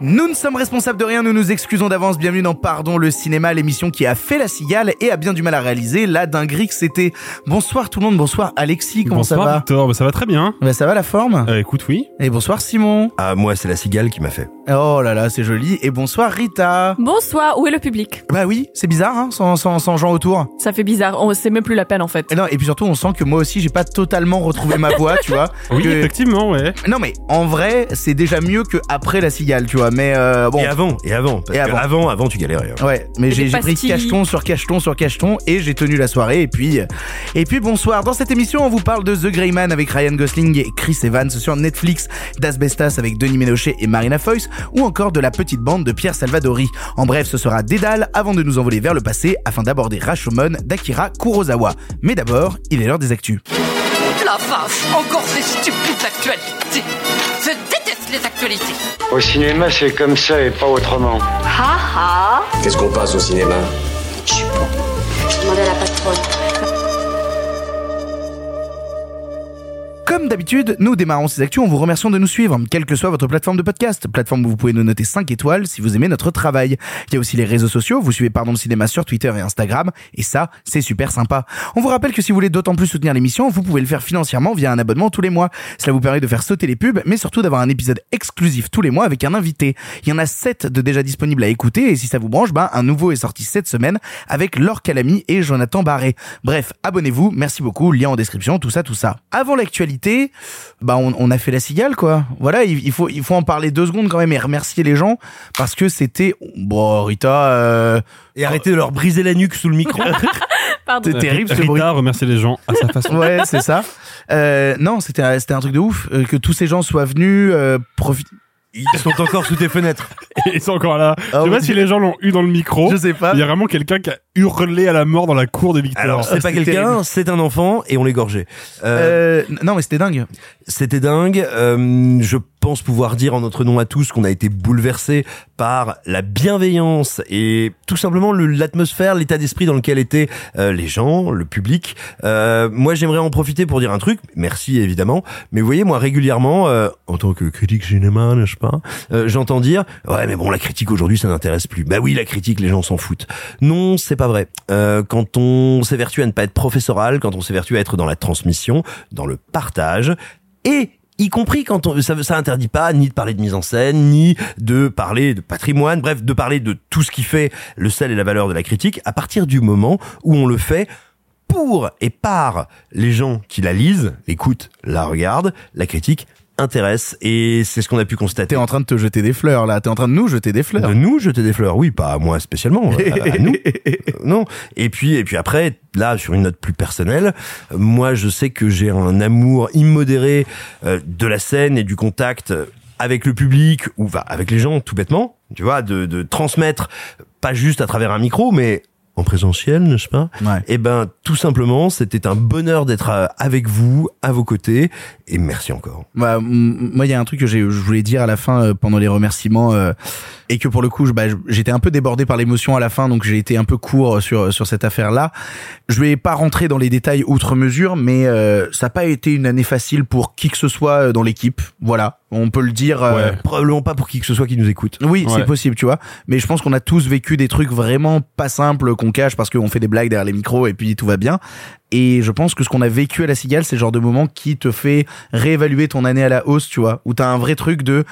Nous ne sommes responsables de rien, nous nous excusons d'avance. Bienvenue dans Pardon le cinéma, l'émission qui a fait la cigale et a bien du mal à réaliser la dinguerie que c'était. Bonsoir tout le monde, bonsoir Alexis, comment Bonsoir ça va Victor, bah, ça va très bien. Bah, Ça va la forme Euh, écoute, oui. Et bonsoir Simon. Ah, moi, c'est la cigale qui m'a fait. Oh là là, c'est joli. Et bonsoir Rita. Bonsoir, où est le public? Bah oui, c'est bizarre, hein, sans, sans, sans gens autour. Ça fait bizarre, on c'est même plus la peine en fait. Et non, et puis surtout, on sent que moi aussi, j'ai pas totalement retrouvé ma voix, tu vois. Oui, Que- effectivement, ouais. Non mais en vrai, c'est déjà mieux que après la cigale, tu vois. Mais euh, bon. Et avant, et avant. Parce Et que avant. avant, avant, tu galérais. hein. Ouais, mais j'ai pris cacheton sur cacheton sur cacheton et j'ai tenu la soirée et puis et puis bonsoir. Dans cette émission, on vous parle de The Grey Man avec Ryan Gosling et Chris Evans sur Netflix, d'Asbestas avec Denis Ménochet et Marina Foïs ou encore de la petite bande de Pierre Salvadori. En bref, ce sera Dédale avant de nous envoler vers le passé afin d'aborder Rashomon d'Akira Kurosawa. Mais d'abord, il est l'heure des actus. La vache, encore ces stupides actualités. Je les actualités. Au cinéma, c'est comme ça et pas autrement. Qu'est-ce qu'on passe au cinéma? Demandez à la patronne. Comme d'habitude, nous démarrons ces actus en vous remerciant de nous suivre, quelle que soit votre plateforme de podcast, plateforme où vous pouvez nous noter 5 étoiles si vous aimez notre travail. Il y a aussi les réseaux sociaux, vous suivez Pardon le cinéma sur Twitter et Instagram, et ça, c'est super sympa. On vous rappelle que si vous voulez d'autant plus soutenir l'émission, vous pouvez le faire financièrement via un abonnement tous les mois. Cela vous permet de faire sauter les pubs, mais surtout d'avoir un épisode exclusif tous les mois avec un invité. Il y en a 7 de déjà disponibles à écouter, et si ça vous branche, ben, un nouveau est sorti cette semaine avec Laure Calamy et Jonathan Barré. Bref, abonnez-vous, merci beaucoup, lien en description, tout ça, tout ça. Avant l'actualité, bah on, on a fait la cigale quoi. Voilà, il, il faut il faut en parler deux secondes quand même et remercier les gens parce que c'était bon Rita, euh, Et arrêtez de leur briser la nuque sous le micro. C'est terrible ce Rita bruit. remercier les gens à sa façon. Ouais, c'est ça. Euh, non, c'était un- c'était un truc de ouf euh, que tous ces gens soient venus euh, profiter. Ils sont encore sous tes fenêtres. Et ils sont encore là. Ah je sais pas si les gens l'ont eu dans le micro. Je sais pas. Il y a vraiment quelqu'un qui a hurlé à la mort dans la cour de Victor. Alors, c'est pas c'est quelqu'un, c'est un enfant et on l'égorgeait. Euh, Euh, non mais c'était dingue. C'était dingue. Euh, je pense pouvoir dire en notre nom à tous qu'on a été bouleversé par la bienveillance et tout simplement le- l'atmosphère, l'état d'esprit dans lequel étaient euh, les gens, le public. Euh, moi, j'aimerais en profiter pour dire un truc. Merci évidemment, mais vous voyez, moi régulièrement, euh, en tant que critique cinéma, n'est-ce pas, euh, j'entends dire ouais, mais bon, la critique aujourd'hui, ça n'intéresse plus. Bah oui, la critique, les gens s'en foutent. Non, c'est pas vrai. Euh, quand on s'évertue à ne pas être professoral, quand on s'évertue à être dans la transmission, dans le partage, et y compris quand on, ça, ça interdit pas ni de parler de mise en scène, ni de parler de patrimoine, bref, de parler de tout ce qui fait le sel et la valeur de la critique, à partir du moment où on le fait pour et par les gens qui la lisent, l'écoutent, la regardent, la critique intéresse et c'est ce qu'on a pu constater. T'es en train de te jeter des fleurs là. T'es en train de nous jeter des fleurs. De nous jeter des fleurs, oui, pas à moi spécialement, à, à nous, non. Et puis, et puis après, là, sur une note plus personnelle, moi, je sais que j'ai un amour immodéré euh, de la scène et du contact avec le public ou enfin, avec les gens, tout bêtement. Tu vois, de, de transmettre pas juste à travers un micro, mais en présentiel, n'est-ce pas Ouais. Eh ben, tout simplement, c'était un bonheur d'être euh, avec vous, à vos côtés, et merci encore. Bah, moi, il y a un truc que j'ai- je voulais dire à la fin euh, pendant les remerciements euh, et que pour le coup, je- bah, j'étais un peu débordé par l'émotion à la fin, donc j'ai été un peu court sur sur cette affaire-là. Je vais pas rentrer dans les détails outre mesure, mais euh, ça n'a pas été une année facile pour qui que ce soit euh, dans l'équipe. Voilà, on peut le dire. euh, Ouais. Probablement pas pour qui que ce soit qui nous écoute. Oui, c'est possible, tu vois. Mais je pense qu'on a tous vécu des trucs vraiment pas simples qu'on cache parce qu'on fait des blagues derrière les micros et puis tout va bien. Et je pense que ce qu'on a vécu à la cigale, c'est le genre de moment qui te fait réévaluer ton année à la hausse, tu vois. Où t'as un vrai truc de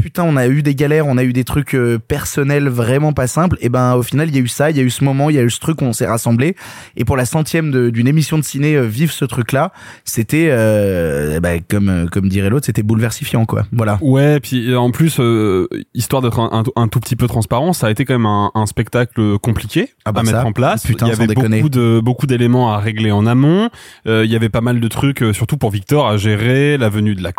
putain, on a eu des galères, on a eu des trucs euh, personnels vraiment pas simples. Et ben, au final, il y a eu ça, il y a eu ce moment, il y a eu ce truc où on s'est rassemblés. Et pour la centième d'une émission de ciné, euh, vivre ce truc-là, c'était, euh, bah, comme euh, comme dirait l'autre, c'était bouleversifiant, quoi. Voilà. Ouais, puis en plus, euh, histoire d'être un, un- un tout petit peu transparent, ça a été quand même un, un spectacle compliqué Ah bah à mettre en place. putain, il y avait beaucoup de beaucoup d'éléments à régler en amont. Il y avait pas mal de trucs, surtout pour Victor, à gérer la venue de la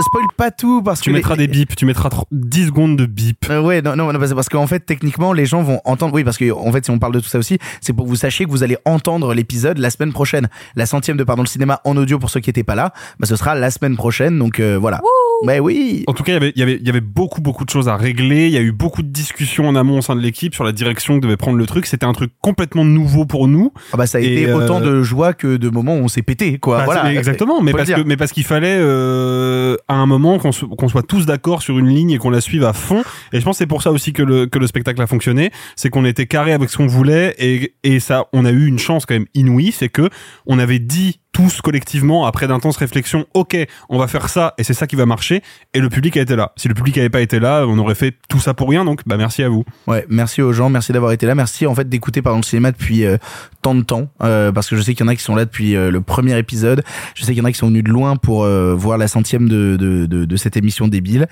spoil pas tout parce Tu que. mettras les- des bips, tu mettras tro- 10 secondes de bip. Euh, ouais, non, non, non, parce qu'en fait, techniquement, les gens vont entendre. Oui, parce que en fait, si on parle de tout ça aussi, c'est pour que vous sachiez que vous allez entendre l'épisode la semaine prochaine. La centième de Pardon le cinéma en audio pour ceux qui étaient pas là, bah, ce sera la semaine prochaine. Donc euh, voilà. Mais oui. En tout cas, il y avait- il y avait, y avait beaucoup, beaucoup de choses à régler. Il y a eu beaucoup de discussions en amont au sein de l'équipe sur la direction que devait prendre le truc. C'était un truc complètement nouveau pour nous. Ah bah ça a Et, été euh, autant de joie que de moments où on s'est pété, quoi. Bah, voilà. Exactement, mais parce, que, mais parce qu'il fallait euh, à un moment qu'on soit tous d'accord sur une ligne et qu'on la suive à fond. Et je pense que c'est pour ça aussi que le, que le spectacle a fonctionné. C'est qu'on était carré avec ce qu'on voulait et, et ça, on a eu une chance quand même inouïe, c'est que on avait dit tous collectivement après d'intenses réflexions, ok, on va faire ça et c'est ça qui va marcher. Et le public a été là. Si le public n'avait pas été là, on aurait fait tout ça pour rien. Donc, bah merci à vous. Ouais, merci aux gens, merci d'avoir été là, merci en fait d'écouter pardon le cinéma depuis euh, tant de temps, euh, parce que je sais qu'il y en a qui sont là depuis euh, le premier épisode, je sais qu'il y en a qui sont venus de loin pour euh, voir la centième de, de, de, de cette émission débile.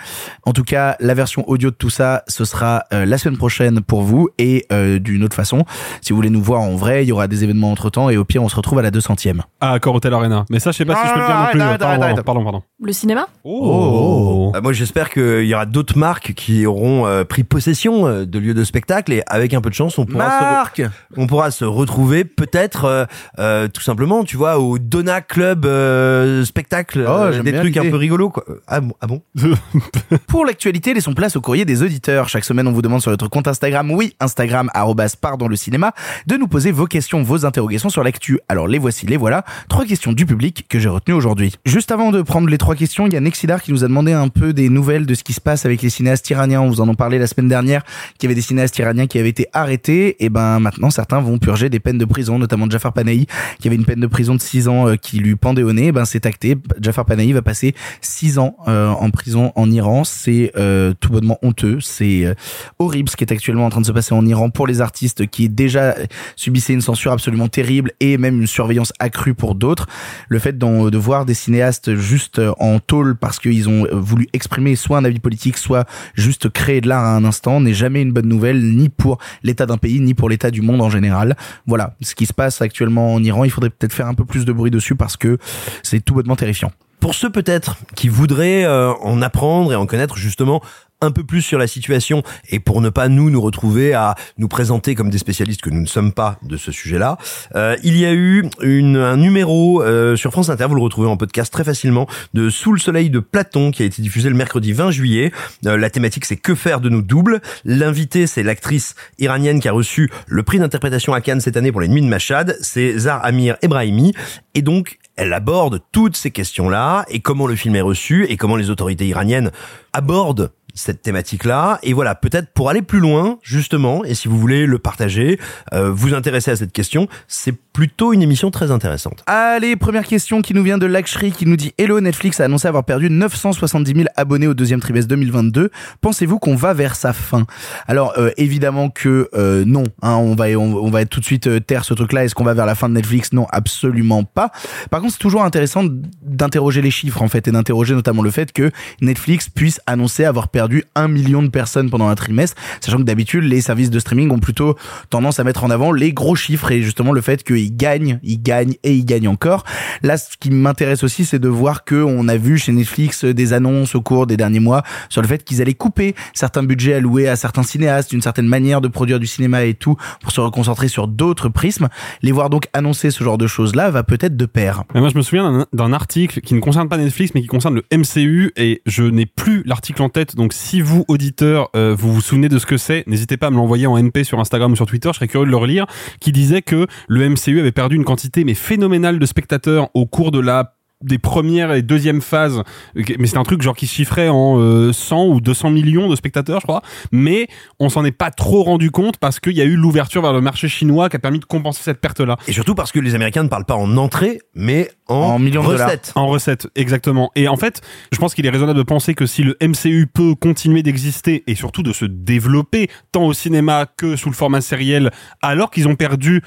En tout cas, la version audio de tout ça, ce sera euh, la semaine prochaine pour vous et euh, d'une autre façon. Si vous voulez nous voir en vrai, il y aura des événements entre temps et au pire on se retrouve à la 200ème. À Accor Hotel Arena. Mais ça, je sais pas si je peux le dire non plus. arrête, pardon, arrête, pardon, pardon. Le cinéma Oh. Ah, moi, j'espère qu'il y aura d'autres marques qui auront euh, pris possession euh, de lieux de spectacle et avec un peu de chance, on pourra, se, on pourra se retrouver peut-être euh, euh, tout simplement, tu vois, au Donna Club euh, spectacle, Oh, euh, des trucs un peu rigolos. Quoi. Ah bon, ah bon Pour l'actualité, laissons place au courrier des auditeurs. Chaque semaine, on vous demande sur notre compte Instagram, oui, Instagram, arrobas, pardon le cinéma, de nous poser vos questions, vos interrogations sur l'actu. Alors les voici, les voilà. Trois questions du public que j'ai retenues aujourd'hui. Juste avant de prendre les trois questions, il y a Nexidar qui nous a demandé un peu des nouvelles de ce qui se passe avec les cinéastes iraniens. On vous en en parlait la semaine dernière, qu'il y avait des cinéastes iraniens qui avaient été arrêtés. Et ben maintenant, certains vont purger des peines de prison, notamment Jafar Panahi, qui avait une peine de prison de 6 ans euh, qui lui pendait au nez. Eh Ben c'est acté. Jafar Panahi va passer 6 ans euh, en prison en Iran. C'est euh, tout bonnement honteux. C'est euh, horrible ce qui est actuellement en train de se passer en Iran pour les artistes qui déjà subissaient une censure absolument terrible et même une surveillance accrue pour d'autres. Le fait de voir des cinéastes juste euh, en tôle parce qu'ils ont euh, voulu exprimer soit un avis politique, soit juste créer de l'art à un instant n'est jamais une bonne nouvelle ni pour l'état d'un pays ni pour l'état du monde en général. Voilà, ce qui se passe actuellement en Iran, il faudrait peut-être faire un peu plus de bruit dessus parce que c'est tout bonnement terrifiant. Pour ceux peut-être qui voudraient euh, en apprendre et en connaître justement un peu plus sur la situation et pour ne pas nous nous retrouver à nous présenter comme des spécialistes que nous ne sommes pas de ce sujet-là, euh, il y a eu une, un numéro euh, sur France Inter, vous le retrouvez en podcast très facilement, de Sous le soleil de Platon qui a été diffusé le mercredi 20 juillet. Euh, la thématique c'est que faire de nos doubles. L'invité c'est l'actrice iranienne qui a reçu le prix d'interprétation à Cannes cette année pour les Nuits de Machad, c'est Zar Amir Ebrahimi et donc elle aborde toutes ces questions-là et comment le film est reçu et comment les autorités iraniennes abordent cette thématique-là. Et voilà, peut-être pour aller plus loin, justement, et si vous voulez le partager, euh, vous intéresser à cette question, c'est plutôt une émission très intéressante. Allez, première question qui nous vient de Lakshri qui nous dit Hello, Netflix a annoncé avoir perdu 970 000 abonnés au deuxième trimestre 2022. Pensez-vous qu'on va vers sa fin? Alors euh, évidemment que euh, non. Hein, on va on, on va tout de suite euh, taire ce truc-là. Est-ce qu'on va vers la fin de Netflix? Non, absolument pas. Par contre, c'est toujours intéressant d'interroger les chiffres en fait et d'interroger notamment le fait que Netflix puisse annoncer avoir perdu un million de personnes pendant un trimestre, sachant que d'habitude les services de streaming ont plutôt tendance à mettre en avant les gros chiffres et justement le fait qu'ils gagnent, ils gagnent et ils gagnent encore. Là, ce qui m'intéresse aussi, c'est de voir que on a vu chez Netflix des annonces au cours des derniers mois sur le fait qu'ils allaient couper certains budgets alloués à certains cinéastes, une certaine manière de produire du cinéma et tout pour se reconcentrer sur d'autres prismes. Les voir donc annoncer ce genre de choses-là va peut-être de pair. Moi, je me souviens d'un article qui ne concerne pas Netflix, mais qui concerne le MCU, et je n'ai plus l'article en tête. Donc, si vous, auditeurs, euh, vous vous souvenez de ce que c'est, n'hésitez pas à me l'envoyer en MP sur Instagram ou sur Twitter. Je serais curieux de le relire. Qui disait que le MCU avait perdu une quantité mais phénoménale de spectateurs au cours de la des premières et deuxième phases, mais c'est un truc genre qui se chiffrait en euh, 100 ou 200 millions de spectateurs, je crois. Mais on s'en est pas trop rendu compte parce qu'il y a eu l'ouverture vers le marché chinois qui a permis de compenser cette perte-là. Et surtout parce que les Américains ne parlent pas en entrée, mais en, En millions de dollars. recettes. En recette, exactement. Et en fait, je pense qu'il est raisonnable de penser que si le MCU peut continuer d'exister et surtout de se développer tant au cinéma que sous le format sériel, alors qu'ils ont perdu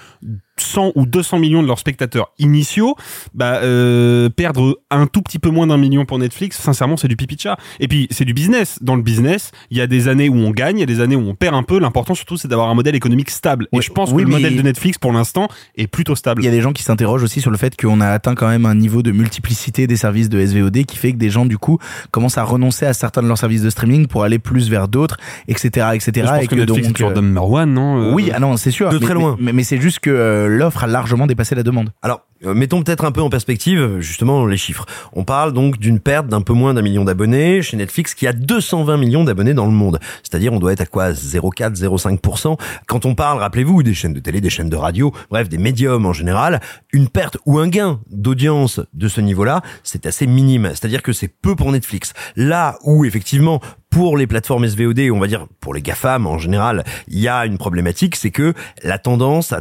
100 ou 200 millions de leurs spectateurs initiaux, bah euh, perdre un tout petit peu moins d'un million pour Netflix, sincèrement, c'est du pipi de chat. Et puis c'est du business. Dans le business, il y a des années où on gagne, il y a des années où on perd un peu. L'important surtout, c'est d'avoir un modèle économique stable. Et je pense oui, que le modèle de Netflix, pour l'instant, est plutôt stable. Il y a des gens qui s'interrogent aussi sur le fait qu'on a atteint quand même un niveau de multiplicité des services de SVOD qui fait que des gens du coup commencent à renoncer à certains de leurs services de streaming pour aller plus vers d'autres, etc., etc. je pense et que, Netflix est donc, toujours euh, number one, non euh, oui, ah non, c'est sûr. de mais, très loin. Mais, mais c'est juste que euh, l'offre a largement dépassé la demande. Alors, euh, mettons peut-être un peu en perspective, justement, les chiffres. On parle donc d'une perte d'un peu moins d'un million d'abonnés chez Netflix qui a 220 millions d'abonnés dans le monde. C'est-à-dire, on doit être à quoi? 0,4, 0,5%. Quand on parle, rappelez-vous, des chaînes de télé, des chaînes de radio, bref, des médiums en général, une perte ou un gain d'audience de ce niveau-là, c'est assez minime. C'est-à-dire que c'est peu pour Netflix. Là où, effectivement, pour les plateformes SVOD, on va dire pour les GAFAM en général, il y a une problématique, c'est que la tendance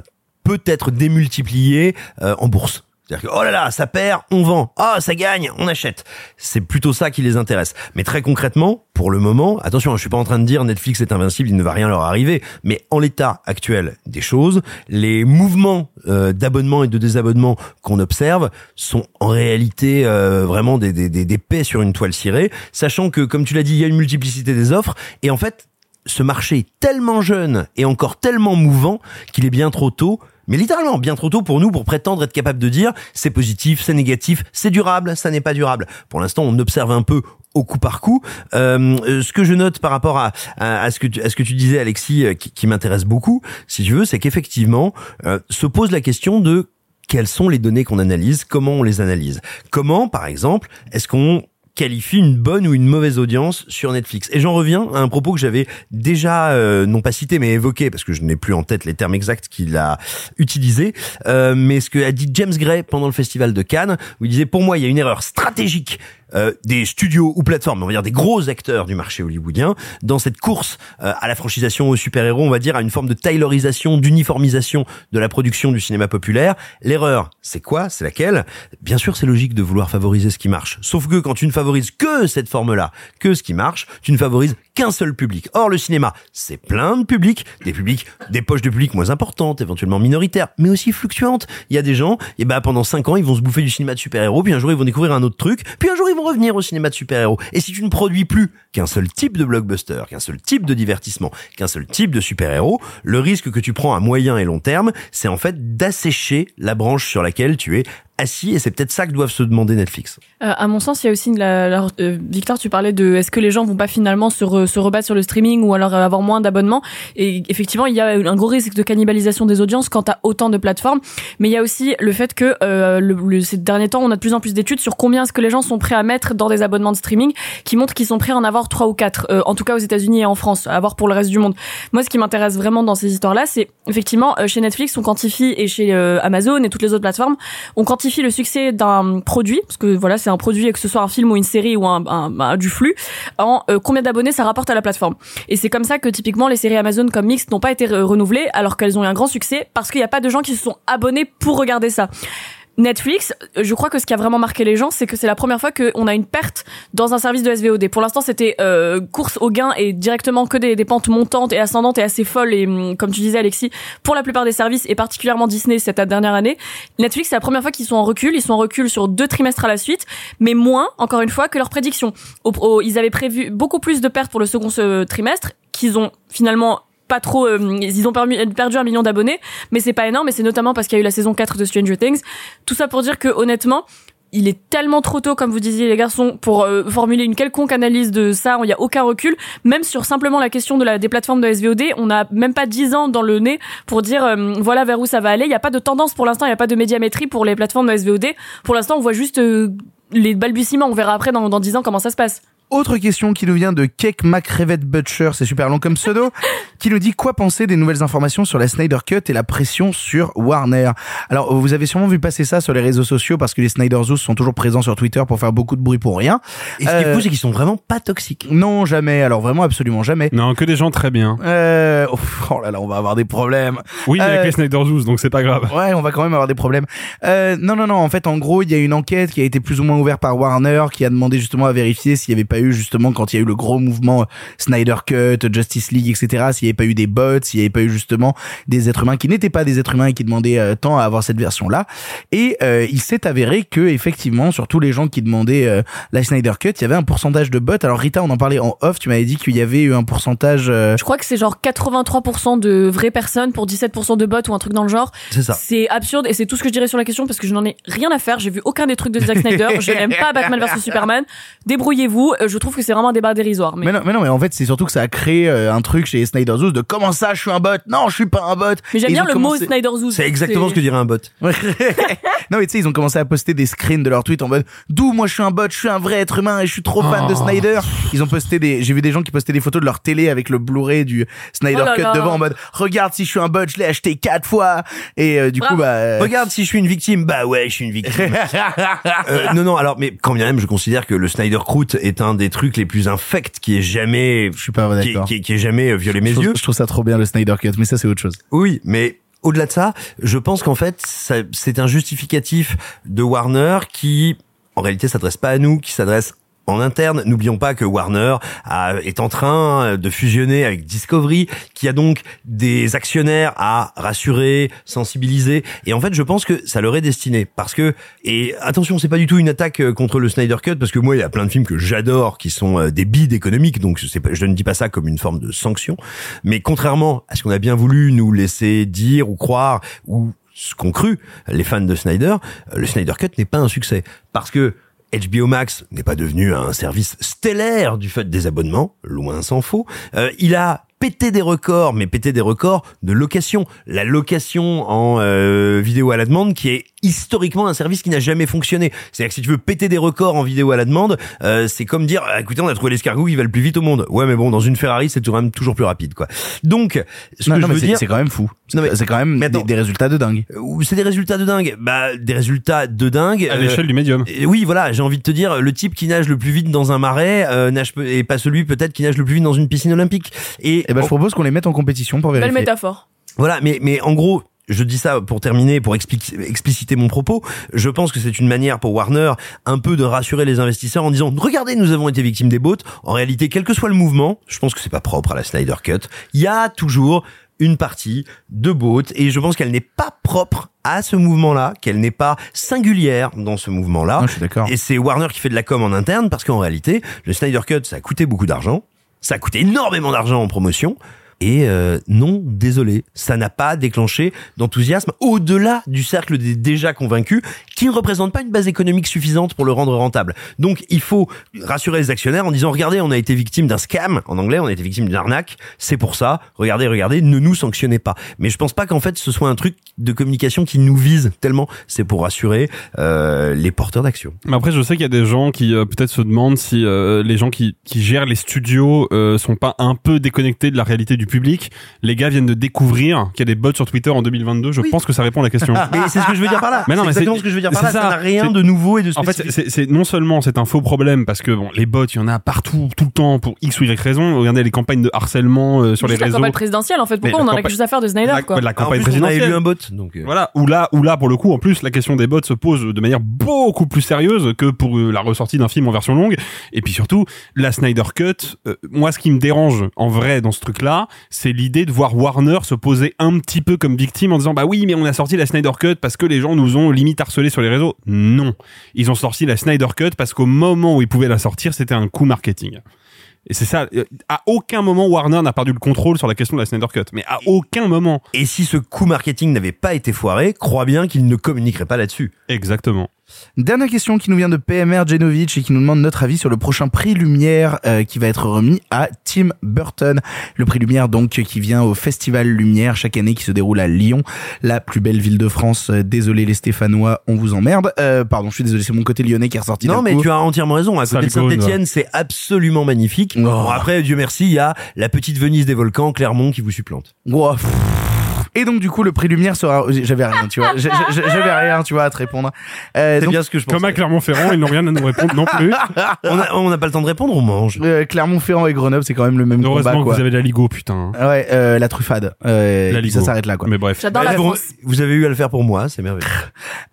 a peut-être démultiplié euh, en bourse. C'est-à-dire que, oh là là, ça perd, on vend. Ah, ça gagne, on achète. C'est plutôt ça qui les intéresse. Mais très concrètement, pour le moment, attention, je suis pas en train de dire Netflix est invincible, il ne va rien leur arriver. Mais en l'état actuel des choses, les mouvements euh, d'abonnement et de désabonnement qu'on observe sont en réalité euh, vraiment des, des, des, des paix sur une toile cirée, sachant que, comme tu l'as dit, il y a une multiplicité des offres. Et en fait, ce marché est tellement jeune et encore tellement mouvant qu'il est bien trop tôt mais littéralement bien trop tôt pour nous pour prétendre être capable de dire c'est positif, c'est négatif, c'est durable, ça n'est pas durable. Pour l'instant, on observe un peu au coup par coup. Euh, euh, ce que je note par rapport à, ce que tu disais, Alexis, euh, qui, qui m'intéresse beaucoup, si tu veux, c'est qu'effectivement euh, se pose la question de quelles sont les données qu'on analyse, comment on les analyse, comment, par exemple, est-ce qu'on qualifie une bonne ou une mauvaise audience sur Netflix. Et j'en reviens à un propos que j'avais déjà, euh, non pas cité, mais évoqué, parce que je n'ai plus en tête les termes exacts qu'il a utilisés, euh, mais ce que a dit James Gray pendant le festival de Cannes, où il disait, pour moi, il y a une erreur stratégique euh, des studios ou plateformes, on va dire des gros acteurs du marché hollywoodien, dans cette course euh, à la franchisation aux super-héros, on va dire à une forme de taylorisation, d'uniformisation de la production du cinéma populaire. L'erreur, c'est quoi? C'est laquelle? Bien sûr, c'est logique de vouloir favoriser ce qui marche. Sauf que quand tu ne favorises que cette forme-là, que ce qui marche, tu ne favorises qu'un seul public. Or, le cinéma, c'est plein de publics, des publics, des poches de public moins importantes, éventuellement minoritaires, mais aussi fluctuantes. Il y a des gens, et ben pendant cinq ans, ils vont se bouffer du cinéma de super-héros, puis un jour ils vont découvrir un autre truc, puis un jour ils vont revenir au cinéma de super-héros. Et si tu ne produis plus qu'un seul type de blockbuster, qu'un seul type de divertissement, qu'un seul type de super-héros, le risque que tu prends à moyen et long terme, c'est en fait d'assécher la branche sur laquelle tu es assis, et c'est peut-être ça que doivent se demander Netflix. Euh, à mon sens, il y a aussi la, la- euh, Victor, tu parlais de est-ce que les gens vont pas finalement se, re- se rebattre sur le streaming ou alors euh, avoir moins d'abonnements Et effectivement, il y a un gros risque de cannibalisation des audiences quand t'as autant de plateformes. Mais il y a aussi le fait que euh, le, le- ces derniers temps, on a de plus en plus d'études sur combien est-ce que les gens sont prêts à mettre dans des abonnements de streaming, qui montrent qu'ils sont prêts à en avoir trois ou quatre. euh, en tout cas aux États-Unis et en France, à avoir pour le reste du monde. Moi, ce qui m'intéresse vraiment dans ces histoires-là, c'est effectivement euh, chez Netflix, on quantifie et chez Amazon et toutes les autres plateformes, on quantifie le succès d'un produit, parce que voilà, c'est un produit, que ce soit un film ou une série ou un, du flux, en euh, combien d'abonnés ça rapporte à la plateforme. Et c'est comme ça que typiquement les séries Amazon comme Mix n'ont pas été re- renouvelées alors qu'elles ont eu un grand succès parce qu'il n'y a pas de gens qui se sont abonnés pour regarder ça. Netflix, euh, je crois que ce qui a vraiment marqué les gens, c'est que c'est la première fois qu'on a une perte dans un service de SVOD. Pour l'instant, c'était euh, course au gain et directement que des, des pentes montantes et ascendantes et assez folles. Et hum, comme tu disais, Alexis, pour la plupart des services et particulièrement Disney cette dernière année, Netflix, c'est la première fois qu'ils sont en recul. Ils sont en recul sur deux trimestres à la suite, mais moins, encore une fois, que leurs prédictions. Ils avaient prévu beaucoup plus de pertes pour le second trimestre qu'ils ont finalement pas trop euh, ils ont perdu un million d'abonnés mais c'est pas énorme et c'est notamment parce qu'il y a eu la saison 4 de Stranger Things tout ça pour dire que honnêtement il est tellement trop tôt, comme vous disiez les garçons, pour euh, formuler une quelconque analyse de ça. Il n'y a aucun recul. Même sur simplement la question de la, des plateformes de SVOD, on n'a même pas 10 ans dans le nez pour dire euh, voilà vers où ça va aller. Il n'y a pas de tendance pour l'instant, il n'y a pas de médiamétrie pour les plateformes de SVOD. Pour l'instant, on voit juste les balbutiements. On verra après dans, dans 10 ans comment ça se passe. Autre question qui nous vient de Cake McRevet Butcher, c'est super long comme pseudo, qui nous dit quoi penser des nouvelles informations sur la Snyder Cut et la pression sur Warner. Alors, vous avez sûrement vu passer ça sur les réseaux sociaux parce que les Snyder Zoos sont toujours présents sur Twitter pour faire beaucoup de bruit pour rien. Et ce qui est Euh, fou, c'est qu'ils sont vraiment pas toxiques. Non, jamais. Alors vraiment, absolument jamais. Non, que des gens très bien. Euh, oh là là, on va avoir des problèmes. Oui, mais Euh, avec les Snyder Zoos, donc c'est pas grave. Ouais, on va quand même avoir des problèmes. Euh, non, non, non. En fait, en gros, il y a une enquête qui a été plus ou moins ouverte par Warner, qui a demandé justement à vérifier s'il n'y avait pas pas eu justement quand il y a eu le gros mouvement Snyder Cut, Justice League, etc. S'il n'y avait pas eu des bots, s'il n'y avait pas eu justement des êtres humains qui n'étaient pas des êtres humains et qui demandaient euh, tant à avoir cette version-là. Et euh, il s'est avéré que effectivement, sur tous les gens qui demandaient euh, la Snyder Cut, il y avait un pourcentage de bots. Alors Rita, on en parlait en off. Tu m'avais dit qu'il y avait eu un pourcentage. euh, Je crois que c'est genre 83% de vraies personnes pour 17% de bots ou un truc dans le genre. C'est ça. C'est absurde et c'est tout ce que je dirais sur la question parce que je n'en ai rien à faire. J'ai vu aucun des trucs de Zack Snyder. je n'aime pas Batman vs Superman. Débrouillez-vous. Je trouve que c'est vraiment un débat dérisoire. Mais, Mais non, mais non, mais en fait, c'est surtout que ça a créé euh, un truc chez Snyder Zoos de comment ça, je suis un bot? Non, je suis pas un bot. mais j'aime bien le mot Snyder Zoo. C'est exactement ce que dirait un bot. Non mais tu sais ils ont commencé à poster des screens de leurs tweets en mode d'où moi je suis un bot je suis un vrai être humain et je suis trop fan de Oh. Snyder ils ont posté des j'ai vu des gens qui postaient des photos de leur télé avec le Blu-ray du Snyder Oh là Cut là. devant en mode regarde si je suis un bot je l'ai acheté quatre fois et euh, du Bravo. coup bah euh, Regarde si je suis une victime. Bah ouais, je suis une victime. Euh, non, non. Alors, mais quand bien même, je considère que le Snyder Croûte est un des trucs les plus infects qui est jamais, je suis pas qui, d'accord qui, qui ait jamais euh, violé mes je, trouve, yeux. je trouve ça trop bien le Snyder Cut mais ça c'est autre chose Oui, mais au-delà de ça, je pense qu'en fait, c'est un justificatif de Warner qui, en réalité, s'adresse pas à nous, qui s'adresse en interne. N'oublions pas que Warner est en train de fusionner avec Discovery, qui a donc des actionnaires à rassurer, sensibiliser. Et en fait, je pense que ça leur est destiné. Parce que, et attention, c'est pas du tout une attaque euh, contre le Snyder Cut, parce que moi, il y a plein de films que j'adore, qui sont euh, des bides économiques, donc je ne dis pas ça comme une forme de sanction. Mais contrairement à ce qu'on a bien voulu nous laisser dire ou croire, ou ce qu'ont cru les fans de Snyder, euh, le Snyder Cut n'est pas un succès. Parce que HBO Max n'est pas devenu un service stellaire du fait des abonnements, loin s'en faut. Euh, il a pété des records, mais pété des records de location. La location en euh, vidéo à la demande, qui est historiquement un service qui n'a jamais fonctionné. C'est-à-dire que si tu veux péter des records en vidéo à la demande, euh, c'est comme dire, ah, écoutez, on a trouvé l'escargot qui va le plus vite au monde. Ouais, mais bon, dans une Ferrari, c'est quand même toujours plus rapide, quoi. Donc, ce non, que non, je veux c'est dire, c'est quand même fou c'est quand même mais des, des résultats de dingue Ou c'est des résultats de dingue. Bah, des résultats de dingue. À euh, l'échelle du médium. et oui, voilà, j'ai envie de te dire, le type qui nage le plus vite dans un marais euh, nage et pas celui peut-être qui nage le plus vite dans une piscine olympique. Et, et ben je propose qu'on les mette en compétition pour Belle vérifier métaphore. voilà, mais mais en gros. Je dis ça pour terminer, pour expliciter mon propos. Je pense que c'est une manière pour Warner un peu de rassurer les investisseurs en disant regardez, nous avons été victimes des bots. En réalité, quel que soit le mouvement, je pense que c'est pas propre à la Snyder Cut. Il y a toujours une partie de bots et je pense qu'elle n'est pas propre à ce mouvement-là, qu'elle n'est pas singulière dans ce mouvement-là. Non, je suis d'accord Et c'est Warner qui fait de la com en interne parce qu'en réalité, le Snyder Cut, ça a coûté beaucoup d'argent. Ça a coûté énormément d'argent en promotion. Et euh, non, désolé, ça n'a pas déclenché d'enthousiasme au-delà du cercle des déjà convaincus, qui ne représente pas une base économique suffisante pour le rendre rentable. Donc il faut rassurer les actionnaires en disant regardez, on a été victime d'un scam, en anglais, on a été victime d'une arnaque, c'est pour ça, regardez, regardez, ne nous sanctionnez pas. Mais je pense pas qu'en fait ce soit un truc de communication qui nous vise tellement, c'est pour rassurer euh, les porteurs d'actions. Mais après, je sais qu'il y a des gens qui euh, peut-être se demandent si euh, les gens qui, qui gèrent les studios euh, sont pas un peu déconnectés de la réalité du public. Les gars viennent de découvrir qu'il y a des bots sur Twitter en 2022. Je Oui. pense que ça répond à la question. Mais c'est ce que je veux dire par là. Mais non, c'est mais exactement c'est- ce que je veux dire par là. c'est Ça n'a rien de nouveau et de En fait, spécifique. c'est c'est- non seulement c'est un faux problème parce que bon, les bots, il y en a partout, tout le temps, pour X ou Y raison. Regardez les campagnes de harcèlement euh, sur les la réseaux. campagne présidentielle, en fait. Pourquoi Mais on la en a campagne- quelque chose à faire de Snyder, la, quoi la En campagne plus, on avait présidentielle. lu un bot, donc. euh, Voilà, où là, où là, pour le coup, en plus, la question des bots se pose de manière beaucoup plus sérieuse que pour euh, la ressortie d'un film en version longue. Et puis surtout, la Snyder Cut, euh, moi, ce qui me dérange en vrai dans ce truc-là, c'est l'idée de voir Warner se poser un petit peu comme victime en disant, bah oui, mais on a sorti la Snyder Cut parce que les gens nous ont limite harcelé sur les réseaux. Non. Ils ont sorti la Snyder Cut parce qu'au moment où ils pouvaient la sortir, c'était un coup marketing. Et c'est ça. À aucun moment Warner n'a perdu le contrôle sur la question de la Snyder Cut. Mais à aucun moment. Et si ce coup marketing n'avait pas été foiré, crois bien qu'il ne communiquerait pas là-dessus. Exactement. Dernière question qui nous vient de PMR Genovic et qui nous demande notre avis sur le prochain prix Lumière euh, qui va être remis à Tim Burton. Le prix Lumière donc qui vient au Festival Lumière chaque année qui se déroule à Lyon, la plus belle ville de France. Euh, Désolé les Stéphanois, on vous emmerde. Euh, pardon, je suis désolé, c'est mon côté lyonnais qui est ressorti. Non, mais coup. tu as entièrement raison. À côté de Saint-Etienne, c'est absolument magnifique. Oh. Bon, après, Dieu merci, il y a la petite Venise des volcans, Clermont, qui vous supplante. Ouah, pff. Et donc du coup le prix Lumière sera. J'avais rien, tu vois. J'avais rien, tu vois, à te répondre. Euh, C'est bien ce que je pense. Comme à Clermont-Ferrand, ils n'ont rien à nous répondre non plus. On on n'a pas le temps de répondre, on mange. euh, Clermont-Ferrand et Grenoble, c'est quand même le même Heureusement combat, que quoi. vous avez la Ligo, putain. Ouais, euh, la truffade. Euh, La Ligo. ça s'arrête là, quoi. Mais bref. J'adore la vous, France. vous avez eu à le faire pour moi, c'est merveilleux.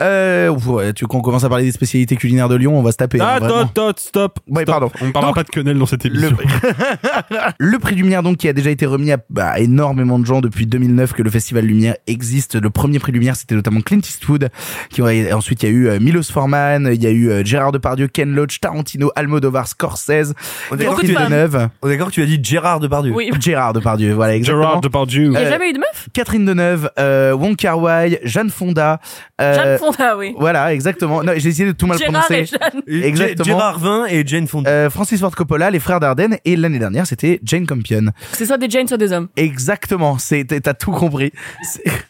Euh, ouais, tu qu'on commence à parler des spécialités culinaires de Lyon, on va se taper. hein, Ah, vraiment. tot, tot, stop. Ouais, Stop. pardon. On ne parlera Donc, pas de quenelle dans cette Le, émission. le prix Lumière donc qui a déjà été remis à bah, énormément de gens depuis 2009 que le festival Lumière existe. Le premier prix Lumière c'était notamment Clint Eastwood. Qui aurait- ensuite il y a eu euh, Milos Forman, il y a eu euh, Gérard Depardieu, Ken Loach, Tarantino, Almodovar, Scorsese, On est d'accord que tu as dit Gérard Depardieu. Oui. Gérard Depardieu, voilà exactement. Gerard Depardieu. Il n'y a jamais eu de meuf? Catherine Deneuve, euh, Wong Kar Wai, Jeanne Fonda. euh, Jeanne Fonda, oui. Voilà, exactement. Non, j'ai essayé de tout mal Gérard prononcer. et Jeanne. Exactement. Gé- Gérard Vin et Jane Fonda. Euh, Francis Ford Coppola, les frères Dardenne, et l'année dernière c'était Jane Campion. C'est soit des Jane, soit des hommes. Exactement, c'est t'as tout compris.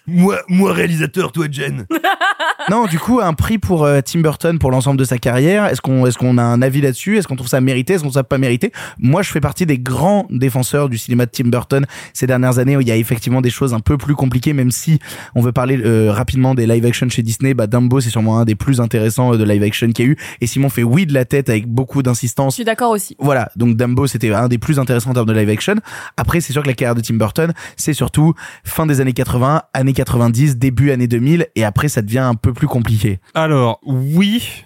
Moi, moi réalisateur, toi Jane. Non, du coup, un prix pour euh, Tim Burton pour l'ensemble de sa carrière. Est-ce qu'on est-ce qu'on a un avis là-dessus? Est-ce qu'on trouve ça mérité? Est-ce qu'on trouve ça pas mérité? Moi, je fais partie des grands défenseurs du cinéma de Tim Burton ces dernières années où il y a effectivement des choses un peu plus compliquées, même si on veut parler euh, rapidement des live action chez Disney. Bah, Dumbo, c'est sûrement un des plus intéressants euh, de live action qu'il y a eu. Et Simon fait oui de la tête avec beaucoup Je d'insistance. suis d'accord aussi. Voilà, donc Dumbo c'était un des plus intéressants en termes de live action. Après, c'est sûr que la carrière de Tim Burton, c'est surtout fin des années 80, années 90, début années 2000, et après ça devient un peu plus compliqué. Alors, oui.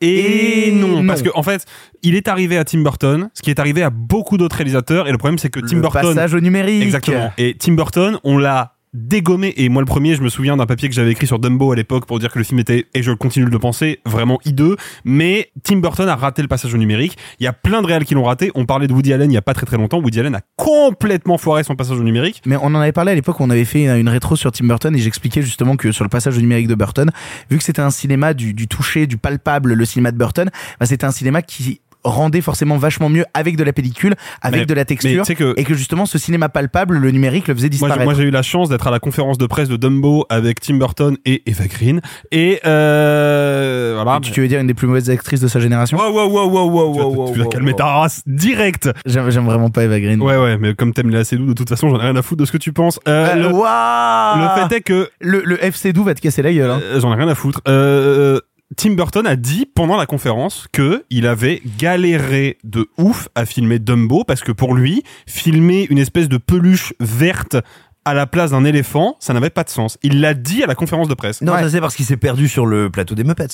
Et, Et non, non. parce que en fait, il est arrivé à Tim Burton, ce qui est arrivé à beaucoup d'autres réalisateurs, et le problème c'est que Tim le Burton, passage au numérique. exactement, et Tim Burton, on l'a dégommé, et moi le premier, je me souviens d'un papier que j'avais écrit sur Dumbo à l'époque pour dire que le film était, et je continue de le penser, vraiment hideux, mais Tim Burton a raté le passage au numérique. Il y a plein de réals qui l'ont raté. On parlait de Woody Allen il y a pas très très longtemps. Woody Allen a complètement foiré son passage au numérique. Mais on en avait parlé à l'époque, on avait fait une rétro sur Tim Burton et j'expliquais justement que sur le passage au numérique de Burton, vu que c'était un cinéma du, du toucher, du palpable, le cinéma de Burton, bah, c'était un cinéma qui rendait forcément vachement mieux avec de la pellicule, avec Mais- de la Mais texture, tu sais que et que justement ce cinéma palpable, le numérique, le faisait disparaître. moi, j'ai eu la chance d'être à la conférence de presse de Dumbo avec Tim Burton et Eva Green. Et euh, voilà. tu, tu veux dire une des plus mauvaises actrices de sa génération Wow, wow, wow, wow, wow, Tu vas- wow, wow, calmer ta race direct. J'aime vraiment pas Eva Green. Ouais, ouais, mais comme t'aimes les assez doux, de toute façon, j'en ai rien à foutre de ce que tu penses. Euh, Euh, le, waouh le fait est que le, le FC Doux va te casser la gueule. Hein. euh, j'en ai rien à foutre. Euh, Tim Burton a dit pendant la conférence que il avait galéré de ouf à filmer Dumbo parce que pour lui, filmer une espèce de peluche verte à la place d'un éléphant, ça n'avait pas de sens. Il l'a dit à la conférence de presse. Non, Ouais. ça c'est parce qu'il s'est perdu sur le plateau des Muppets.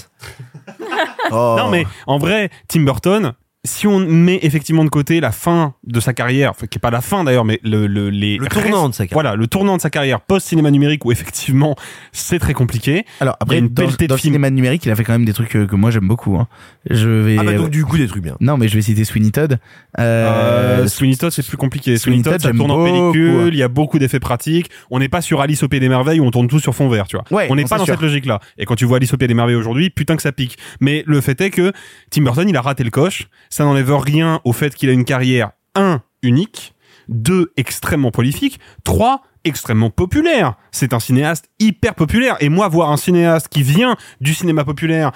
Oh. Non, mais en vrai, Tim Burton, si on met effectivement de côté la fin de sa carrière, enfin, qui est pas la fin d'ailleurs, mais le, le, les Le tournant de sa carrière. Voilà, le tournant de sa carrière post-cinéma numérique où effectivement c'est très compliqué. Alors après, il y a une dans, le cinéma numérique, il a fait quand même des trucs que, que moi j'aime beaucoup. Hein. Je vais. Ah bah donc du coup des trucs bien. Non, mais je vais citer Sweeney Todd. Euh, Euh, Sweeney Todd, c'est plus compliqué. Sweeney Sweeney Todd, Todd, ça tourne en pellicule, ouais. il y a beaucoup d'effets pratiques. On n'est pas sur Alice au Pays des Merveilles où on tourne tout sur fond vert, tu vois. Ouais, on n'est pas dans sûr. cette logique-là. Et quand tu vois Alice au Pays des Merveilles aujourd'hui, putain que ça pique. Mais le fait est que Tim Burton, il a raté le coche. Ça n'enlève rien au fait qu'il a une carrière, un, unique, deux, extrêmement prolifique, trois, extrêmement populaire. C'est un cinéaste hyper populaire. Et moi, voir un cinéaste qui vient du cinéma populaire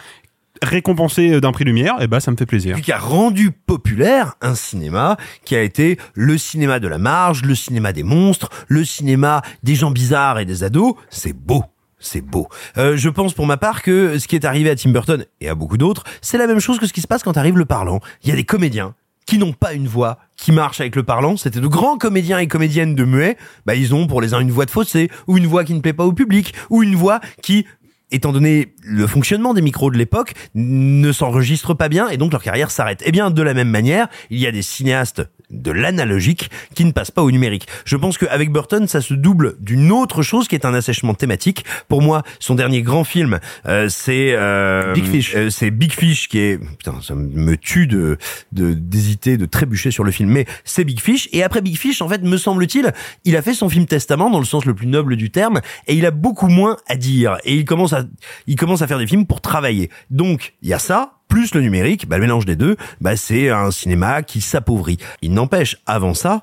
récompensé d'un prix Lumière, eh ben, ça me fait plaisir. Qui a rendu populaire un cinéma qui a été le cinéma de la marge, le cinéma des monstres, le cinéma des gens bizarres et des ados. C'est beau. C'est beau. Euh, je pense pour ma part que ce qui est arrivé à Tim Burton et à beaucoup d'autres, c'est la même chose que ce qui se passe quand arrive le parlant. Il y a des comédiens qui n'ont pas une voix qui marche avec le parlant. C'était de grands comédiens et comédiennes de muet. Bah, ils ont pour les uns une voix de fossé, ou une voix qui ne plaît pas au public, ou une voix qui étant donné le fonctionnement des micros de l'époque, ne s'enregistrent pas bien et donc leur carrière s'arrête. Eh bien, de la même manière, il y a des cinéastes de l'analogique qui ne passent pas au numérique. Je pense qu'avec Burton, ça se double d'une autre chose qui est un assèchement thématique. Pour moi, son dernier grand film, euh, c'est euh, Big Fish. euh, c'est Big Fish qui est putain, ça me tue de de d'hésiter, de trébucher sur le film, mais c'est Big Fish. Et après Big Fish, en fait, me semble-t-il, il a fait son film Testament dans le sens le plus noble du terme, et il a beaucoup moins à dire. Et il commence à il commence à faire des films pour travailler. Donc il y a ça. Plus le numérique, bah, le mélange des deux, bah, c'est un cinéma qui s'appauvrit. Il n'empêche, avant ça,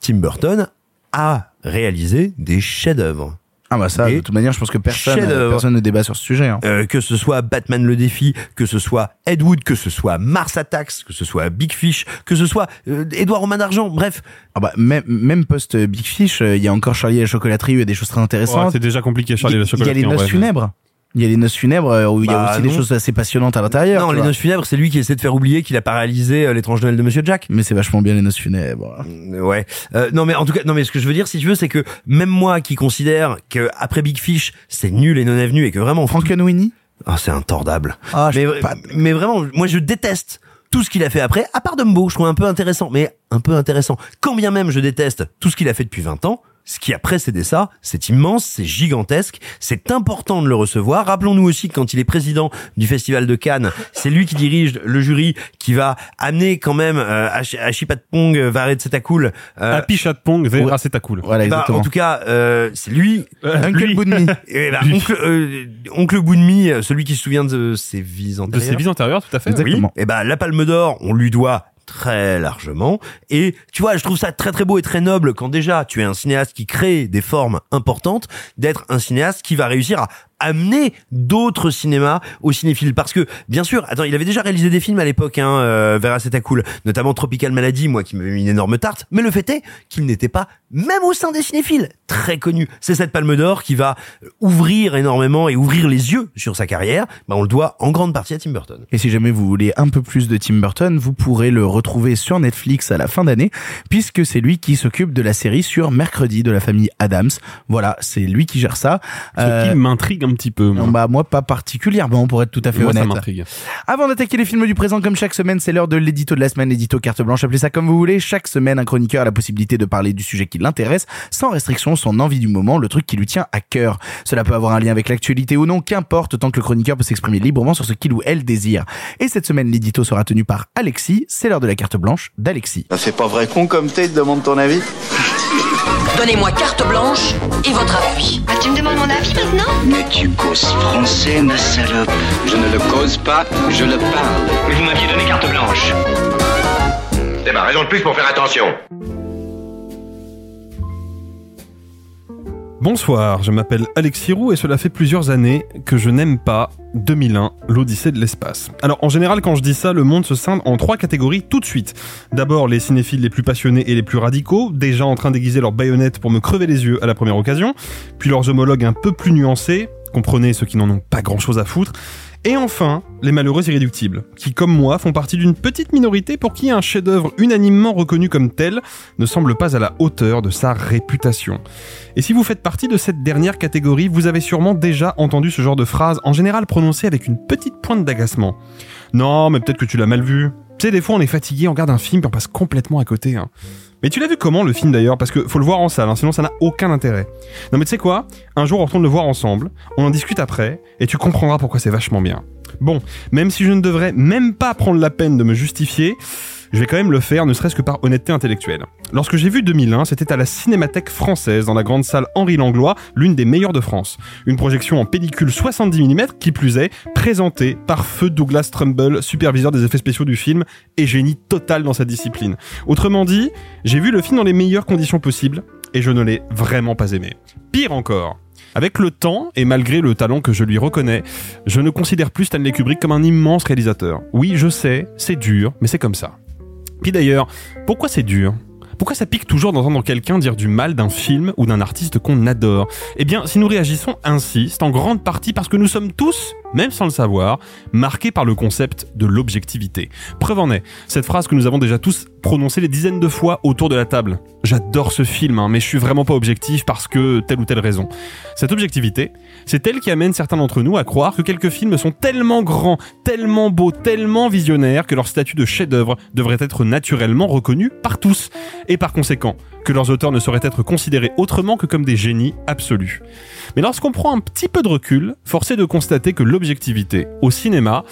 Tim Burton a réalisé des chefs-d'œuvre. Ah bah ça, Et de toute manière, je pense que personne, personne ne débat sur ce sujet. hein. Euh, que ce soit Batman le défi, que ce soit Ed Wood, que ce soit Mars Attacks, que ce soit Big Fish, que ce soit euh, Edouard Romain d'Argent, bref. Ah bah, même, même post euh, Big Fish, euh, il y a encore Charlie et la chocolaterie, il y a des choses très Ouais, intéressantes. c'est déjà compliqué, Charlie il, le y a- il y a les noces funèbres. Il y a les noces funèbres euh, où il y a Bah, aussi des choses assez passionnantes à l'intérieur. non, les vois. noces funèbres, c'est lui qui essaie de faire oublier qu'il a paralysé euh, l'étrange Noël de Monsieur Jack. Mais c'est vachement bien les noces funèbres. Euh, Ouais. Euh, non mais en tout cas, non mais ce que je veux dire, si tu veux, c'est que même moi qui considère que après Big Fish, c'est nul et non avenu et que vraiment, Frankenweenie oh, c'est intordable. Ah, mais, pas- mais vraiment, moi je déteste tout ce qu'il a fait après, à part Dumbo, je trouve un peu intéressant, mais un peu intéressant. Quand bien même je déteste tout ce qu'il a fait depuis 20 ans, ce qui a précédé ça, c'est immense, c'est gigantesque, c'est important de le recevoir. Rappelons-nous aussi que quand il est président du Festival de Cannes, c'est lui qui dirige le jury qui va amener quand même euh, Ashi- Ashipatpong Varetsetakul euh, Happy Chat Pong, Vera, c'est ta cool. Voilà, bah, exactement. en tout cas, euh, c'est lui. Uncle lui. Boonmi. Et bah, Lui. oncle, euh, oncle euh, celui qui se souvient de ses vies De antérieures. ses vies antérieures, tout à fait. Oui. Exactement. Et ben la Palme d'Or, on lui doit très largement. Et tu vois, je trouve ça très très beau et très noble quand déjà tu es un cinéaste qui crée des formes importantes, d'être un cinéaste qui va réussir à amener d'autres cinémas aux cinéphiles. Parce que, bien sûr, attends, il avait déjà réalisé des films à l'époque, hein, euh, Vera Zeta Cool, notamment Tropical Maladie, moi qui m'avait mis une énorme tarte. Mais le fait est qu'il n'était pas, même au sein des cinéphiles, très connu. C'est cette Palme d'Or qui va ouvrir énormément et ouvrir les yeux sur sa carrière. Ben, on le doit en grande partie à Tim Burton. Et si jamais vous voulez un peu plus de Tim Burton, vous pourrez le retrouver sur Netflix à la fin d'année, puisque c'est lui qui s'occupe de la série sur mercredi de la famille Adams. Voilà, c'est lui qui gère ça. Ce Euh, qui m'intrigue un petit peu. Moi, bah moi pas particulièrement pour être tout à fait Moi, ça honnête. m'intrigue. Avant d'attaquer les films du présent, comme chaque semaine, c'est l'heure de l'édito de la semaine, l'édito carte blanche, appelez ça comme vous voulez. Chaque semaine, un chroniqueur a la possibilité de parler du sujet qui l'intéresse, sans restriction, son envie du moment, le truc qui lui tient à cœur. Cela peut avoir un lien avec l'actualité ou non, qu'importe, tant que le chroniqueur peut s'exprimer librement sur ce qu'il ou elle désire. Et cette semaine, l'édito sera tenu par Alexis, c'est l'heure de la carte blanche d'Alexis. Ça fait pas vrai con comme t'es, te demande ton avis Donnez-moi carte blanche et votre appui. Ah, tu me demandes mon avis maintenant Mais tu causes français, ma salope. Je ne le cause pas, je le parle. Mais vous m'aviez donné carte blanche. C'est ma raison de plus pour faire attention. Bonsoir, je m'appelle Alexis Roux et cela fait plusieurs années que je n'aime pas 2001, l'Odyssée de l'espace. Alors en général quand je dis ça, le monde se scinde en trois catégories tout de suite. D'abord les cinéphiles les plus passionnés et les plus radicaux, déjà en train d'aiguiser leurs baïonnettes pour me crever les yeux à la première occasion, puis leurs homologues un peu plus nuancés, comprenez ceux qui n'en ont pas grand chose à foutre, et enfin, les malheureux irréductibles, qui comme moi font partie d'une petite minorité pour qui un chef-d'œuvre unanimement reconnu comme tel ne semble pas à la hauteur de sa réputation. Et si vous faites partie de cette dernière catégorie, vous avez sûrement déjà entendu ce genre de phrase, en général prononcée avec une petite pointe d'agacement. Non, mais peut-être que tu l'as mal vu. Tu sais, des fois on est fatigué, on regarde un film et on passe complètement à côté. Hein. Mais tu l'as vu comment le film d'ailleurs? Parce que faut le voir en salle, hein, sinon ça n'a aucun intérêt. Non mais tu sais quoi? Un jour on retourne le voir ensemble, on en discute après, et tu comprendras pourquoi c'est vachement bien. Bon, même si je ne devrais même pas prendre la peine de me justifier, je vais quand même le faire, ne serait-ce que par honnêteté intellectuelle. Lorsque j'ai vu 2001, c'était à la Cinémathèque française, dans la grande salle Henri Langlois, l'une des meilleures de France. Une projection en pellicule 70 mm, qui plus est, présentée par feu Douglas Trumbull, superviseur des effets spéciaux du film, et génie total dans sa discipline. Autrement dit, j'ai vu le film dans les meilleures conditions possibles, et je ne l'ai vraiment pas aimé. Pire encore, avec le temps, et malgré le talent que je lui reconnais, je ne considère plus Stanley Kubrick comme un immense réalisateur. Oui, je sais, c'est dur, mais c'est comme ça. Puis d'ailleurs, pourquoi c'est dur? Pourquoi ça pique toujours d'entendre quelqu'un dire du mal d'un film ou d'un artiste qu'on adore? Eh bien, si nous réagissons ainsi, c'est en grande partie parce que nous sommes tous, même sans le savoir, marqués par le concept de l'objectivité. Preuve en est, cette phrase que nous avons déjà tous prononcée des dizaines de fois autour de la table. J'adore ce film, hein, mais je suis vraiment pas objectif parce que telle ou telle raison. Cette objectivité, c'est elle qui amène certains d'entre nous à croire que quelques films sont tellement grands, tellement beaux, tellement visionnaires que leur statut de chef-d'œuvre devrait être naturellement reconnu par tous, et par conséquent que leurs auteurs ne sauraient être considérés autrement que comme des génies absolus. Mais lorsqu'on prend un petit peu de recul, force est de constater que l'objectivité au cinéma,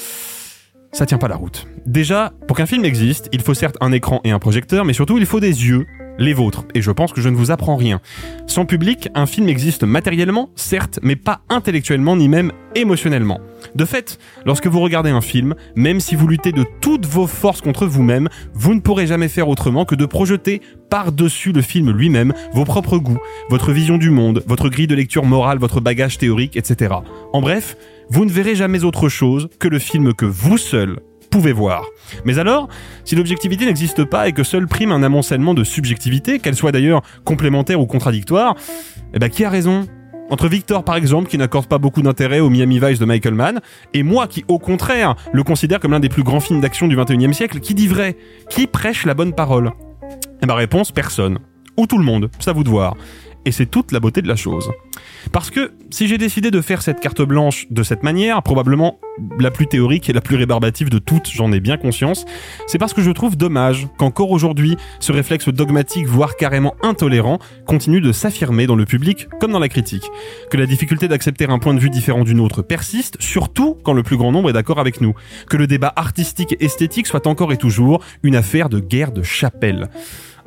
ça tient pas la route. Déjà, pour qu'un film existe, il faut certes un écran et un projecteur, mais surtout il faut des yeux les vôtres, et je pense que je ne vous apprends rien. Sans public, un film existe matériellement, certes, mais pas intellectuellement ni même émotionnellement. De fait, lorsque vous regardez un film, même si vous luttez de toutes vos forces contre vous-même, vous ne pourrez jamais faire autrement que de projeter par-dessus le film lui-même vos propres goûts, votre vision du monde, votre grille de lecture morale, votre bagage théorique, etc. En bref, vous ne verrez jamais autre chose que le film que vous seul pouvez voir. Mais alors, si l'objectivité n'existe pas et que seul prime un amoncellement de subjectivité, qu'elle soit d'ailleurs complémentaire ou contradictoire, eh ben qui a raison? Entre Victor par exemple qui n'accorde pas beaucoup d'intérêt au Miami Vice de Michael Mann et moi qui au contraire le considère comme l'un des plus grands films d'action du 21e siècle, qui dit vrai? Qui prêche la bonne parole? Eh ben réponse personne. Ou tout le monde, ça vous de voir. Et c'est toute la beauté de la chose. Parce que si j'ai décidé de faire cette carte blanche de cette manière, probablement la plus théorique et la plus rébarbative de toutes, j'en ai bien conscience, c'est parce que je trouve dommage qu'encore aujourd'hui, ce réflexe dogmatique, voire carrément intolérant, continue de s'affirmer dans le public comme dans la critique. Que la difficulté d'accepter un point de vue différent d'une autre persiste, surtout quand le plus grand nombre est d'accord avec nous. Que le débat artistique et esthétique soit encore et toujours une affaire de guerre de chapelle.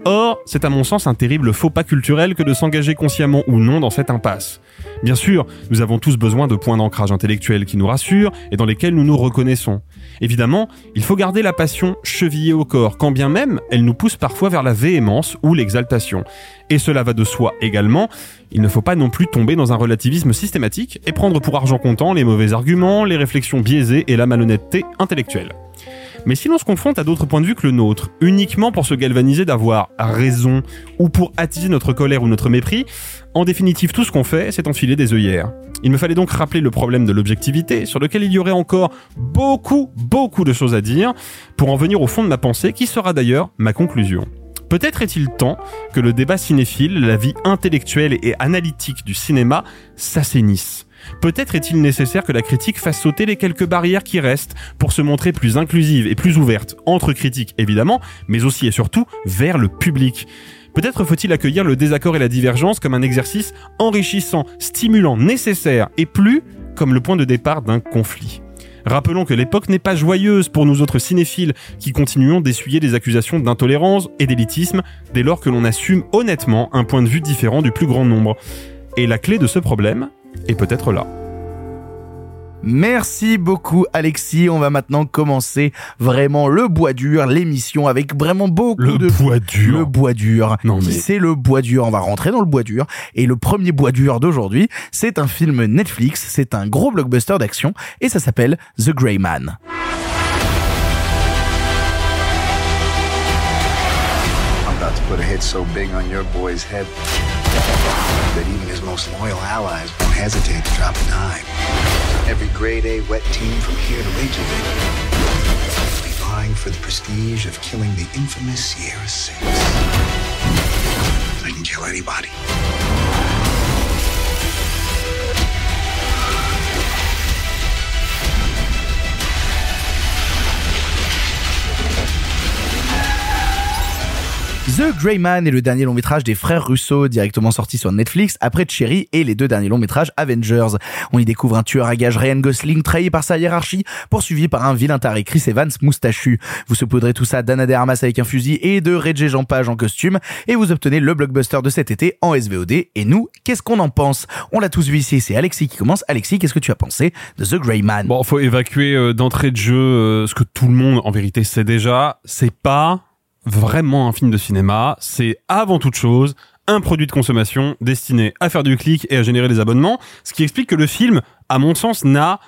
Or, c'est à mon sens un terrible faux pas culturel que de s'engager consciemment ou non dans cette impasse. Bien sûr, nous avons tous besoin de points d'ancrage intellectuel qui nous rassurent et dans lesquels nous nous reconnaissons. Évidemment, il faut garder la passion chevillée au corps, quand bien même elle nous pousse parfois vers la véhémence ou l'exaltation. Et cela va de soi également, il ne faut pas non plus tomber dans un relativisme systématique et prendre pour argent comptant les mauvais arguments, les réflexions biaisées et la malhonnêteté intellectuelle. Mais si l'on se confronte à d'autres points de vue que le nôtre, uniquement pour se galvaniser d'avoir raison, ou pour attiser notre colère ou notre mépris, en définitive tout ce qu'on fait, c'est enfiler des œillères. Il me fallait donc rappeler le problème de l'objectivité, sur lequel il y aurait encore beaucoup, beaucoup de choses à dire, pour en venir au fond de ma pensée, qui sera d'ailleurs ma conclusion. Peut-être est-il temps que le débat cinéphile, la vie intellectuelle et analytique du cinéma s'assainisse. Peut-être est-il nécessaire que la critique fasse sauter les quelques barrières qui restent pour se montrer plus inclusive et plus ouverte, entre critiques évidemment, mais aussi et surtout vers le public. Peut-être faut-il accueillir le désaccord et la divergence comme un exercice enrichissant, stimulant, nécessaire, et plus comme le point de départ d'un conflit. Rappelons que l'époque n'est pas joyeuse pour nous autres cinéphiles qui continuons d'essuyer des accusations d'intolérance et d'élitisme dès lors que l'on assume honnêtement un point de vue différent du plus grand nombre. Et la clé de ce problème est peut-être là. Merci beaucoup Alexis. On va maintenant commencer vraiment le bois dur, l'émission avec vraiment beaucoup Le de bois dur. Le bois dur. Non, mais- C'est le bois dur? On va rentrer dans le bois dur. Et le premier bois dur d'aujourd'hui, c'est un film Netflix. C'est un gros blockbuster d'action et ça s'appelle The Grey Man. I'm about to put a hit so big on your boy's head that even his most loyal allies hesitate to drop a dime. Every grade A wet team from here to Reykjavik will be vying for the prestige of killing the infamous Sierra Six. I can kill anybody. The Grey Man est le dernier long métrage des frères Russo, directement sorti sur Netflix après Cherry et les deux derniers longs métrages Avengers. On y découvre un tueur à gages Ryan Gosling trahi par sa hiérarchie, poursuivi par un vilain taré Chris Evans moustachu. Vous saupoudrez tout ça d'Anna de Armas avec un fusil et de Reggie Jean Page en costume et vous obtenez le blockbuster de cet été en SVOD. Et nous, qu'est-ce qu'on en pense? On l'a tous vu ici, c'est Alexis qui commence. Alexis, qu'est-ce que tu as pensé de The Grey Man? Bon, faut évacuer euh, d'entrée de jeu euh, ce que tout le monde en vérité sait déjà. C'est pas vraiment un film de cinéma. C'est avant toute chose un produit de consommation destiné à faire du clic et à générer des abonnements. Ce qui explique que le film, à mon sens, n'a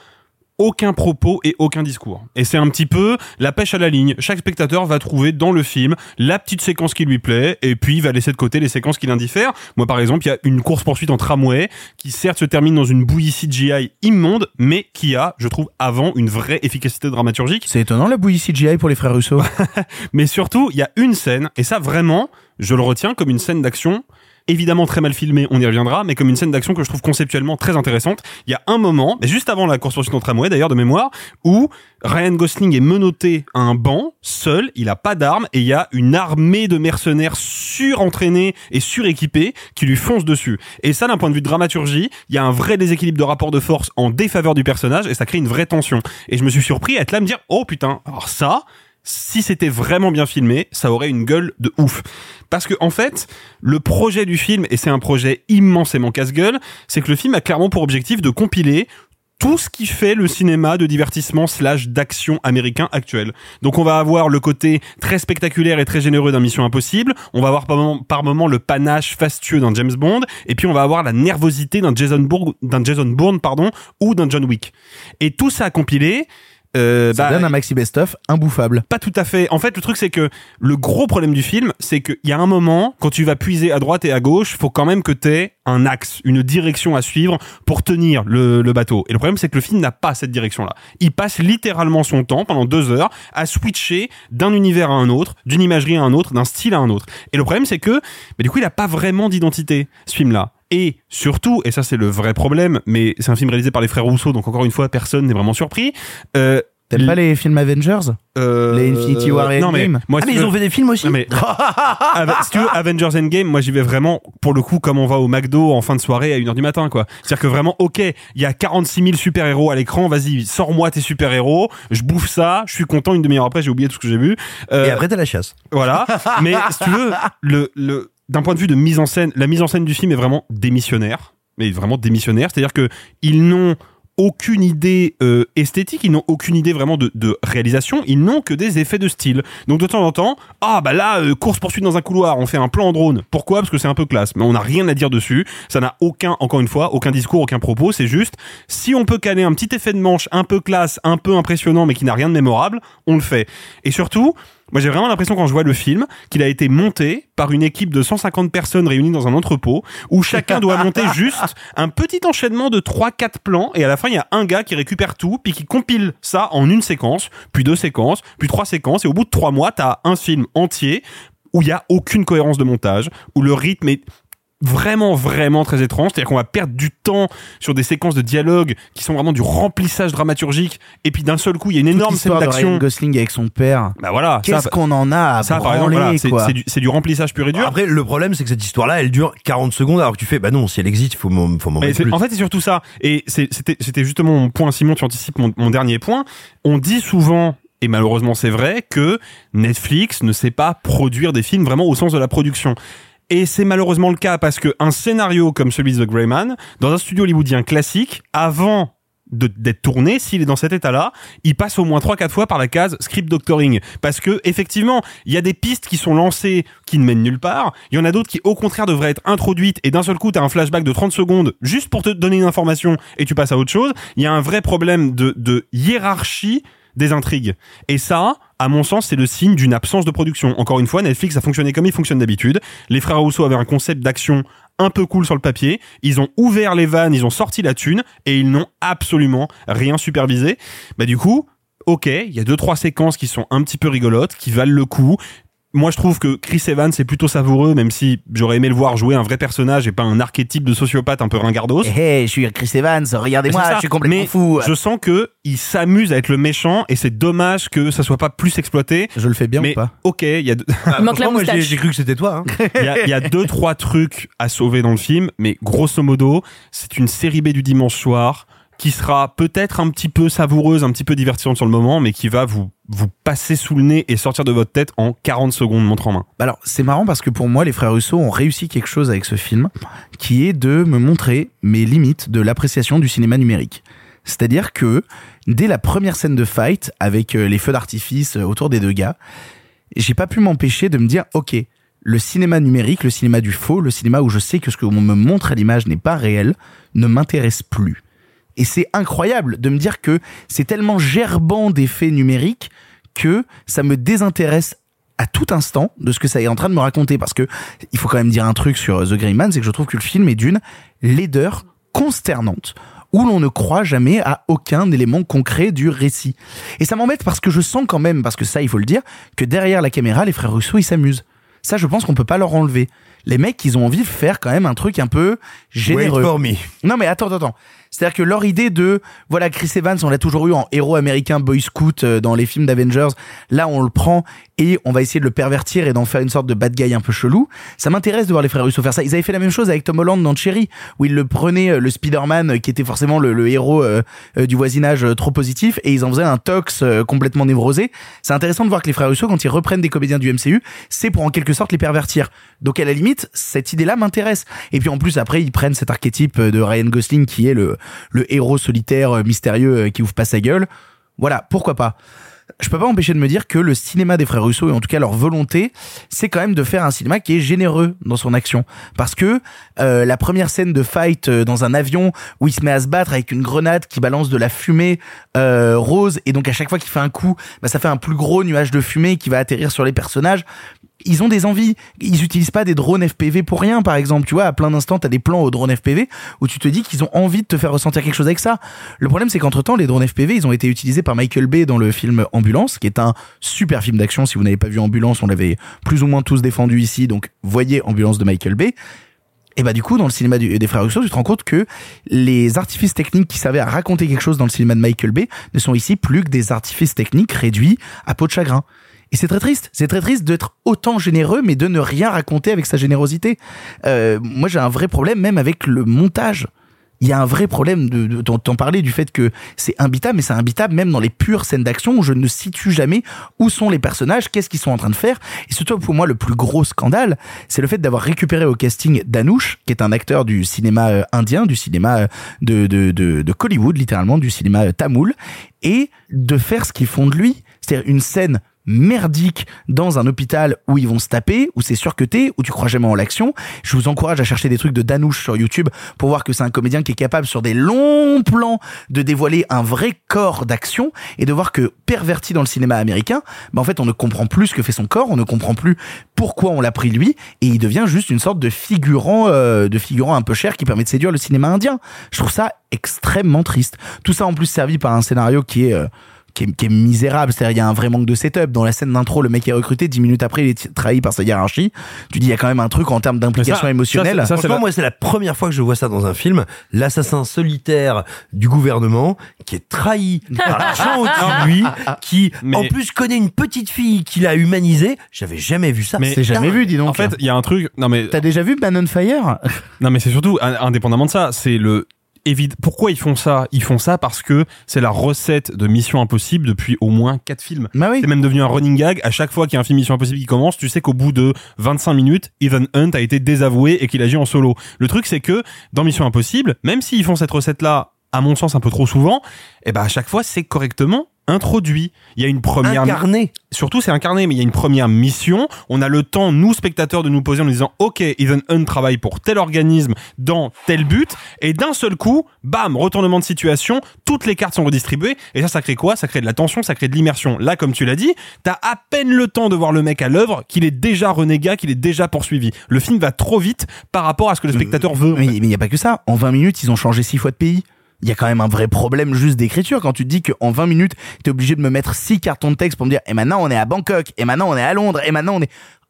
aucun propos et aucun discours. Et c'est un petit peu la pêche à la ligne. Chaque spectateur va trouver dans le film la petite séquence qui lui plaît et puis il va laisser de côté les séquences qui l'indiffèrent. Moi par exemple, il y a une course-poursuite en tramway qui certes se termine dans une bouillie CGI immonde mais qui a, je trouve, avant une vraie efficacité dramaturgique. C'est étonnant la bouillie CGI pour les frères Russo. Mais surtout, il y a une scène, et ça vraiment, je le retiens comme une scène d'action, évidemment très mal filmée, on y reviendra, mais comme une scène d'action que je trouve conceptuellement très intéressante. Il y a un moment, mais juste avant la course poursuite en tramway d'ailleurs de mémoire, où Ryan Gosling est menotté à un banc, seul, il a pas d'armes, et il y a une armée de mercenaires surentraînés et suréquipés qui lui foncent dessus. Et ça, d'un point de vue de dramaturgie, il y a un vrai déséquilibre de rapport de force en défaveur du personnage, et ça crée une vraie tension. Et je me suis surpris à être là à me dire, oh putain, alors ça, si c'était vraiment bien filmé, ça aurait une gueule de ouf. Parce que en fait, le projet du film, et c'est un projet immensément casse-gueule, c'est que le film a clairement pour objectif de compiler tout ce qui fait le cinéma de divertissement slash d'action américain actuel. Donc on va avoir le côté très spectaculaire et très généreux d'un Mission Impossible, on va avoir par moment, le panache fastueux d'un James Bond, et puis on va avoir la nervosité d'un Jason Jason Bourne pardon, ou d'un John Wick. Et tout ça compilé, euh, Ça bah, donne un maxi best-of imbouffable. pas tout à fait. En fait, le truc, c'est que le gros problème du film, c'est qu'il y a un moment, quand tu vas puiser à droite et à gauche, faut quand même que t'aies un axe, une direction à suivre pour tenir le, le bateau. Et le problème, c'est que le film n'a pas cette direction-là. Il passe littéralement son temps, pendant deux heures, à switcher d'un univers à un autre, d'une imagerie à un autre, d'un style à un autre. Et le problème, c'est que, mais du coup, il n'a pas vraiment d'identité, ce film-là. Et surtout, et ça c'est le vrai problème, mais c'est un film réalisé par les frères Rousseau, donc encore une fois, personne n'est vraiment surpris. Euh, T'aimes pas les films Avengers euh, Les Infinity War et non, mais Ah, mais ils veux- ont fait des films aussi non, mais- Ave- si tu veux, Avengers Endgame, moi j'y vais vraiment, pour le coup, comme on va au McDo en fin de soirée à 1h du matin, quoi. C'est-à-dire que vraiment, ok, il y a 46 000 super-héros à l'écran, vas-y, sors-moi tes super-héros, je bouffe ça, je suis content, une demi-heure après, j'ai oublié tout ce que j'ai vu. Euh, Et après, t'as la chasse. voilà. Mais si tu veux, le, le, d'un point de vue de mise en scène, la mise en scène du film est vraiment démissionnaire. Mais vraiment démissionnaire. C'est-à-dire que ils n'ont aucune idée euh, esthétique, ils n'ont aucune idée vraiment de, de réalisation, ils n'ont que des effets de style. Donc de temps en temps, ah bah là, euh, course poursuite dans un couloir, on fait un plan en drone. Pourquoi? Parce que c'est un peu classe, mais on n'a rien à dire dessus. Ça n'a aucun, encore une fois, aucun discours, aucun propos. C'est juste, si on peut caler un petit effet de manche un peu classe, un peu impressionnant, mais qui n'a rien de mémorable, on le fait. Et surtout, moi, j'ai vraiment l'impression quand je vois le film qu'il a été monté par une équipe de 150 personnes réunies dans un entrepôt où chacun doit monter juste un petit enchaînement de 3-4 plans et à la fin, il y a un gars qui récupère tout puis qui compile ça en une séquence, puis deux séquences, puis trois séquences et au bout de trois mois, t'as un film entier où il y a aucune cohérence de montage, où le rythme est vraiment vraiment très étrange c'est à dire qu'on va perdre du temps sur des séquences de dialogue qui sont vraiment du remplissage dramaturgique et puis d'un seul coup il y a une énorme scène d'action Gosling avec son père. bah voilà Qu'est-ce ça, qu'on en a à ça par exemple branler, voilà, c'est quoi. c'est du, remplissage pur et dur Après, le problème, c'est que cette histoire-là, elle dure 40 secondes, alors que tu fais, bah non, si elle existe, il faut m'en, plus. en fait, c'est surtout ça. Et c'était c'était justement mon point, Simon, tu anticipes mon, mon dernier point. On dit souvent, et malheureusement c'est vrai, que Netflix ne sait pas produire des films vraiment au sens de la production. Et c'est malheureusement le cas parce que un scénario comme celui de The Grey Man, dans un studio hollywoodien classique, avant d'être tourné, s'il est dans cet état-là, il passe au moins 3-4 fois par la case script doctoring. Parce que, effectivement, il y a des pistes qui sont lancées qui ne mènent nulle part. Il y en a d'autres qui, au contraire, devraient être introduites et d'un seul coup, tu as un flashback de 30 secondes juste pour te donner une information et tu passes à autre chose. Il y a un vrai problème de, de hiérarchie des intrigues. Et ça, à mon sens, c'est le signe d'une absence de production. Encore une fois, Netflix a fonctionné comme il fonctionne d'habitude. Les frères Rousseau avaient un concept d'action un peu cool sur le papier. Ils ont ouvert les vannes, ils ont sorti la thune et ils n'ont absolument rien supervisé. Bah du coup, ok, il y a deux trois séquences qui sont un petit peu rigolotes, qui valent le coup. Moi, je trouve que Chris Evans est plutôt savoureux, même si j'aurais aimé le voir jouer un vrai personnage et pas un archétype de sociopathe un peu ringardos. Hé, hé, je suis Chris Evans, regardez-moi, je suis complètement Mais fou. Je sens que il s'amuse à être le méchant et c'est dommage que ça soit pas plus exploité. Je le fais bien mais ou pas ok, il y a deux- manque la moi, j'ai, cru que c'était toi. Hein. y il y a deux trois trucs à sauver dans le film, mais grosso modo, c'est une série B du dimanche soir qui sera peut-être un petit peu savoureuse, un petit peu divertissante sur le moment, mais qui va vous vous passer sous le nez et sortir de votre tête en 40 secondes montre en main. Bah Alors, c'est marrant parce que pour moi, les frères Russo ont réussi quelque chose avec ce film, qui est de me montrer mes limites de l'appréciation du cinéma numérique. C'est-à-dire que dès la première scène de fight, avec euh, les feux d'artifice euh, autour des deux gars, j'ai pas pu m'empêcher de me dire, ok, le cinéma numérique, le cinéma du faux, le cinéma où je sais que ce qu'on me montre à l'image n'est pas réel, ne m'intéresse plus. Et c'est incroyable de me dire que c'est tellement gerbant d'effets numériques que ça me désintéresse à tout instant de ce que ça est en train de me raconter parce que il faut quand même dire un truc sur The Grey Man, c'est que je trouve que le film est d'une laideur consternante où l'on ne croit jamais à aucun élément concret du récit. Et ça m'embête parce que je sens quand même, parce que ça il faut le dire, que derrière la caméra, les frères Russo ils s'amusent. Ça, je pense qu'on peut pas leur enlever. Les mecs, ils ont envie de faire quand même un truc un peu généreux. Wait for me. Non mais attends, attends, attends. C'est-à-dire que leur idée de, voilà, Chris Evans, on l'a toujours eu en héros américain boy scout euh, dans les films d'Avengers. Là, on le prend et on va essayer de le pervertir et d'en faire une sorte de bad guy un peu chelou. Ça m'intéresse de voir les frères Russo faire ça. Ils avaient fait la même chose avec Tom Holland dans Cherry, où ils le prenaient, euh, le Spider-Man, euh, qui était forcément le, le héros euh, euh, du voisinage trop positif, et ils en faisaient un tox euh, complètement névrosé. C'est intéressant de voir que les frères Russo, quand ils reprennent des comédiens du MCU, c'est pour en quelque sorte les pervertir. Donc à la limite, cette idée-là m'intéresse. Et puis en plus, après, ils prennent cet archétype de Ryan Gosling, qui est le, le héros solitaire, mystérieux, qui ouvre pas sa gueule. Voilà, pourquoi pas je peux pas m'empêcher de me dire que le cinéma des frères Russo, et en tout cas leur volonté, c'est quand même de faire un cinéma qui est généreux dans son action. Parce que euh, la première scène de fight euh, dans un avion où il se met à se battre avec une grenade qui balance de la fumée euh, rose, et donc à chaque fois qu'il fait un coup, bah, ça fait un plus gros nuage de fumée qui va atterrir sur les personnages ils ont des envies. Ils utilisent pas des drones FPV pour rien, par exemple. Tu vois, à plein d'instants, t'as des plans aux drones FPV où tu te dis qu'ils ont envie de te faire ressentir quelque chose avec ça. Le problème, c'est qu'entre temps, les drones FPV, ils ont été utilisés par Michael Bay dans le film Ambulance, qui est un super film d'action. Si vous n'avez pas vu Ambulance, on l'avait plus ou moins tous défendu ici. Donc, voyez Ambulance de Michael Bay. Et bah du coup, dans le cinéma des frères Russo, tu te rends compte que les artifices techniques qui servaient à raconter quelque chose dans le cinéma de Michael Bay ne sont ici plus que des artifices techniques réduits à peau de chagrin. Et c'est très triste. C'est très triste d'être autant généreux, mais de ne rien raconter avec sa générosité. Euh, moi, j'ai un vrai problème même avec le montage. Il y a un vrai problème de, de t'en- t'en parler du fait que c'est imbitable, mais c'est imbitable même dans les pures scènes d'action où je ne situe jamais où sont les personnages, qu'est-ce qu'ils sont en train de faire. Et surtout pour moi le plus gros scandale, c'est le fait d'avoir récupéré au casting Danush, qui est un acteur du cinéma euh, indien, du cinéma euh, de, de, de, de Hollywood littéralement, du cinéma euh, tamoul, et de faire ce qu'ils font de lui, c'est-à-dire une scène merdique dans un hôpital où ils vont se taper, où c'est surcuté, où tu crois jamais en l'action. Je vous encourage à chercher des trucs de Danouche sur YouTube pour voir que c'est un comédien qui est capable sur des longs plans de dévoiler un vrai corps d'action et de voir que perverti dans le cinéma américain, bah en fait on ne comprend plus ce que fait son corps, on ne comprend plus pourquoi on l'a pris lui et il devient juste une sorte de figurant euh, de figurant un peu cher qui permet de séduire le cinéma indien. Je trouve ça extrêmement triste. Tout ça en plus servi par un scénario qui est euh, qui est, qui est misérable, c'est-à-dire il y a un vrai manque de setup. Dans la scène d'intro, le mec est recruté, dix minutes après, il est trahi par sa hiérarchie. Tu dis, il y a quand même un truc en termes d'implication émotionnelle. Franchement, moi, c'est la première fois que je vois ça dans un film. L'assassin solitaire du gouvernement qui est trahi par les gens au-dessus de lui, qui en plus connaît une petite fille qu'il a humanisée. J'avais jamais vu ça. Mais C'est dingue. En fait, il y a un truc. Non mais. T'as déjà vu Man on Fire? Non mais c'est surtout in- indépendamment de ça, c'est le Pourquoi ils font ça? Ils font ça parce que c'est la recette de Mission Impossible depuis au moins quatre films. Bah C'est même devenu un running gag. À chaque fois qu'il y a un film Mission Impossible qui commence, tu sais qu'au bout de 25 minutes, Ethan Hunt a été désavoué et qu'il agit en solo. Le truc c'est que dans Mission Impossible, même s'ils font cette recette là, à mon sens un peu trop souvent, et ben à chaque fois c'est correctement introduit. Il y a une première Incarné. Surtout c'est incarné, mais il y a une première mission. On a le temps, nous spectateurs, de nous poser en nous disant, ok, Ethan Hunt travaille pour tel organisme dans tel but, et d'un seul coup, bam, retournement de situation, toutes les cartes sont redistribuées, et ça, ça crée quoi? Ça crée de la tension, ça crée de l'immersion. Là, comme tu l'as dit, t'as à peine le temps de voir le mec à l'œuvre qu'il est déjà renégat, qu'il est déjà poursuivi. Le film va trop vite par rapport à ce que le spectateur veut. Mais il n'y a pas que ça. En 20 minutes, ils ont changé six fois de pays. Il y a quand même un vrai problème juste d'écriture quand tu te dis qu'en 20 minutes, t'es obligé de me mettre six cartons de texte pour me dire, et maintenant on est à Bangkok, et maintenant on est à Londres, et maintenant on est...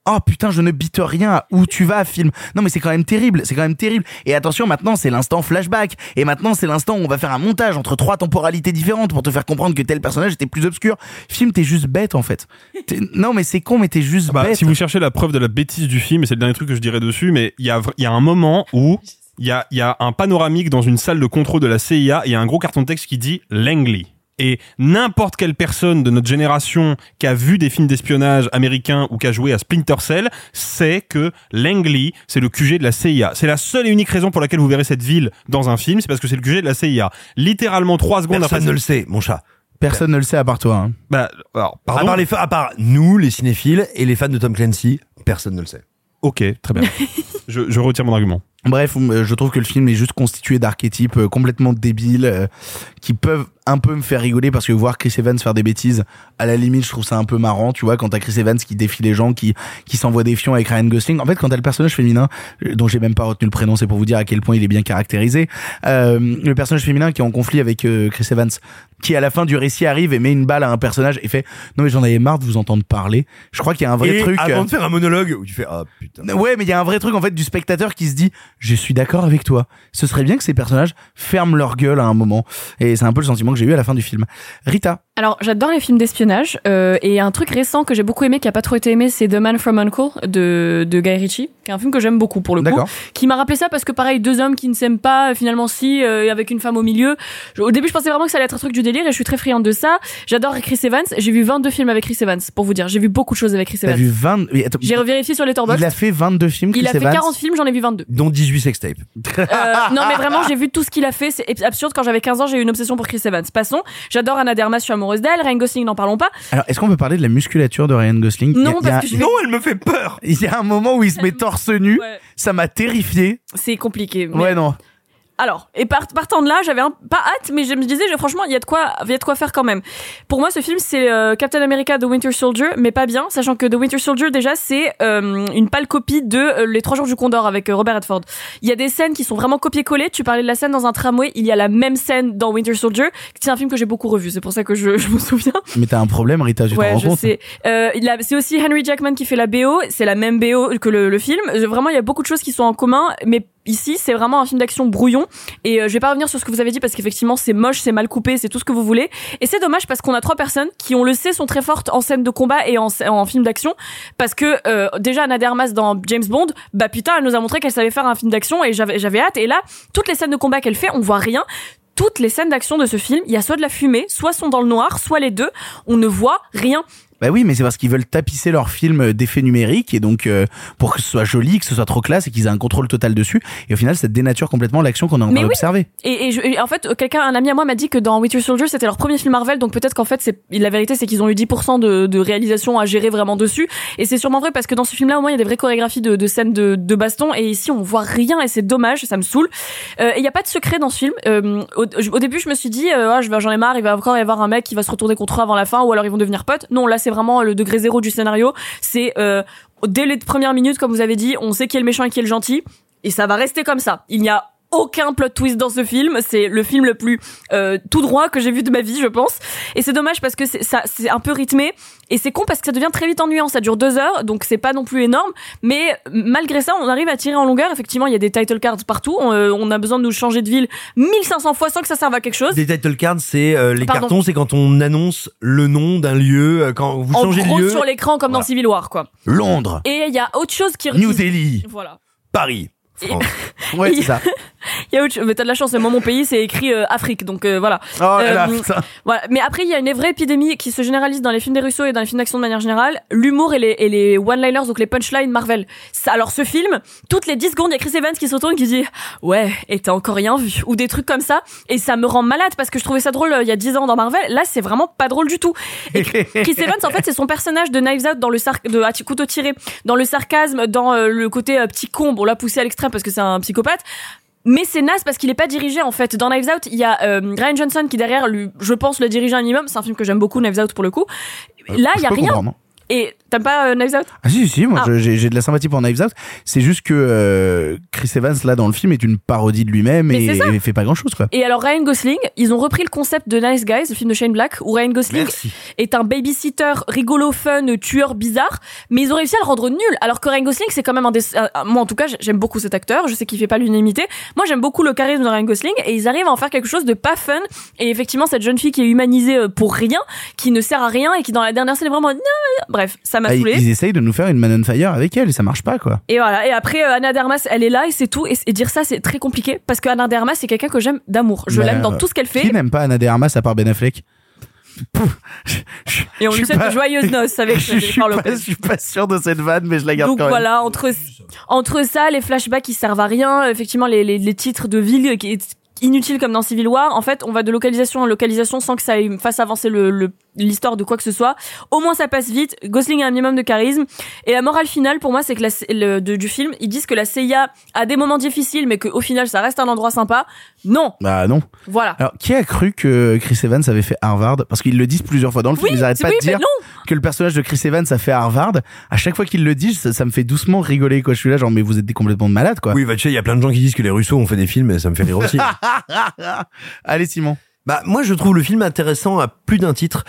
Oh putain, je ne bite rien à où tu vas, film? Non mais c'est quand même terrible, c'est quand même terrible. Et attention, maintenant c'est l'instant flashback. Et maintenant c'est l'instant où on va faire un montage entre trois temporalités différentes pour te faire comprendre que tel personnage était plus obscur. Film, t'es juste bête en fait. Non mais c'est con, mais t'es juste Bah, bête. si vous cherchez la preuve de la bêtise du film, et c'est le dernier truc que je dirais dessus, mais il y a, y a un moment où il y a, il y a un panoramique dans une salle de contrôle de la CIA, et il y a un gros carton de texte qui dit Langley. Et n'importe quelle personne de notre génération qui a vu des films d'espionnage américains ou qui a joué à Splinter Cell sait que Langley, c'est le QG de la CIA. C'est la seule et unique raison pour laquelle vous verrez cette ville dans un film, c'est parce que c'est le QG de la CIA. Littéralement trois secondes Personne après. ne le sait, mon chat. Personne ne le sait à part toi. hein. Bah, alors, À part, les à part nous, les cinéphiles, et les fans de Tom Clancy, personne ne le sait. Ok, très bien. je, je retire mon argument. Bref, euh, je trouve que le film est juste constitué d'archétypes euh, complètement débiles euh, qui peuvent un peu me faire rigoler parce que voir Chris Evans faire des bêtises, à la limite, je trouve ça un peu marrant, tu vois, quand t'as Chris Evans qui défie les gens, qui qui s'envoie des fions avec Ryan Gosling. En fait, quand t'as le personnage féminin, euh, dont j'ai même pas retenu le prénom, c'est pour vous dire à quel point il est bien caractérisé, euh, le personnage féminin qui est en conflit avec euh, Chris Evans, qui à la fin du récit arrive et met une balle à un personnage et fait non mais j'en avais marre de vous entendre parler. Je crois qu'il y a un vrai et truc. avant de faire un monologue où tu fais ah putain. Ouais, mais il y a un vrai truc en fait du spectateur qui se dit je suis d'accord avec toi. Ce serait bien que ces personnages ferment leur gueule à un moment. Et c'est un peu le sentiment que j'ai eu à la fin du film. Rita, Alors, j'adore les films d'espionnage. Euh, et un truc récent que j'ai beaucoup aimé, qui a pas trop été aimé, c'est The Man from Uncle de, de Guy Ritchie, qui est un film que j'aime beaucoup pour le coup. D'accord. Qui m'a rappelé ça parce que pareil, deux hommes qui ne s'aiment pas, finalement si, euh, avec une femme au milieu. Je- Au début, je pensais vraiment que ça allait être un truc du délire et je suis très friande de ça. J'adore Chris Evans. J'ai vu 22 films avec Chris Evans, pour vous dire. J'ai vu beaucoup de choses avec Chris Evans. vu 20. mais attends, J'ai revérifié sur les il a fait 22 films, Chris Il a fait Evans. 40 films, j'en ai vu 22. Dont 18 sextapes. Euh, non mais vraiment j'ai vu tout ce qu'il a fait c'est absurde quand j'avais 15 ans j'ai eu une obsession pour Chris Evans passons j'adore Anna Dermas je suis amoureuse d'elle Ryan Gosling n'en parlons pas. Alors, est-ce qu'on peut parler de la musculature de Ryan Gosling? Non, a- parce a- que je Non, elle me fait peur. Il y a un moment où il se met torse nu, ça m'a terrifié. c'est compliqué mais- Ouais, non. Alors et part- partant de là j'avais pas hâte mais je me disais je- franchement il y a de quoi il y a de quoi faire quand même. Pour moi ce film c'est euh, Captain America The Winter Soldier mais pas bien sachant que The Winter Soldier déjà c'est euh, une pâle copie de euh, Les Trois jours du Condor avec euh, Robert Redford. Il y a des scènes qui sont vraiment copiées-collées tu parlais de la scène dans un tramway. Il y a la même scène dans Winter Soldier. C'est un film que j'ai beaucoup revu. C'est pour ça que je, je me souviens. Mais t'as un problème, Rita, tu te Ouais, je sais. Euh, c'est aussi Henry Jackman qui fait la BO. C'est la même BO que le, le film. Vraiment, il y a beaucoup de choses qui sont en commun, mais ici, c'est vraiment un film d'action brouillon. Et euh, je vais pas revenir sur ce que vous avez dit parce qu'effectivement, c'est moche, c'est mal coupé, c'est tout ce que vous voulez. Et c'est dommage parce qu'on a trois personnes qui, on le sait, sont très fortes en scène de combat et en, en film d'action. Parce que euh, déjà, Anna de Armas dans James Bond, bah putain, elle nous a montré qu'elle savait faire un film d'action et j'avais j'avais hâte. Et là, toutes les scènes de combat qu'elle fait, on voit rien. Toutes les scènes d'action de ce film, il y a soit de la fumée, soit sont dans le noir, soit les deux. On ne voit rien. Bah oui, mais c'est parce qu'ils veulent tapisser leur film d'effets numériques et donc euh, pour que ce soit joli, que ce soit trop classe et qu'ils aient un contrôle total dessus. Et au final, ça dénature complètement l'action qu'on est en train oui. d'observer. Et, et, je- et en fait, quelqu'un, un ami à moi m'a dit que dans Winter Soldier, c'était leur premier film Marvel, donc peut-être qu'en fait, c'est la vérité, c'est qu'ils ont eu 10% de, de réalisation à gérer vraiment dessus. Et c'est sûrement vrai parce que dans ce film-là, au moins, il y a des vraies chorégraphies de, de scènes de, de baston, et ici, on voit rien, et c'est dommage, ça me saoule. Euh, et il y a pas de secret dans ce film. Euh, au, au début, je me suis dit, euh, Ah, je vais- j'en ai marre, il va encore y avoir un mec qui va se retourner contre eux avant la fin, ou alors ils vont devenir potes. Non, là, c'est vraiment le degré zéro du scénario. C'est euh, dès les premières minutes, comme vous avez dit, on sait qui est le méchant et qui est le gentil, et ça va rester comme ça. Il n'y a aucun plot twist dans ce film. C'est le film le plus euh, tout droit que j'ai vu de ma vie, je pense. Et c'est dommage parce que c'est ça, c'est un peu rythmé et c'est con parce que ça devient très vite ennuyant. Ça dure deux heures, donc c'est pas non plus énorme. Mais malgré ça, on arrive à tirer en longueur. Effectivement, il y a des title cards partout. On, euh, on a besoin de nous changer de ville 1500 fois sans que ça serve à quelque chose. Des title cards, c'est euh, les Pardon. cartons, c'est quand on annonce le nom d'un lieu, euh, quand vous en changez de lieu. sur l'écran comme dans Civil War, quoi. Londres, Et il y a autre chose qui New Delhi, Voilà. Paris. Et- France. Ouais, c'est ça. Y a autre. Mais t'as de la chance. Moi, mon pays, c'est écrit euh, Afrique, donc euh, voilà. Oh là Euh. Voilà. Mais après, il y a une vraie épidémie qui se généralise dans les films des Russo et dans les films d'action de manière générale. L'humour et les, et les one-liners, donc les punchlines Marvel. Ça, alors, ce film, toutes les 10 secondes, il y a Chris Evans qui se retourne et qui dit Ouais, et t'as encore rien vu. Ou des trucs comme ça. Et ça me rend malade parce que je trouvais ça drôle euh, il y a 10 ans dans Marvel. Là, c'est vraiment pas drôle du tout. Et Chris Evans, en fait, c'est son personnage de Knives Out dans le sar de à couteau tiré, dans le sarcasme, dans euh, le côté petit con. Bon, là, poussé à l'extrême parce que c'est un psychopathe. Mais c'est naze parce qu'il est pas dirigé en fait. Dans Knives Out, il y a euh, Ryan Johnson qui derrière lui, je pense, le dirige un minimum. C'est un film que j'aime beaucoup, Knives Out pour le coup. Là, il y a rien. comprendre. Et t'aimes pas euh, Knives Out? Ah si si, moi Ah. j'ai de la sympathie pour Knives Out. C'est juste que euh, Chris Evans là dans le film est une parodie de lui-même et, et fait pas grand chose quoi. Et alors Ryan Gosling, ils ont repris le concept de Nice Guys, le film de Shane Black, où Ryan Gosling Merci. est un babysitter rigolo, fun, tueur bizarre, mais ils ont réussi à le rendre nul. Alors que Ryan Gosling, c'est quand même un des, euh, moi en tout cas, j'aime beaucoup cet acteur. Je sais qu'il fait pas l'unanimité. Moi, j'aime beaucoup le charisme de Ryan Gosling et ils arrivent à en faire quelque chose de pas fun. Et effectivement, cette jeune fille qui est humanisée euh, pour rien, qui ne sert à rien et qui dans la dernière scène est vraiment, bref, ça m'a Ah, ils, saoulé. ils essayent de nous faire une Man on Fire avec elle et ça marche pas quoi. Et voilà. Et après, euh, Anna Dermas, elle est là et c'est tout. Et, et dire ça, c'est très compliqué parce que Anna Dermas, c'est quelqu'un que j'aime d'amour. Je Bah, l'aime dans tout ce qu'elle fait. Qui n'aime pas Anna de Armas à part Ben Affleck? Pouf. Je- je- Et on lui souhaite de joyeuses noces avec je, suis pas, je suis pas sûr de cette vanne mais je la garde Donc quand même. voilà, entre, entre ça, les flashbacks qui servent à rien, effectivement les, les, les titres de ville qui est inutile comme dans Civil War. En fait, on va de localisation en localisation sans que ça fasse avancer le, le- l'histoire de quoi que ce soit. Au moins, ça passe vite. Gosling a un minimum de charisme. Et la morale finale, pour moi, c'est que la, le, de- du film, ils disent que la CIA a des moments difficiles, mais qu'au final, ça reste un endroit sympa. Non. Bah non. Voilà. Alors, qui a cru que Chris Evans avait fait Harvard? Parce qu'ils le disent plusieurs fois dans le film, Oui, ils arrêtent c'est- pas oui, de dire que le personnage de Chris Evans a fait Harvard. À chaque fois qu'ils le disent, ça, ça me fait doucement rigoler quoi. Je suis là genre mais vous êtes complètement malades quoi. Oui, bah tu sais, il y a plein de gens qui disent que les Russos ont fait des films et ça me fait rire aussi. Allez Simon. Bah moi je trouve le film intéressant à plus d'un titre.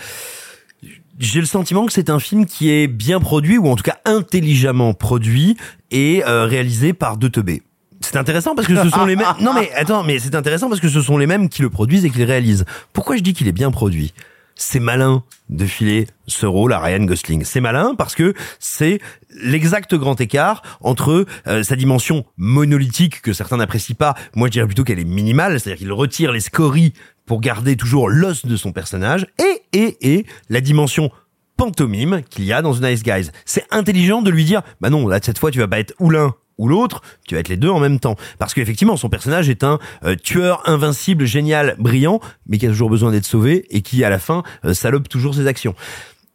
J'ai le sentiment que c'est un film qui est bien produit ou en tout cas intelligemment produit et euh, réalisé par deux teubés. C'est intéressant parce que ce sont les mêmes. Non mais attends, mais c'est intéressant parce que ce sont les mêmes qui le produisent et qui le réalisent. Pourquoi je dis qu'il est bien produit? C'est malin de filer ce rôle à Ryan Gosling. C'est malin parce que c'est l'exact grand écart entre euh, sa dimension monolithique que certains n'apprécient pas. Moi, je dirais plutôt qu'elle est minimale, c'est-à-dire qu'il retire les scories pour garder toujours l'os de son personnage et et et la dimension pantomime qu'il y a dans The Nice Guys. C'est intelligent de lui dire, bah non, là, cette fois, tu vas pas être ou l'un ou l'autre, tu vas être les deux en même temps. Parce qu'effectivement, son personnage est un euh, tueur invincible, génial, brillant, mais qui a toujours besoin d'être sauvé et qui, à la fin, euh, salope toujours ses actions.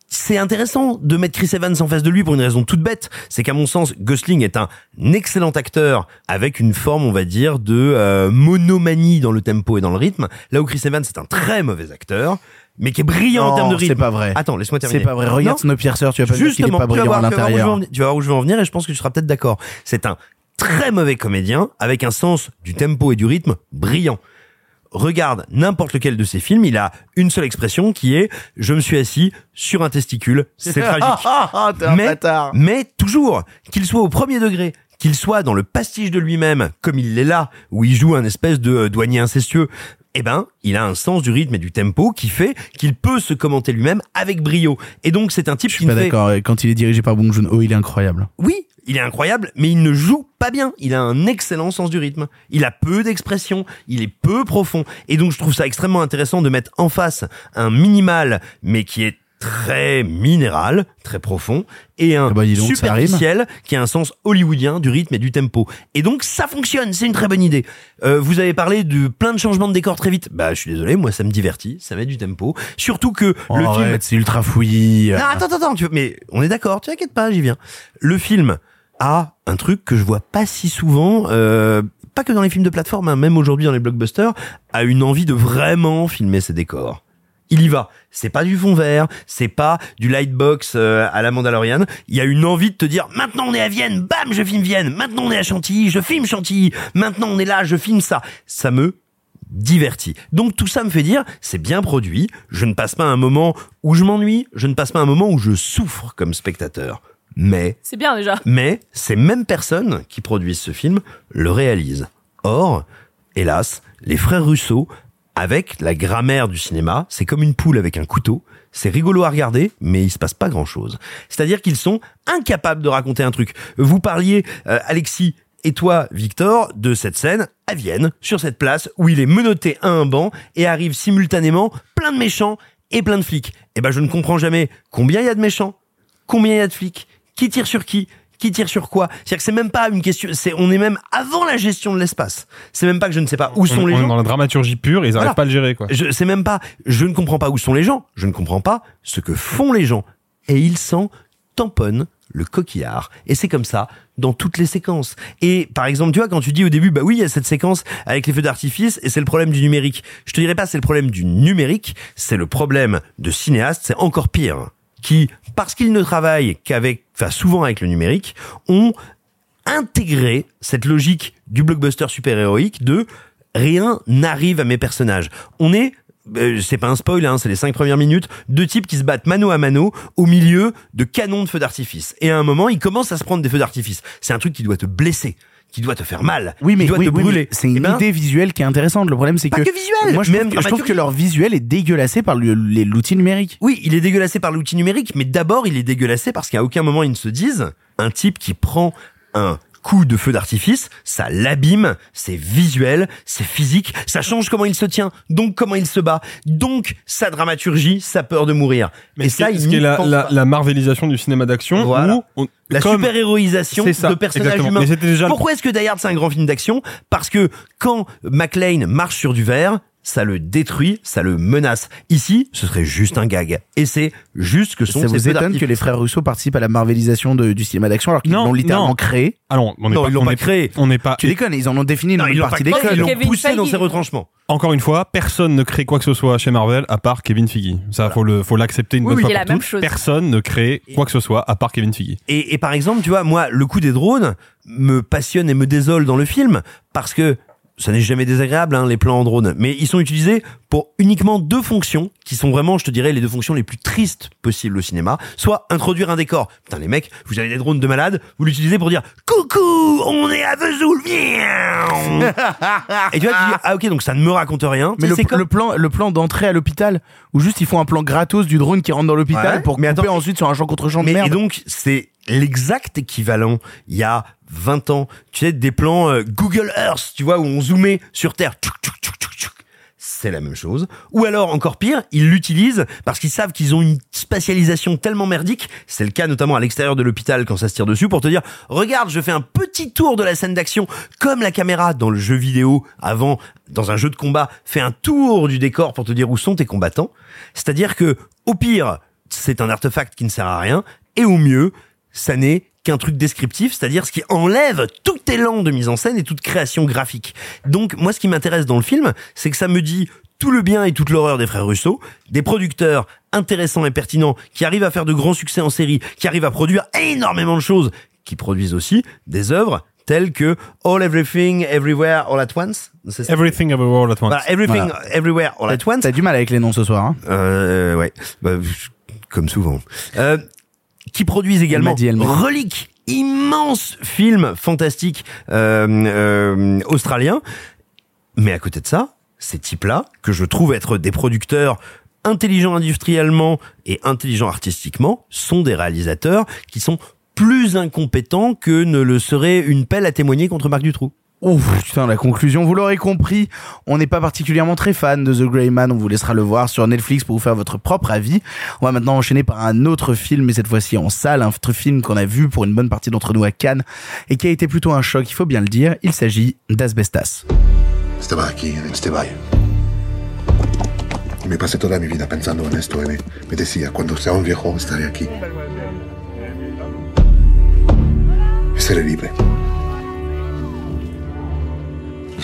C'est intéressant de mettre Chris Evans en face de lui pour une raison toute bête. C'est qu'à mon sens, Gosling est un excellent acteur avec une forme, on va dire, de euh, monomanie dans le tempo et dans le rythme. Là où Chris Evans est un très mauvais acteur mais qui est brillant en termes de rythme. c'est pas vrai. Attends, laisse-moi terminer. C'est pas vrai. Regarde. Snowpiercer, tu vas pas me dire est Justement, pas tu vas brillant à voir, où je veux en l'intérieur. venir- tu vas voir où je veux en venir et je pense que tu seras peut-être d'accord. C'est un très mauvais comédien avec un sens du tempo et du rythme brillant. Regarde n'importe lequel de ses films, il a une seule expression qui est je me suis assis sur un testicule, c'est tragique. Ah, ah, un mais, bâtard. mais toujours, qu'il soit au premier degré, qu'il soit dans le pastiche de lui-même, comme il l'est là, où il joue un espèce de euh, douanier incestueux, eh ben, il a un sens du rythme et du tempo qui fait qu'il peut se commenter lui-même avec brio. Et donc, c'est un type Je qui suis pas ne fait d'accord. Quand il est dirigé par Bong Joon-ho, il est incroyable. oui, il est incroyable, mais il ne joue pas bien. Il a un excellent sens du rythme. Il a peu d'expression. Il est peu profond. Et donc, je trouve ça extrêmement intéressant de mettre en face un minimal, mais qui est très minéral, très profond, et un Ah bah, donc, superficiel qui a un sens hollywoodien du rythme et du tempo. Et donc, ça fonctionne. C'est une très bonne idée. Euh, vous avez parlé de plein de changements de décor très vite. Bah, je suis désolé. Moi, ça me divertit. Ça met du tempo. Surtout que le Oh, film arrête, c'est ultra fouillis. non, attends, attends, attends, tu- mais on est d'accord, tu inquiètes pas, j'y viens. Le film a un truc que je vois pas si souvent, euh, pas que dans les films de plateforme, hein, même aujourd'hui dans les blockbusters, a une envie de vraiment filmer ses décors. Il y va. C'est pas du fond vert, c'est pas du lightbox euh, à la Mandalorian. Il y a une envie de te dire maintenant on est à Vienne, bam, je filme Vienne. Maintenant on est à Chantilly, je filme Chantilly. Maintenant on est là, je filme ça. Ça me diverti. Donc tout ça me fait dire, c'est bien produit, je ne passe pas un moment où je m'ennuie, je ne passe pas un moment où je souffre comme spectateur. Mais, C'est bien déjà. mais, ces mêmes personnes qui produisent ce film le réalisent. Or, hélas, les frères Russo, avec la grammaire du cinéma, c'est comme une poule avec un couteau, c'est rigolo à regarder, mais il se passe pas grand chose. C'est-à-dire qu'ils sont incapables de raconter un truc. Vous parliez, euh, Alexis, et toi, Victor, de cette scène à Vienne, sur cette place où il est menotté à un banc et arrive simultanément plein de méchants et plein de flics. Eh ben, je ne comprends jamais combien il y a de méchants, combien il y a de flics, qui tire sur qui, qui tire sur quoi. C'est-à-dire que c'est même pas une question, c'est, on est même avant la gestion de l'espace. C'est même pas que je ne sais pas où sont on, les on est gens. dans la dramaturgie pure et ils Voilà. n'arrivent pas à le gérer, quoi. Je sais même pas, je ne comprends pas où sont les gens, je ne comprends pas ce que font les gens. Et ils s'en tamponnent le coquillard. Et c'est comme ça dans toutes les séquences. Et par exemple, tu vois, quand tu dis au début, bah oui, il y a cette séquence avec les feux d'artifice et c'est le problème du numérique. Je te dirais pas c'est le problème du numérique, c'est le problème de cinéastes, c'est encore pire. Qui, parce qu'ils ne travaillent qu'avec, enfin souvent avec le numérique, ont intégré cette logique du blockbuster super-héroïque de rien n'arrive à mes personnages. On est euh, c'est pas un spoil, hein, c'est les cinq premières minutes, deux types qui se battent mano à mano au milieu de canons de feux d'artifice. Et à un moment, ils commencent à se prendre des feux d'artifice. C'est un truc qui doit te blesser, qui doit te faire mal, Oui, mais qui doit oui, te oui, brûler. c'est une Eh ben, idée visuelle qui est intéressante. Le problème, c'est Pas que, que visuelle, moi, je, même trouve, que- je trouve que dramaturgique. leur visuel est dégueulassé par l'outil numérique. Oui, il est dégueulassé par l'outil numérique, mais d'abord il est dégueulassé parce qu'à aucun moment ils ne se disent un type qui prend un coup de feu d'artifice, ça l'abîme, c'est visuel, c'est physique, ça change comment il se tient, donc comment il se bat, donc sa dramaturgie, sa peur de mourir. Mais Et ça, il ce qui est la, marvelisation du cinéma d'action, Voilà. où on- La super-héroïsation de personnages exactement. humains. Déjà le- Pourquoi est-ce que Die Hard c'est un grand film d'action? Parce que quand McLean marche sur du verre, ça le détruit, ça le menace. Ici, ce serait juste un gag. Et c'est juste que sont Ça vous étonne que les frères Russo participent à la marvelisation de- du cinéma d'action alors qu'ils l'ont littéralement non. créé Alors, on n'est Non, pas, ils l'ont on pas créé. On n'est pas. Tu déconnes, ils en ont défini une Non, ils pas partie des ils l'ont poussé dans Feige. ses retranchements. Encore une fois, personne ne crée quoi que ce soit chez Marvel à part Kevin Feige. Ça, faut le, faut l'accepter une Oui, bonne oui, fois pour toutes. Personne ne crée quoi que ce soit à part Kevin Feige. Et, et par exemple, tu vois, moi, le coup des drones me passionne et me désole dans le film parce que ça n'est jamais désagréable, hein, les plans en drone, mais ils sont utilisés pour uniquement deux fonctions, qui sont vraiment, je te dirais, les deux fonctions les plus tristes possibles au cinéma. Soit introduire un décor. Putain, les mecs, vous avez des drones de malades, vous l'utilisez pour dire « Coucou, on est à Vesoul, viens !» Et tu vois, tu dis « Ah ok, donc ça ne me raconte rien. » Mais le, C'est comme- le plan, le plan d'entrée à l'hôpital, où juste ils font un plan gratos du drone qui rentre dans l'hôpital Ouais, pour mais couper attends, ensuite sur un champ contre champ de Mais merde. et donc, c'est l'exact équivalent, il y a 20 ans, tu sais, des plans euh, Google Earth, tu vois, où on zoomait sur Terre. C'est la même chose. Ou alors, encore pire, ils l'utilisent parce qu'ils savent qu'ils ont une spatialisation tellement merdique, c'est le cas notamment à l'extérieur de l'hôpital quand ça se tire dessus, pour te dire, regarde, je fais un petit tour de la scène d'action, comme la caméra dans le jeu vidéo avant, dans un jeu de combat, fait un tour du décor pour te dire où sont tes combattants. C'est-à-dire que, au pire, c'est un artefact qui ne sert à rien, et au mieux, ça n'est qu'un truc descriptif, c'est-à-dire ce qui enlève tout élan de mise en scène et toute création graphique. Donc moi ce qui m'intéresse dans le film, c'est que ça me dit tout le bien et toute l'horreur des frères Russo, des producteurs intéressants et pertinents qui arrivent à faire de grands succès en série, qui arrivent à produire énormément de choses, qui produisent aussi des œuvres telles que All Everything Everywhere All at Once. C'est ça Everything Everywhere All at Once. Voilà, Everything Voilà. Everywhere All at Once. T'as du mal avec les noms ce soir. Hein Euh, ouais, Bah, comme souvent. Euh, qui produisent également. Relique, immense film fantastique euh, euh, australien. Mais à côté de ça, ces types-là, que je trouve être des producteurs intelligents industriellement et intelligents artistiquement, sont des réalisateurs qui sont plus incompétents que ne le serait une pelle à témoigner contre Marc Dutroux. Ouf, putain, la conclusion, vous l'aurez compris, on n'est pas particulièrement très fan de The Grey Man, on vous laissera le voir sur Netflix pour vous faire votre propre avis. On va maintenant enchaîner par un autre film, mais cette fois-ci en salle, un autre film qu'on a vu pour une bonne partie d'entre nous à Cannes, et qui a été plutôt un choc, il faut bien le dire, il s'agit d'Asbestas.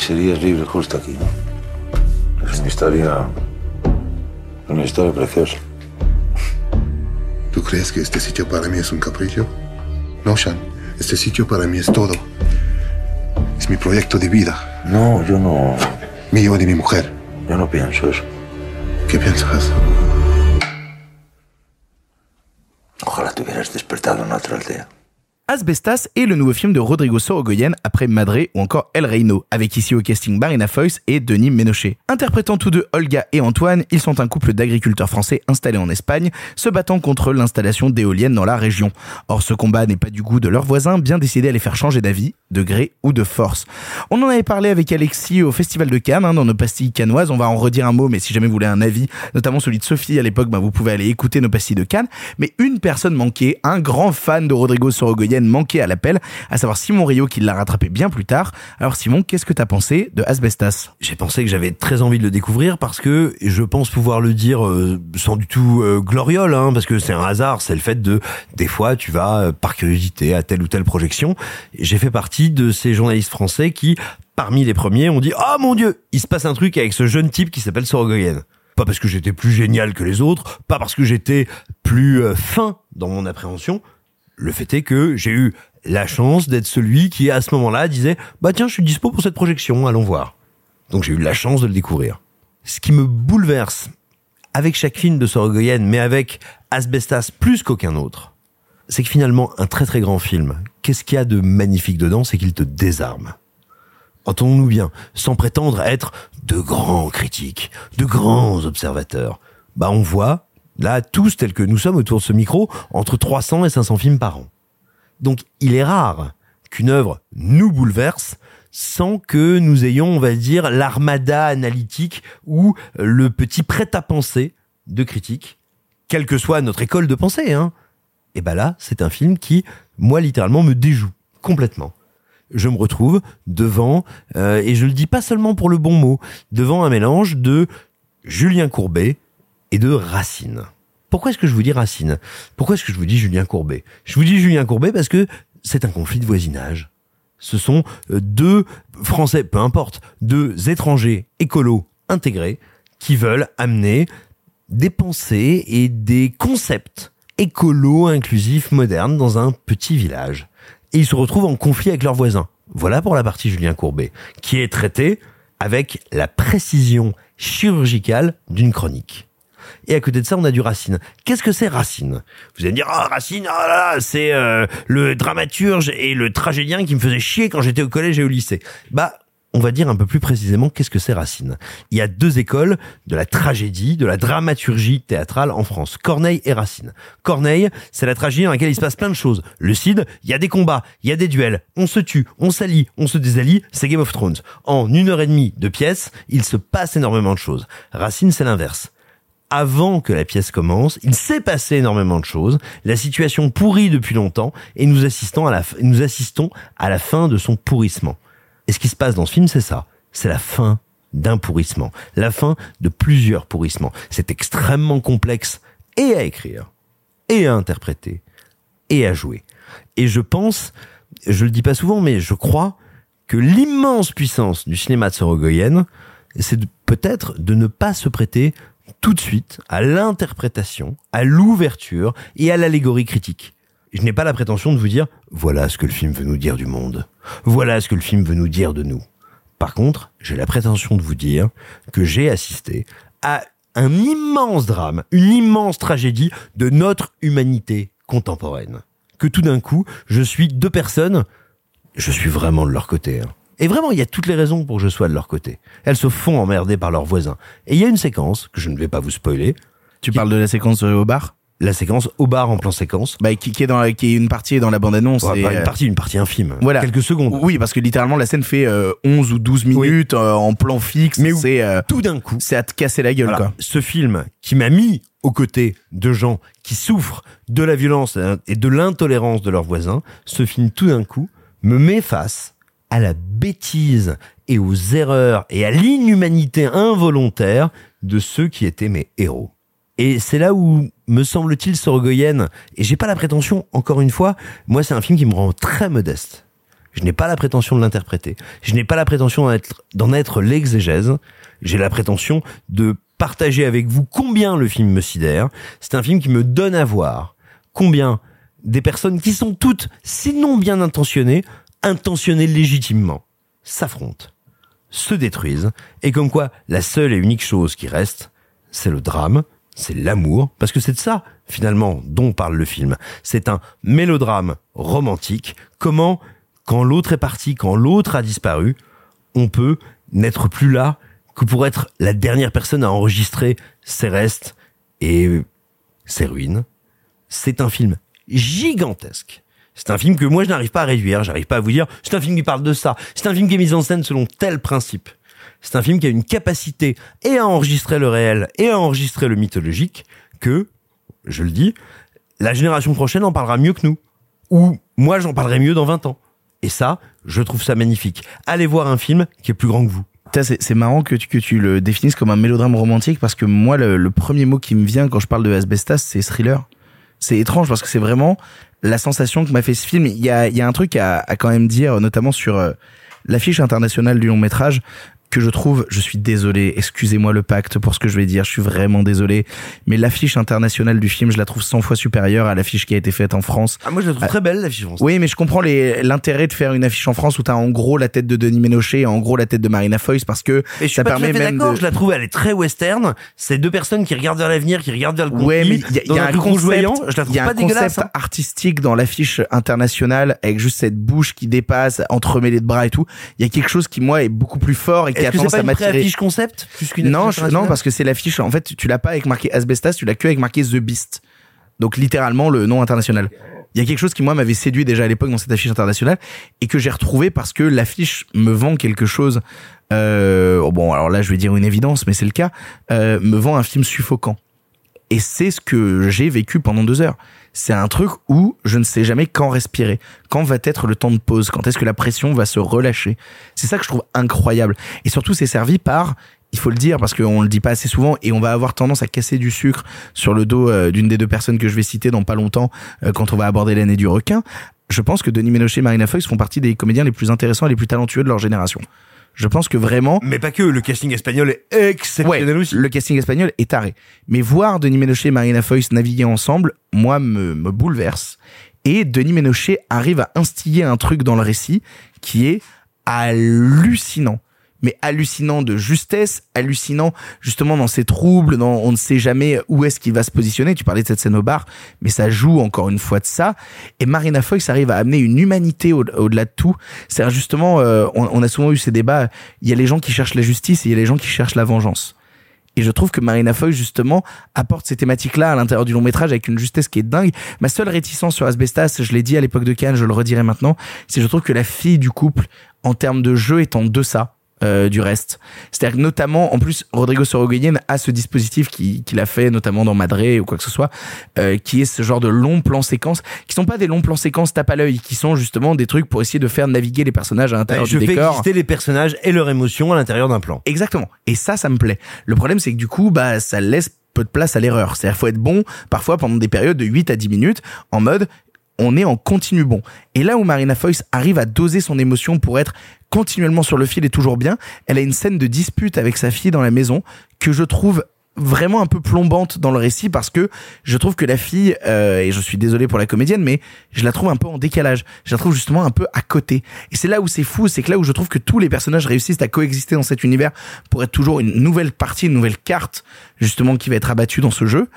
Serías libre justo aquí, ¿no? Es una historia. Una historia preciosa. ¿Tú crees que este sitio para mí es un capricho? No, Sean. Este sitio para mí es todo. Es mi proyecto de vida. No, yo no. Mío de mi mujer. Yo no pienso eso. ¿Qué piensas? Ojalá te hubieras despertado en otra aldea. Asbestas est le nouveau film de Rodrigo Sorogoyen après Madré ou encore El Reino, avec ici au casting Marina Foïs et Denis Ménochet. Interprétant tous deux Olga et Antoine, ils sont un couple d'agriculteurs français installés en Espagne, se battant contre l'installation d'éoliennes dans la région. Or, ce combat n'est pas du goût de leurs voisins, bien décidés à les faire changer d'avis, de gré ou de force. On en avait parlé avec Alexis au Festival de Cannes, hein, dans nos pastilles cannoises, on va en redire un mot, mais si jamais vous voulez un avis, notamment celui de Sophie à l'époque, bah, vous pouvez aller écouter nos pastilles de Cannes. Mais une personne manquée, un grand fan de Rodrigo Sorogoyen manqué à l'appel, à savoir Simon Rio qui l'a rattrapé bien plus tard. Alors Simon, qu'est-ce que t'as pensé de Asbestas? J'ai pensé que j'avais très envie de le découvrir parce que je pense pouvoir le dire euh, sans du tout euh, gloriole, hein, parce que c'est un hasard, c'est le fait de des fois tu vas euh, par curiosité à telle ou telle projection. J'ai fait partie de ces journalistes français qui, parmi les premiers, ont dit ah mon dieu, il se passe un truc avec ce jeune type qui s'appelle Sorogoyen. Pas parce que j'étais plus génial que les autres, pas parce que j'étais plus fin dans mon appréhension. Le fait est que j'ai eu la chance d'être celui qui, à ce moment-là, disait Bah tiens, je suis dispo pour cette projection, allons voir. Donc j'ai eu la chance de le découvrir. Ce qui me bouleverse avec chaque film de Sorogoyen, mais avec Asbestas plus qu'aucun autre, c'est que finalement, un très très grand film, qu'est-ce qu'il y a de magnifique dedans? C'est qu'il te désarme. Entendons-nous bien, sans prétendre être de grands critiques, de grands observateurs. Bah on voit, là, tous tels que nous sommes autour de ce micro, entre 300 et 500 films par an. Donc il est rare qu'une œuvre nous bouleverse sans que nous ayons, on va dire, l'armada analytique ou le petit prêt-à-penser de critique, quelle que soit notre école de pensée. Hein. Et ben là, c'est un film qui, moi, littéralement, me déjoue complètement. Je me retrouve devant, euh, et je le dis pas seulement pour le bon mot, devant un mélange de Julien Courbet et de Racine. Pourquoi est-ce que je vous dis Racine Pourquoi est-ce que je vous dis Julien Courbet? Je vous dis Julien Courbet parce que c'est un conflit de voisinage. Ce sont euh, deux Français, peu importe, deux étrangers écolos intégrés qui veulent amener des pensées et des concepts écolos inclusifs modernes dans un petit village. Et ils se retrouvent en conflit avec leurs voisins. Voilà pour la partie Julien Courbet, qui est traitée avec la précision chirurgicale d'une chronique. Et à côté de ça, on a du Racine. Qu'est-ce que c'est Racine? Vous allez me dire, ah Racine, ah là là, c'est euh, le dramaturge et le tragédien qui me faisait chier quand j'étais au collège et au lycée. Bah, on va dire un peu plus précisément qu'est-ce que c'est Racine? Il y a deux écoles de la tragédie, de la dramaturgie théâtrale en France, Corneille et Racine. Corneille, c'est la tragédie dans laquelle il se passe plein de choses. Le Cid, il y a des combats, il y a des duels, on se tue, on s'allie, on se désallie, c'est Game of Thrones. En une heure et demie de pièce, il se passe énormément de choses. Racine, c'est l'inverse avant que la pièce commence, il s'est passé énormément de choses, la situation pourrit depuis longtemps, et nous assistons à la, nous assistons à la fin de son pourrissement. Et ce qui se passe dans ce film, c'est ça. C'est la fin d'un pourrissement. La fin de plusieurs pourrissements. C'est extrêmement complexe et à écrire, et à interpréter, et à jouer. Et je pense, je le dis pas souvent, mais je crois que l'immense puissance du cinéma de Sorogoyen, c'est peut-être de ne pas se prêter tout de suite à l'interprétation, à l'ouverture et à l'allégorie critique. Je n'ai pas la prétention de vous dire voilà ce que le film veut nous dire du monde. Voilà ce que le film veut nous dire de nous. Par contre, j'ai la prétention de vous dire que j'ai assisté à un immense drame, une immense tragédie de notre humanité contemporaine. Que tout d'un coup, je suis deux personnes, je suis vraiment de leur côté. hein. Et vraiment, il y a toutes les raisons pour que je sois de leur côté. Elles se font emmerder par leurs voisins. Et il y a une séquence, que je ne vais pas vous spoiler. Tu parles de la séquence au bar La séquence au bar en plan séquence. Bah, qui, qui est dans qui est une partie dans la bande annonce. Ouais, et, une euh, partie, une partie infime. Voilà. Quelques secondes. Oui, parce que littéralement la scène fait euh, 11 ou 12 minutes euh, en plan fixe. Mais où c'est euh, tout d'un coup, c'est à te casser la gueule Voilà. quoi. Ce film qui m'a mis aux côtés de gens qui souffrent de la violence et de l'intolérance de leurs voisins, ce film tout d'un coup me met face à la bêtise et aux erreurs et à l'inhumanité involontaire de ceux qui étaient mes héros. Et c'est là où, me semble-t-il, Sorogoyen, et j'ai pas la prétention, encore une fois, moi c'est un film qui me rend très modeste. Je n'ai pas la prétention de l'interpréter. Je n'ai pas la prétention d'en être, d'en être l'exégèse. J'ai la prétention de partager avec vous combien le film me sidère. C'est un film qui me donne à voir combien des personnes qui sont toutes, sinon bien intentionnées, intentionnées légitimement, s'affrontent, se détruisent, et comme quoi la seule et unique chose qui reste, c'est le drame, c'est l'amour, parce que c'est de ça, finalement, dont parle le film. C'est un mélodrame romantique. Comment, quand l'autre est parti, quand l'autre a disparu, on peut n'être plus là que pour être la dernière personne à enregistrer ses restes et ses ruines. C'est un film gigantesque. C'est un film que moi je n'arrive pas à réduire, j'arrive pas à vous dire, c'est un film qui parle de ça, c'est un film qui est mis en scène selon tel principe. C'est un film qui a une capacité et à enregistrer le réel et à enregistrer le mythologique que, je le dis, la génération prochaine en parlera mieux que nous. Ou moi j'en parlerai mieux dans 20 ans. Et ça, je trouve ça magnifique. Allez voir un film qui est plus grand que vous. C'est marrant que tu, le définisses comme un mélodrame romantique parce que moi, le, le premier mot qui me vient quand je parle de Asbestas, c'est thriller. C'est étrange parce que c'est vraiment la sensation que m'a fait ce film. Il y a, un truc à, à quand même dire, notamment sur euh, l'affiche internationale du long métrage que je trouve, je suis désolé, excusez-moi le pacte pour ce que je vais dire, je suis vraiment désolé, mais l'affiche internationale du film, je la trouve 100 fois supérieure à l'affiche qui a été faite en France. Ah, moi je la trouve Ah, très belle l'affiche française. Oui, mais je comprends les- l'intérêt de faire une affiche en France où t'as en gros la tête de Denis Ménochet et en gros la tête de Marina Foïs parce que Et je ça pas permet même d'accord, de... je la trouve, elle est très western. C'est deux personnes qui regardent vers l'avenir, qui regardent vers le Ouais, mais il y y a un concept. Je la il trouve y a pas un dégueulasse. concept hein. artistique dans l'affiche internationale avec juste cette bouche qui dépasse, entremêlée de bras et tout. Il y a quelque chose qui moi est beaucoup plus fort et qui a Est-ce que tendance c'est à pas une m'attirer. pré-affiche concept plus Non, je- non, parce que c'est l'affiche. En fait, tu l'as pas avec marqué Asbestas, tu l'as que avec marqué The Beast. Donc littéralement le nom international. Il y a quelque chose qui moi m'avait séduit déjà à l'époque dans cette affiche internationale et que j'ai retrouvé parce que l'affiche me vend quelque chose. Euh, oh bon, alors là je vais dire une évidence, mais c'est le cas. Euh, me vend un film suffocant. Et c'est ce que j'ai vécu pendant deux heures. C'est un truc où je ne sais jamais quand respirer, quand va être le temps de pause, quand est-ce que la pression va se relâcher? C'est ça que je trouve incroyable. Et surtout, c'est servi par, il faut le dire parce qu'on le dit pas assez souvent, et on va avoir tendance à casser du sucre sur le dos euh, d'une des deux personnes que je vais citer dans pas longtemps euh, quand on va aborder l'année du requin. Je pense que Denis Ménochet et Marina Foïs font partie des comédiens les plus intéressants et les plus talentueux de leur génération. Je pense que vraiment, Mais pas que, le casting espagnol est exceptionnel aussi. le casting espagnol est taré. Mais voir Denis Ménochet et Marina Foïs naviguer ensemble, moi, me, me bouleverse. Et Denis Ménochet arrive à instiller un truc dans le récit qui est hallucinant mais hallucinant de justesse, hallucinant justement dans ses troubles, dans on ne sait jamais où est-ce qu'il va se positionner. Tu parlais de cette scène au bar, mais ça joue encore une fois de ça. Et Marina Foïs arrive à amener une humanité au- au-delà de tout. C'est justement, euh, on, on a souvent eu ces débats. Il y a les gens qui cherchent la justice et il y a les gens qui cherchent la vengeance. Et je trouve que Marina Foy, justement, apporte ces thématiques-là à l'intérieur du long métrage avec une justesse qui est dingue. Ma seule réticence sur Asbestas, je l'ai dit à l'époque de Cannes, je le redirai maintenant, c'est je trouve que la fille du couple, en termes de jeu, est en deçà. Euh, du reste. C'est-à-dire que notamment, en plus, Rodrigo Sorogoyen a ce dispositif qui- qu'il a fait, notamment dans Madré ou quoi que ce soit, euh, qui est ce genre de longs plans séquences, qui sont pas des longs plans séquences tape à l'œil, qui sont justement des trucs pour essayer de faire naviguer les personnages à l'intérieur je du fais décor. exister les personnages et leurs émotions à l'intérieur d'un plan. Exactement. Et ça, ça me plaît. Le problème, c'est que du coup, bah, ça laisse peu de place à l'erreur. C'est-à-dire, faut être bon, parfois, pendant des périodes de 8 à 10 minutes, en mode, on est en continu bon. Et là où Marina Foïs arrive à doser son émotion pour être continuellement sur le fil et toujours bien, elle a une scène de dispute avec sa fille dans la maison que je trouve vraiment un peu plombante dans le récit parce que je trouve que la fille euh, et je suis désolé pour la comédienne mais je la trouve un peu en décalage. Je la trouve justement un peu à côté. Et c'est là où c'est fou c'est que là où je trouve que tous les personnages réussissent à coexister dans cet univers pour être toujours une nouvelle partie une nouvelle carte justement qui va être abattue dans ce jeu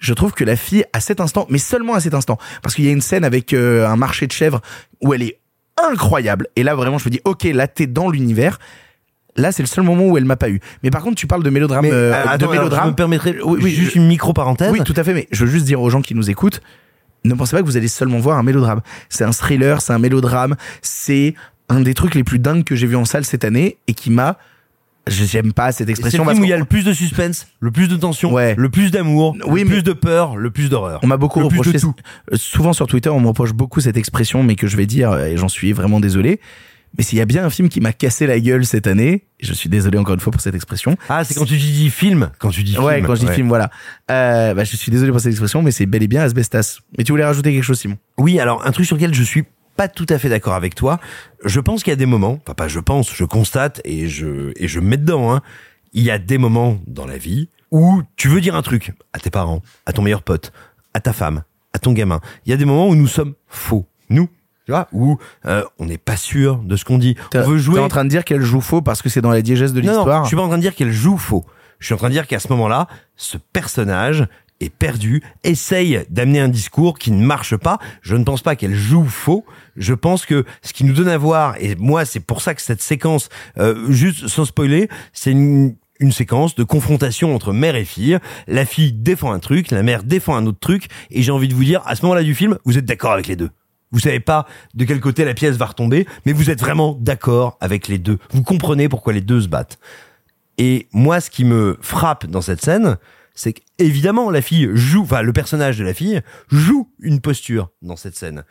je trouve que la fille à cet instant mais seulement à cet instant parce qu'il y a une scène avec euh, un marché de chèvres où elle est incroyable et là vraiment je me dis ok là t'es dans l'univers Là, c'est le seul moment où elle m'a pas eu. Mais par contre, tu parles de mélodrame. Mais, euh, euh, de mélodrame. je me Oui, oui, juste je- une micro parenthèse. Oui, tout à fait. Mais je veux juste dire aux gens qui nous écoutent, ne pensez pas que vous allez seulement voir un mélodrame. C'est un thriller, c'est un mélodrame. C'est un des trucs les plus dingues que j'ai vu en salle cette année et qui m'a. J'aime pas cette C'est le expression. film parce où il y a le plus de suspense, le plus de tension, le plus d'amour, Oui, le plus de peur, le plus d'horreur. On m'a beaucoup le plus reproché. de tout. Souvent sur Twitter, on me reproche beaucoup cette expression, mais que je vais dire, et j'en suis vraiment désolé. Mais s'il y a bien un film qui m'a cassé la gueule cette année, je suis désolé encore une fois pour cette expression. Ah, c'est quand tu dis film, quand tu dis Ouais, film. quand je dis ouais. film, voilà. Euh, bah, je suis désolé pour cette expression, mais c'est bel et bien Asbestas. Mais tu voulais rajouter quelque chose, Simon? Oui, alors un truc sur lequel je suis pas tout à fait d'accord avec toi. Je pense qu'il y a des moments, enfin pas je pense, je constate et je et je me mets dedans. Hein, il y a des moments dans la vie où tu veux dire un truc à tes parents, à ton meilleur pote, à ta femme, à ton gamin. Il y a des moments où nous sommes faux, nous. Tu vois, où euh, on n'est pas sûr de ce qu'on dit. On veut jouer. T'es en train de dire qu'elle joue faux parce que c'est dans la diégèse de Non, non, l'histoire. je suis pas en train de dire qu'elle joue faux. Je suis en train de dire qu'à ce moment-là, ce personnage est perdu, essaye d'amener un discours qui ne marche pas. Je ne pense pas qu'elle joue faux. Je pense que ce qui nous donne à voir, et moi c'est pour ça que cette séquence, euh, juste sans spoiler, c'est une une séquence de confrontation entre mère et fille. La fille défend un truc, la mère défend un autre truc, et j'ai envie de vous dire, à ce moment-là du film, vous êtes d'accord avec les deux. Vous savez pas de quel côté la pièce va retomber, mais vous êtes vraiment d'accord avec les deux. Vous comprenez pourquoi les deux se battent. Et moi, ce qui me frappe dans cette scène, c'est qu'évidemment, la fille joue, enfin, le personnage de la fille joue une posture dans cette scène.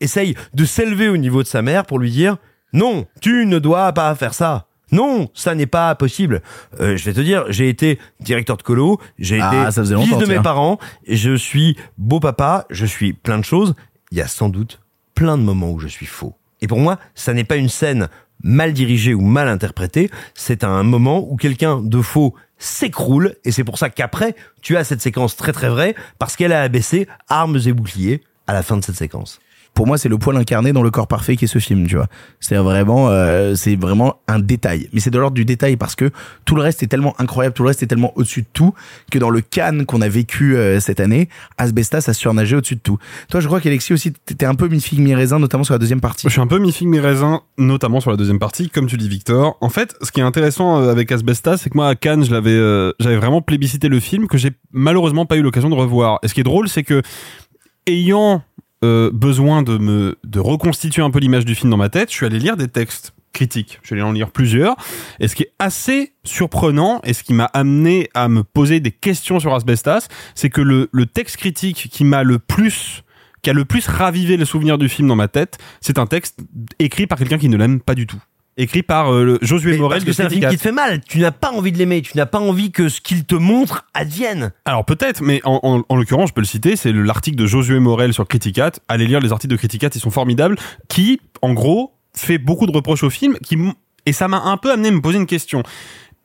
Essaye de s'élever au niveau de sa mère pour lui dire, non, tu ne dois pas faire ça. Non, ça n'est pas possible. Euh, je vais te dire, j'ai été directeur de colo, j'ai Ah, été fils de mes parents, et je suis beau papa, je suis plein de choses. Il y a sans doute plein de moments où je suis faux. Et pour moi, ça n'est pas une scène mal dirigée ou mal interprétée, c'est un moment où quelqu'un de faux s'écroule, et c'est pour ça qu'après, tu as cette séquence très très vraie, parce qu'elle a abaissé armes et boucliers à la fin de cette séquence. Pour moi, c'est le poil incarné dans le corps parfait qui est ce film, tu vois. C'est vraiment, euh, c'est vraiment un détail. Mais c'est de l'ordre du détail parce que tout le reste est tellement incroyable, tout le reste est tellement au-dessus de tout que dans le Cannes qu'on a vécu euh, cette année, Asbestas a surnagé au-dessus de tout. Toi, je crois qu'Alexis aussi, t'étais un peu mi-figue mi-raisin, notamment sur la deuxième partie. Je suis un peu mi-figue mi-raisin, notamment sur la deuxième partie, comme tu dis Victor. En fait, ce qui est intéressant euh, avec Asbestas, c'est que moi à Cannes, je l'avais, euh, j'avais vraiment plébiscité le film que j'ai malheureusement pas eu l'occasion de revoir. Et ce qui est drôle, c'est que ayant euh, besoin de me de reconstituer un peu l'image du film dans ma tête, je suis allé lire des textes critiques. Je suis allé en lire plusieurs. Et ce qui est assez surprenant et ce qui m'a amené à me poser des questions sur Asbestas, c'est que le, le texte critique qui m'a le plus qui a le plus ravivé le souvenir du film dans ma tête, c'est un texte écrit par quelqu'un qui ne l'aime pas du tout. Écrit par euh, Josué Morel Parce que c'est un film qui te fait mal. Tu n'as pas envie de l'aimer. Tu n'as pas envie que ce qu'il te montre advienne. Alors peut-être, mais en, en, en l'occurrence, je peux le citer, c'est le- l'article de Josué Morel sur Criticat. Allez lire les articles de Criticat, ils sont formidables. Qui, en gros, fait beaucoup de reproches au film, qui et ça m'a un peu amené à me poser une question.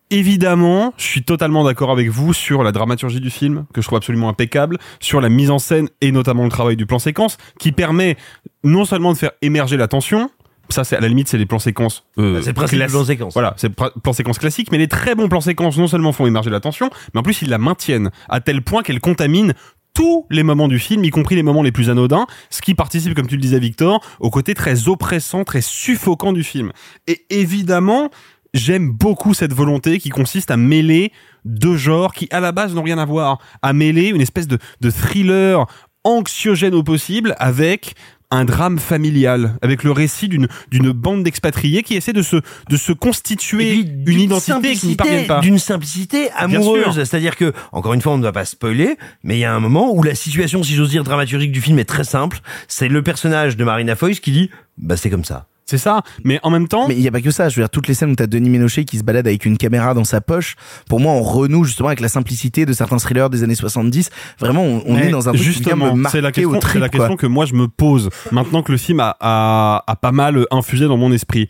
Évidemment, je suis totalement d'accord avec vous sur la dramaturgie du film, que je trouve absolument impeccable, sur la mise en scène et notamment le travail du plan séquence, qui permet non seulement de faire émerger la tension, ça c'est à la limite c'est les plans séquences euh, Bah, c'est le principe du classi- plan séquence. voilà c'est le pr- plan séquence classique mais les très bons plans séquences non seulement font émerger la tension mais en plus ils la maintiennent à tel point qu'elle contamine tous les moments du film, y compris les moments les plus anodins, ce qui participe, comme tu le disais Victor, au côté très oppressant, très suffocant du film. Et évidemment, j'aime beaucoup cette volonté qui consiste à mêler deux genres qui, à la base, n'ont rien à voir. À mêler une espèce de, de thriller anxiogène au possible avec un drame familial, avec le récit d'une d'une bande d'expatriés qui essaie de se de se constituer une d'une identité qui n'y parviennent pas. D'une simplicité amoureuse. C'est-à-dire que, encore une fois, on ne va pas spoiler, mais il y a un moment où la situation, si j'ose dire, dramaturgique du film est très simple. C'est le personnage de Marina Foïs qui dit, bah, c'est comme ça. C'est ça. Mais en même temps. Mais il y a pas que ça. Je veux dire, toutes les scènes où t'as Denis Ménochet qui se balade avec une caméra dans sa poche, pour moi, on renoue justement avec la simplicité de certains thrillers des années 70. Vraiment, on, on est dans un justement, c'est la question, c'est la quoi. question que moi je me pose maintenant que le film a, a, a pas mal infusé dans mon esprit.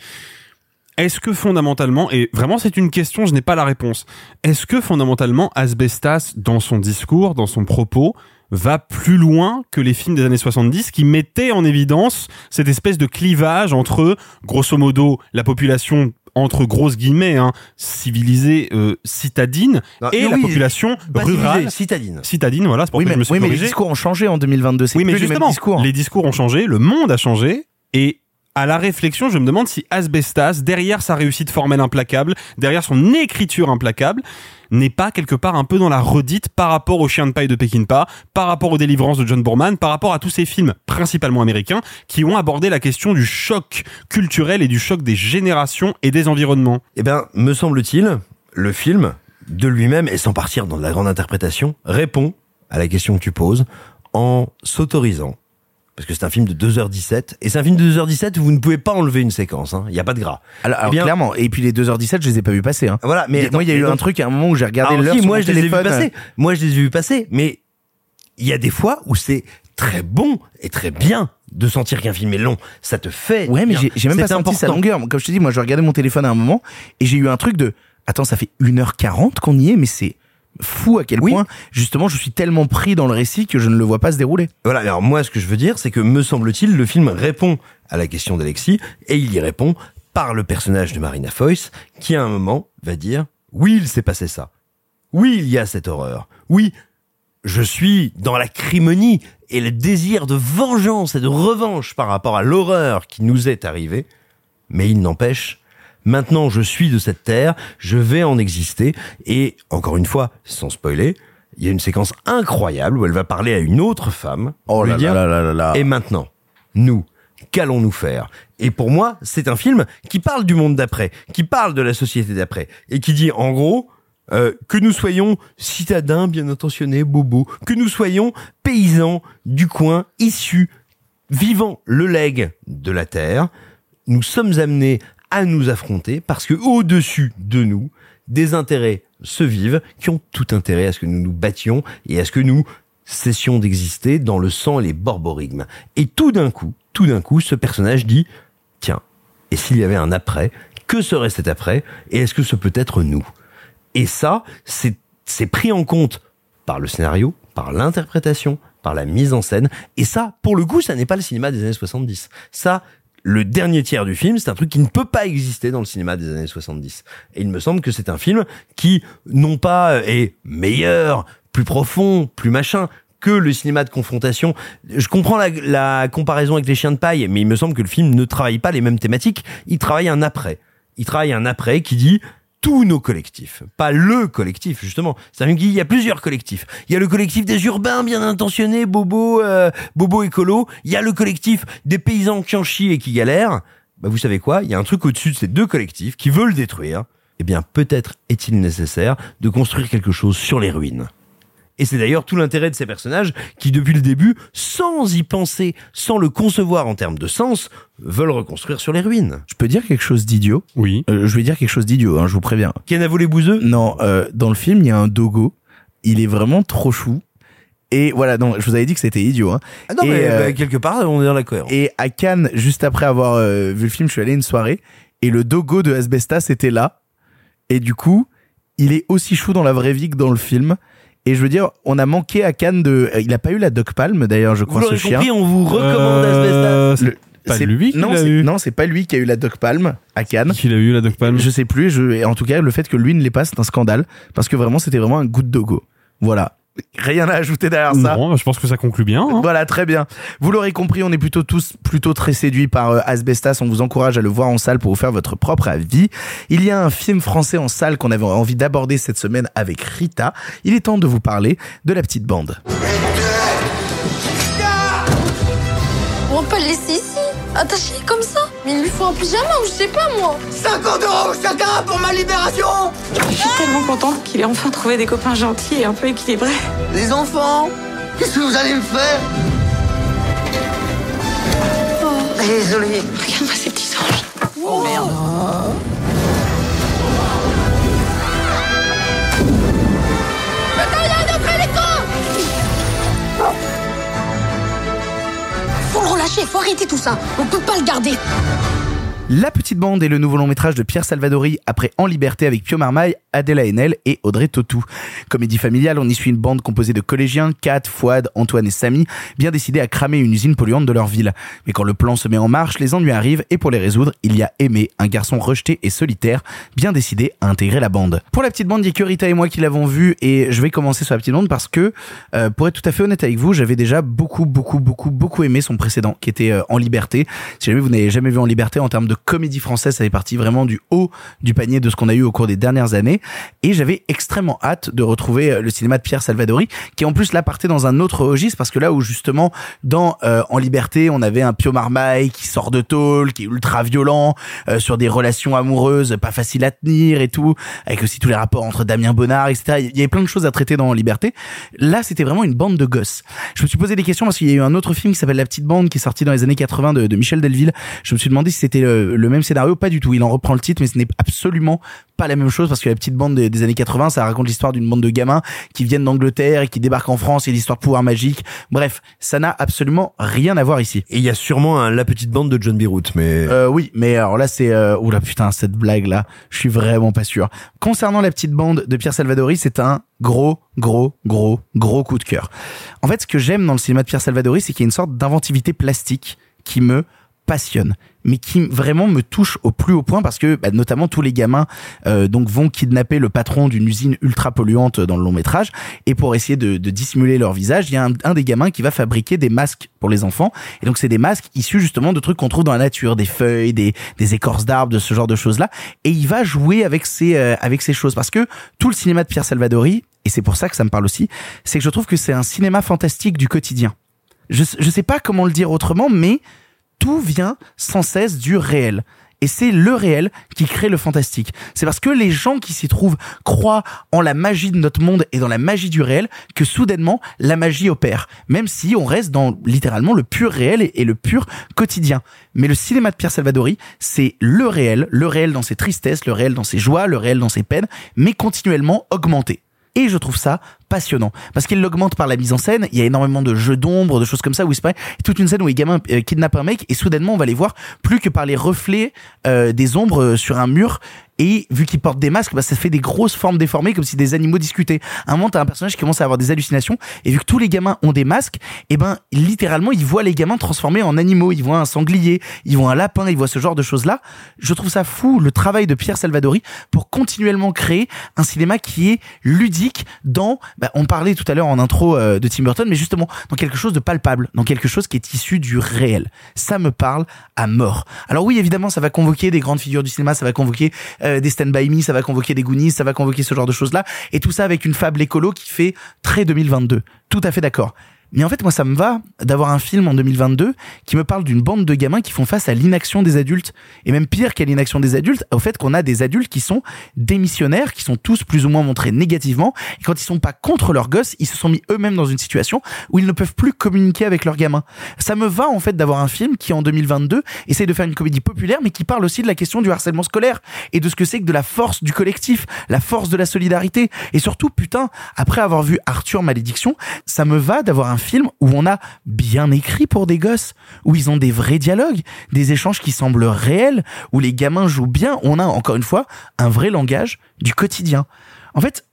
Est-ce que fondamentalement, et vraiment c'est une question, je n'ai pas la réponse, est-ce que fondamentalement Asbestas, dans son discours, dans son propos, va plus loin que les films des années 70 qui mettaient en évidence cette espèce de clivage entre, grosso modo, la population entre grosses guillemets, hein, civilisée, euh, citadine, Non, et oui, la population rurale. citadine. Citadine, voilà, c'est pour Oui, que mais, je me suis oui, mais les discours ont changé en 2022. C'est Oui, mais plus les mêmes justement, discours. les discours ont changé, le monde a changé, et à la réflexion, je me demande si Asbestas, derrière sa réussite formelle implacable, derrière son écriture implacable, n'est pas quelque part un peu dans la redite par rapport au Chien de paille de Peckinpah, par rapport aux délivrances de John Boorman, par rapport à tous ces films, principalement américains, qui ont abordé la question du choc culturel et du choc des générations et des environnements. Eh ben, me semble-t-il, le film, de lui-même, et sans partir dans la grande interprétation, répond à la question que tu poses en s'autorisant. Parce que c'est un film de 2h17, et c'est un film de 2h17 où vous ne pouvez pas enlever une séquence, hein. il n'y a pas de gras. Alors, alors, Eh bien- clairement. Et puis les 2h17, je les ai pas vus passer. Hein. Voilà, mais moi, il y a eu un truc à un moment où j'ai regardé Alors l'heure si, sur moi mon je les ai vus passer. Moi je les ai vus passer, mais il y a des fois où c'est très bon et très bien de sentir qu'un film est long. Ça te fait. Ouais, mais j'ai même pas senti sa important. longueur. Comme je te dis, moi, je regardais mon téléphone à un moment et j'ai eu un truc de, attends, ça fait 1h40 qu'on y est, mais c'est fou à quel point, justement, je suis tellement pris dans le récit que je ne le vois pas se dérouler. Voilà, alors moi ce que je veux dire, c'est que me semble-t-il, le film répond à la question d'Alexis, et il y répond par le personnage de Marina Foïs, qui à un moment va dire, oui, il s'est passé ça. Oui, il y a cette horreur. Oui, je suis dans la crimonie et le désir de vengeance et de revanche par rapport à l'horreur qui nous est arrivée, mais il n'empêche, maintenant je suis de cette terre, je vais en exister, et encore une fois, sans spoiler, il y a une séquence incroyable où elle va parler à une autre femme. Oh lui là dire, là là là là. Et maintenant, nous, qu'allons-nous faire? Et pour moi, c'est un film qui parle du monde d'après, qui parle de la société d'après, et qui dit en gros, euh, que nous soyons citadins bien intentionnés, bobos, que nous soyons paysans du coin, issus, vivant le legs de la terre, nous sommes amenés à nous affronter parce que au-dessus de nous, des intérêts se vivent qui ont tout intérêt à ce que nous nous battions et à ce que nous cessions d'exister dans le sang et les borborigmes. Et tout d'un coup, tout d'un coup, ce personnage dit, tiens, et s'il y avait un après, que serait cet après et est-ce que ce peut être nous? Et ça, c'est c'est pris en compte par le scénario, par l'interprétation, par la mise en scène. Et ça, pour le coup, ça n'est pas le cinéma des années 70. Ça, le dernier tiers du film, c'est un truc qui ne peut pas exister dans le cinéma des années 70. Et il me semble que c'est un film qui, non pas est meilleur, plus profond, plus machin, que le cinéma de confrontation. Je comprends la, la comparaison avec les chiens de paille, mais il me semble que le film ne travaille pas les mêmes thématiques. Il travaille un après. Il travaille un après qui dit tous nos collectifs, pas le collectif justement. Dit il y a plusieurs collectifs. Il y a le collectif des urbains bien intentionnés, bobo, euh, bobo écolo. Il y a le collectif des paysans qui en chient et qui galèrent. Bah vous savez quoi? Il y a un truc au-dessus de ces deux collectifs qui veulent le détruire. Eh bien peut-être est-il nécessaire de construire quelque chose sur les ruines. Et c'est d'ailleurs tout l'intérêt de ces personnages qui, depuis le début, sans y penser, sans le concevoir en termes de sens, veulent reconstruire sur les ruines. Je peux dire quelque chose d'idiot? Oui. Euh, je vais dire quelque chose d'idiot, hein, je vous préviens. Kenavo les bouseux? Non, euh, dans le film, il y a un dogo. Il est vraiment trop chou. Et voilà, non, je vous avais dit que c'était idiot. Hein. Ah non, Et, mais euh, bah, quelque part, on est dans la cohérence. Et à Cannes, juste après avoir euh, vu le film, je suis allé à une soirée et le dogo de Asbestas était là. Et du coup, il est aussi chou dans la vraie vie que dans le film. Et je veux dire, on a manqué à Cannes de. euh, Il a pas eu la Doc Palm d'ailleurs, je Vous crois, ce l'aurez chien. compris, on vous recommande Euh, Asbestas. pas lui qui non, eu. non, c'est pas lui qui a eu la Doc Palm à Cannes. Qui l'a eu, la Doc Palm Je sais plus. Je, et en tout cas, le fait que lui ne l'ait pas, c'est un scandale parce que vraiment, c'était vraiment un goût de dogo. Voilà. Rien à ajouter derrière ça. Non, je pense que ça conclut bien. hein. Voilà, très bien. Vous l'aurez compris, on est plutôt tous plutôt très séduits par euh, Asbestas. On vous encourage à le voir en salle pour vous faire votre propre avis. Il y a un film français en salle qu'on avait envie d'aborder cette semaine avec Rita. Il est temps de vous parler de la petite bande. On peut le laisser ici, attaché comme ça. Mais il lui faut un pyjama ou je sais pas moi. 50 euros chacun pour ma libération Je suis tellement contente qu'il ait enfin trouvé des copains gentils et un peu équilibrés. Les enfants Qu'est-ce que vous allez me faire? Oh. Désolée. Regarde-moi ces petits anges. Oh merde. Le relâcher, faut arrêter tout ça. On peut pas le garder. La petite bande est le nouveau long métrage de Pierre Salvadori après En liberté avec Pio Marmaille, Adèle Haenel et Audrey Tautou. Comédie familiale, on y suit une bande composée de collégiens, Kat, Fouad, Antoine et Samy, bien décidés à cramer une usine polluante de leur ville. Mais quand le plan se met en marche, les ennuis arrivent et pour les résoudre, il y a Aimé, un garçon rejeté et solitaire, bien décidé à intégrer la bande. Pour la petite bande, il y a que Rita et moi qui l'avons vu et je vais commencer sur la petite bande parce que, euh, pour être tout à fait honnête avec vous, j'avais déjà beaucoup, beaucoup, beaucoup, beaucoup aimé son précédent qui était euh, En liberté. Si jamais vous n'avez jamais vu En liberté en termes de comédie française, ça fait partie vraiment du haut du panier de ce qu'on a eu au cours des dernières années. Et j'avais extrêmement hâte de retrouver euh, le cinéma de Pierre Salvadori, qui en plus là partait dans un autre registre, parce que là où justement dans euh, En Liberté, on avait un Pio Marmaille qui sort de tôle, qui est ultra violent, euh, sur des relations amoureuses pas faciles à tenir et tout, avec aussi tous les rapports entre Damien Bonnard, etc. Il y avait plein de choses à traiter dans En Liberté. Là, c'était vraiment une bande de gosses. Je me suis posé des questions parce qu'il y a eu un autre film qui s'appelle La Petite Bande, qui est sorti dans les années 80 de, de Michel Delville. Je me suis demandé si c'était le, le même scénario, pas du tout. Il en reprend le titre, mais ce n'est absolument pas la même chose parce que la petite bande des, des années 80, ça raconte l'histoire d'une bande de gamins qui viennent d'Angleterre et qui débarquent en France. A l'histoire de pouvoir magique. Bref, ça n'a absolument rien à voir ici. Et il y a sûrement un La Petite Bande de John Beirut, mais... Euh, oui, mais alors là, c'est... Euh... Oula, putain, cette blague-là, je suis vraiment pas sûr. Concernant la petite bande de Pierre Salvadori, c'est un gros, gros, gros, gros coup de cœur. En fait, ce que j'aime dans le cinéma de Pierre Salvadori, c'est qu'il y a une sorte d'inventivité plastique qui me passionne mais qui vraiment me touche au plus haut point parce que bah, notamment tous les gamins euh, donc vont kidnapper le patron d'une usine ultra polluante dans le long métrage. Et pour essayer de, de dissimuler leur visage il y a un, un, des gamins qui va fabriquer des masques pour les enfants. Et donc c'est des masques issus justement de trucs qu'on trouve dans la nature des feuilles des, des écorces d'arbres de ce genre de choses là et il va jouer avec ces euh, avec ces choses parce que tout le cinéma de Pierre Salvadori et c'est pour ça que ça me parle aussi c'est que je trouve que c'est un cinéma fantastique du quotidien. Je je sais pas comment le dire autrement mais tout vient sans cesse du réel. Et c'est le réel qui crée le fantastique. C'est parce que les gens qui s'y trouvent croient en la magie de notre monde et dans la magie du réel que soudainement la magie opère. Même si on reste dans littéralement le pur réel et, le pur quotidien. Mais le cinéma de Pierre Salvadori, c'est le réel, le réel dans ses tristesses, le réel dans ses joies, le réel dans ses peines, mais continuellement augmenté. Et je trouve ça passionnant parce qu'il l'augmente par la mise en scène. Il y a énormément de jeux d'ombre, de choses comme ça où il se passe toute une scène où les gamins euh, kidnappent un mec et soudainement on va les voir plus que par les reflets euh, des ombres sur un mur. Et vu qu'ils portent des masques, bah, ça fait des grosses formes déformées comme si des animaux discutaient. À un moment, t'as un personnage qui commence à avoir des hallucinations et vu que tous les gamins ont des masques, et ben littéralement ils voient les gamins transformés en animaux. Ils voient un sanglier, ils voient un lapin, ils voient ce genre de choses là. Je trouve ça fou le travail de Pierre Salvadori pour continuellement créer un cinéma qui est ludique dans bah, on parlait tout à l'heure en intro euh, de Tim Burton, mais justement dans quelque chose de palpable, dans quelque chose qui est issu du réel. Ça me parle à mort. Alors oui, évidemment, ça va convoquer des grandes figures du cinéma, ça va convoquer des Stand By Me, ça va convoquer des Goonies, ça va convoquer ce genre de choses-là, et tout ça avec une fable écolo qui fait très 2022. Tout à fait d'accord. Mais en fait, moi, ça me va d'avoir un film en 2022 qui me parle d'une bande de gamins qui font face à l'inaction des adultes. Et même pire qu'à l'inaction des adultes, au fait qu'on a des adultes qui sont démissionnaires, qui sont tous plus ou moins montrés négativement. Et quand ils sont pas contre leurs gosses, ils se sont mis eux-mêmes dans une situation où ils ne peuvent plus communiquer avec leurs gamins. Ça me va, en fait, d'avoir un film qui, en 2022, essaye de faire une comédie populaire, mais qui parle aussi de la question du harcèlement scolaire et de ce que c'est que de la force du collectif, la force de la solidarité. Et surtout, putain, après avoir vu Arthur Malédiction, ça me va d'avoir un film où on a bien écrit pour des gosses, où ils ont des vrais dialogues, des échanges qui semblent réels, où les gamins jouent bien. On a encore une fois un vrai langage du quotidien. En fait,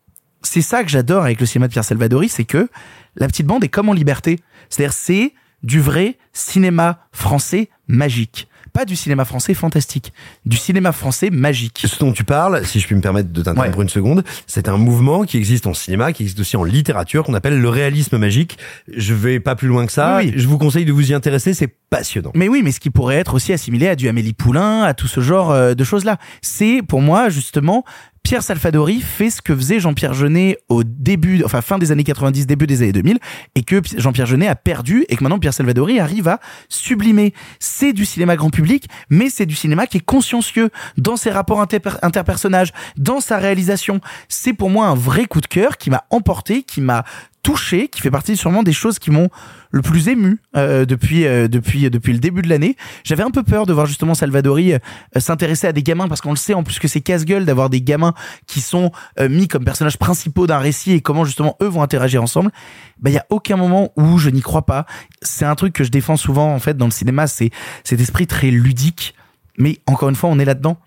c'est ça que j'adore avec le cinéma de Pierre Salvadori, c'est que la petite bande est comme en liberté. C'est-à-dire, c'est du vrai cinéma français magique. Pas du cinéma français fantastique, du cinéma français magique. Ce dont tu parles, si je puis me permettre de t'interrompre une seconde, c'est un mouvement qui existe en cinéma, qui existe aussi en littérature, qu'on appelle le réalisme magique. Je vais pas plus loin que ça. Oui. Je vous conseille de vous y intéresser, c'est passionnant. Mais oui, mais ce qui pourrait être aussi assimilé à du Amélie Poulain, à tout ce genre euh, de choses-là. C'est pour moi justement Pierre Salvadori fait ce que faisait Jean-Pierre Jeunet au début, enfin fin des années 90, début des années 2000, et que Jean-Pierre Jeunet a perdu, et que maintenant Pierre Salvadori arrive à sublimer. C'est du cinéma grand public, mais c'est du cinéma qui est consciencieux dans ses rapports inter interpersonnages, dans sa réalisation. C'est pour moi un vrai coup de cœur qui m'a emporté, qui m'a touché, qui fait partie sûrement des choses qui m'ont le plus ému euh, depuis euh, depuis depuis le début de l'année. J'avais un peu peur de voir justement Salvadori euh, s'intéresser à des gamins parce qu'on le sait en plus que c'est casse-gueule d'avoir des gamins qui sont euh, mis comme personnages principaux d'un récit et comment justement eux vont interagir ensemble. Bah il y a aucun moment où je n'y crois pas. C'est un truc que je défends souvent en fait dans le cinéma, c'est cet esprit très ludique. Mais encore une fois, on est là-dedans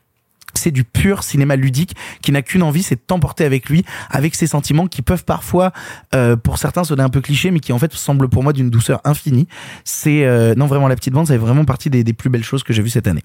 c'est du pur cinéma ludique qui n'a qu'une envie, c'est de t'emporter avec lui, avec ses sentiments qui peuvent parfois, euh, pour certains, sonner un peu cliché, mais qui en fait semblent pour moi d'une douceur infinie. C'est euh, non vraiment la petite bande, ça fait vraiment partie des, des plus belles choses que j'ai vues cette année.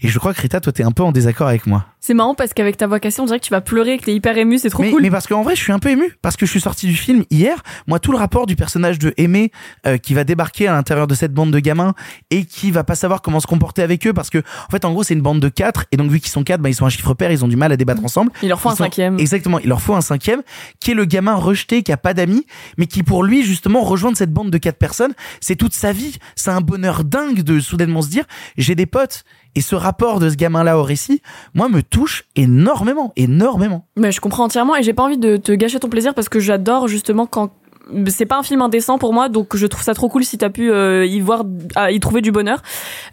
Et je crois que Rita, toi, t'es un peu en désaccord avec moi. C'est marrant parce qu'avec ta voix cassée, on dirait que tu vas pleurer, que t'es hyper ému, c'est trop mais, cool. Mais parce qu'en vrai, je suis un peu ému parce que je suis sorti du film hier. Moi, tout le rapport du personnage de Aimé euh, qui va débarquer à l'intérieur de cette bande de gamins et qui va pas savoir comment se comporter avec eux parce que en fait, en gros, c'est une bande de quatre et donc vu qu'ils sont quatre, bah, ils sont un chiffre pair, ils ont du mal à débattre ensemble. Il leur faut Ils un sont- cinquième. Exactement, il leur faut un cinquième qui est le gamin rejeté, qui a pas d'amis, mais qui pour lui justement rejoindre cette bande de quatre personnes, c'est toute sa vie. C'est un bonheur dingue de soudainement se dire j'ai des potes. Et ce rapport de ce gamin-là au récit, moi, me touche énormément, énormément. Mais je comprends entièrement et j'ai pas envie de te gâcher ton plaisir parce que j'adore justement quand c'est pas un film indécent pour moi donc je trouve ça trop cool si t'as pu euh, y voir à y trouver du bonheur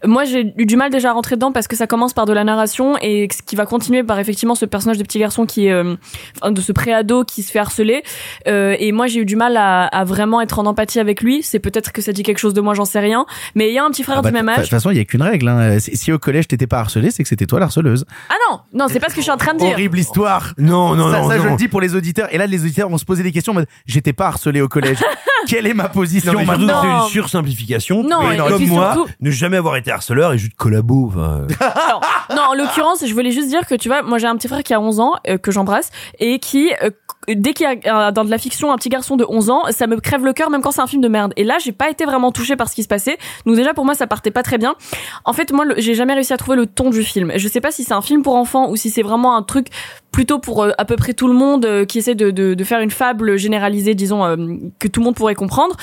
moi j'ai eu du mal déjà à rentrer dedans parce que ça commence par de la narration et ce qui va continuer par effectivement ce personnage de petit garçon qui est euh, enfin, de ce préado qui se fait harceler Euh, et moi j'ai eu du mal à, à vraiment être en empathie avec lui c'est peut-être que ça dit quelque chose de moi j'en sais rien mais il y a un petit frère Ah bah, du même de âge toute façon, il y a qu'une règle. Hein. Si au collège t'étais pas harcelé, c'est que c'était toi la harceleuse. ah non non c'est pas ce que je suis en train de dire Horrible histoire. Non, non, ça, non, ça, je non. le dis pour les auditeurs. Et là, les auditeurs vont se poser des questions. J'étais pas harcelé au collège. Quelle est ma position Non, mais surtout, maintenant c'est Non. une sursimplification. Non, Mais et comme puis moi, surtout- ne jamais avoir été harceleur et juste collabo. enfin, non, en l'occurrence, je voulais juste dire que tu vois, moi j'ai un petit frère qui a 11 ans, euh, que j'embrasse, et qui, euh, dès qu'il y a euh, dans de la fiction un petit garçon de 11 ans, ça me crève le cœur même quand c'est un film de merde. Et là, j'ai pas été vraiment touchée par ce qui se passait. Donc déjà, pour moi, ça partait pas très bien. En fait, moi, le- j'ai jamais réussi à trouver le ton du film. Je sais pas si c'est un film pour enfants ou si c'est vraiment un truc plutôt pour euh, à peu près tout le monde euh, qui essaie de, de, de faire une fable généralisée, disons, euh, que tout le monde pourrait comprendre.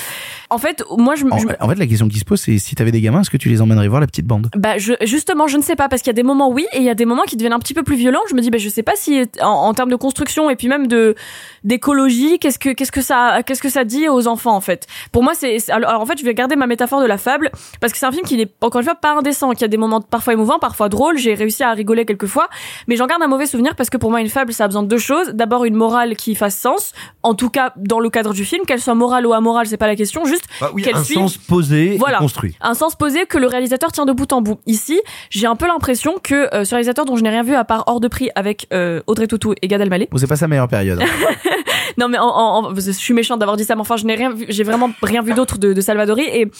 En fait, moi, je, En, je en fait, la question qui se pose, c'est si t'avais des gamins, est-ce que tu les emmènerais voir la petite bande? Bah je, justement, je ne sais pas parce qu'il y a des moments oui et il y a des moments qui deviennent un petit peu plus violents. Je me dis bah je sais pas si en, en termes de construction et puis même de d'écologie, qu'est-ce que qu'est-ce que ça qu'est-ce que ça dit aux enfants en fait? Pour moi c'est alors, en fait je vais garder ma métaphore de la fable parce que c'est un film qui n'est encore une fois pas indécent, qui a des moments parfois émouvants, parfois drôles. J'ai réussi à rigoler quelques fois, mais j'en garde un mauvais souvenir parce que pour moi une fable ça a besoin de deux choses. D'abord une morale qui fasse sens, en tout cas dans le cadre du film, qu'elle soit morale ou amorale c'est pas la question, juste bah oui, qu'elle un suive sens posé Voilà. et construit. un sens posé que le réalisateur tient de bout en bout. Ici, j'ai un peu l'impression que euh, ce réalisateur dont je n'ai rien vu à part hors de prix avec euh, Audrey Tautou et Gad Elmaleh. Bon, c'est pas sa meilleure période. hein. Non mais en, en- en- je suis méchante d'avoir dit ça, mais enfin je n'ai rien vu, j'ai vraiment rien vu d'autre de, de Salvadori et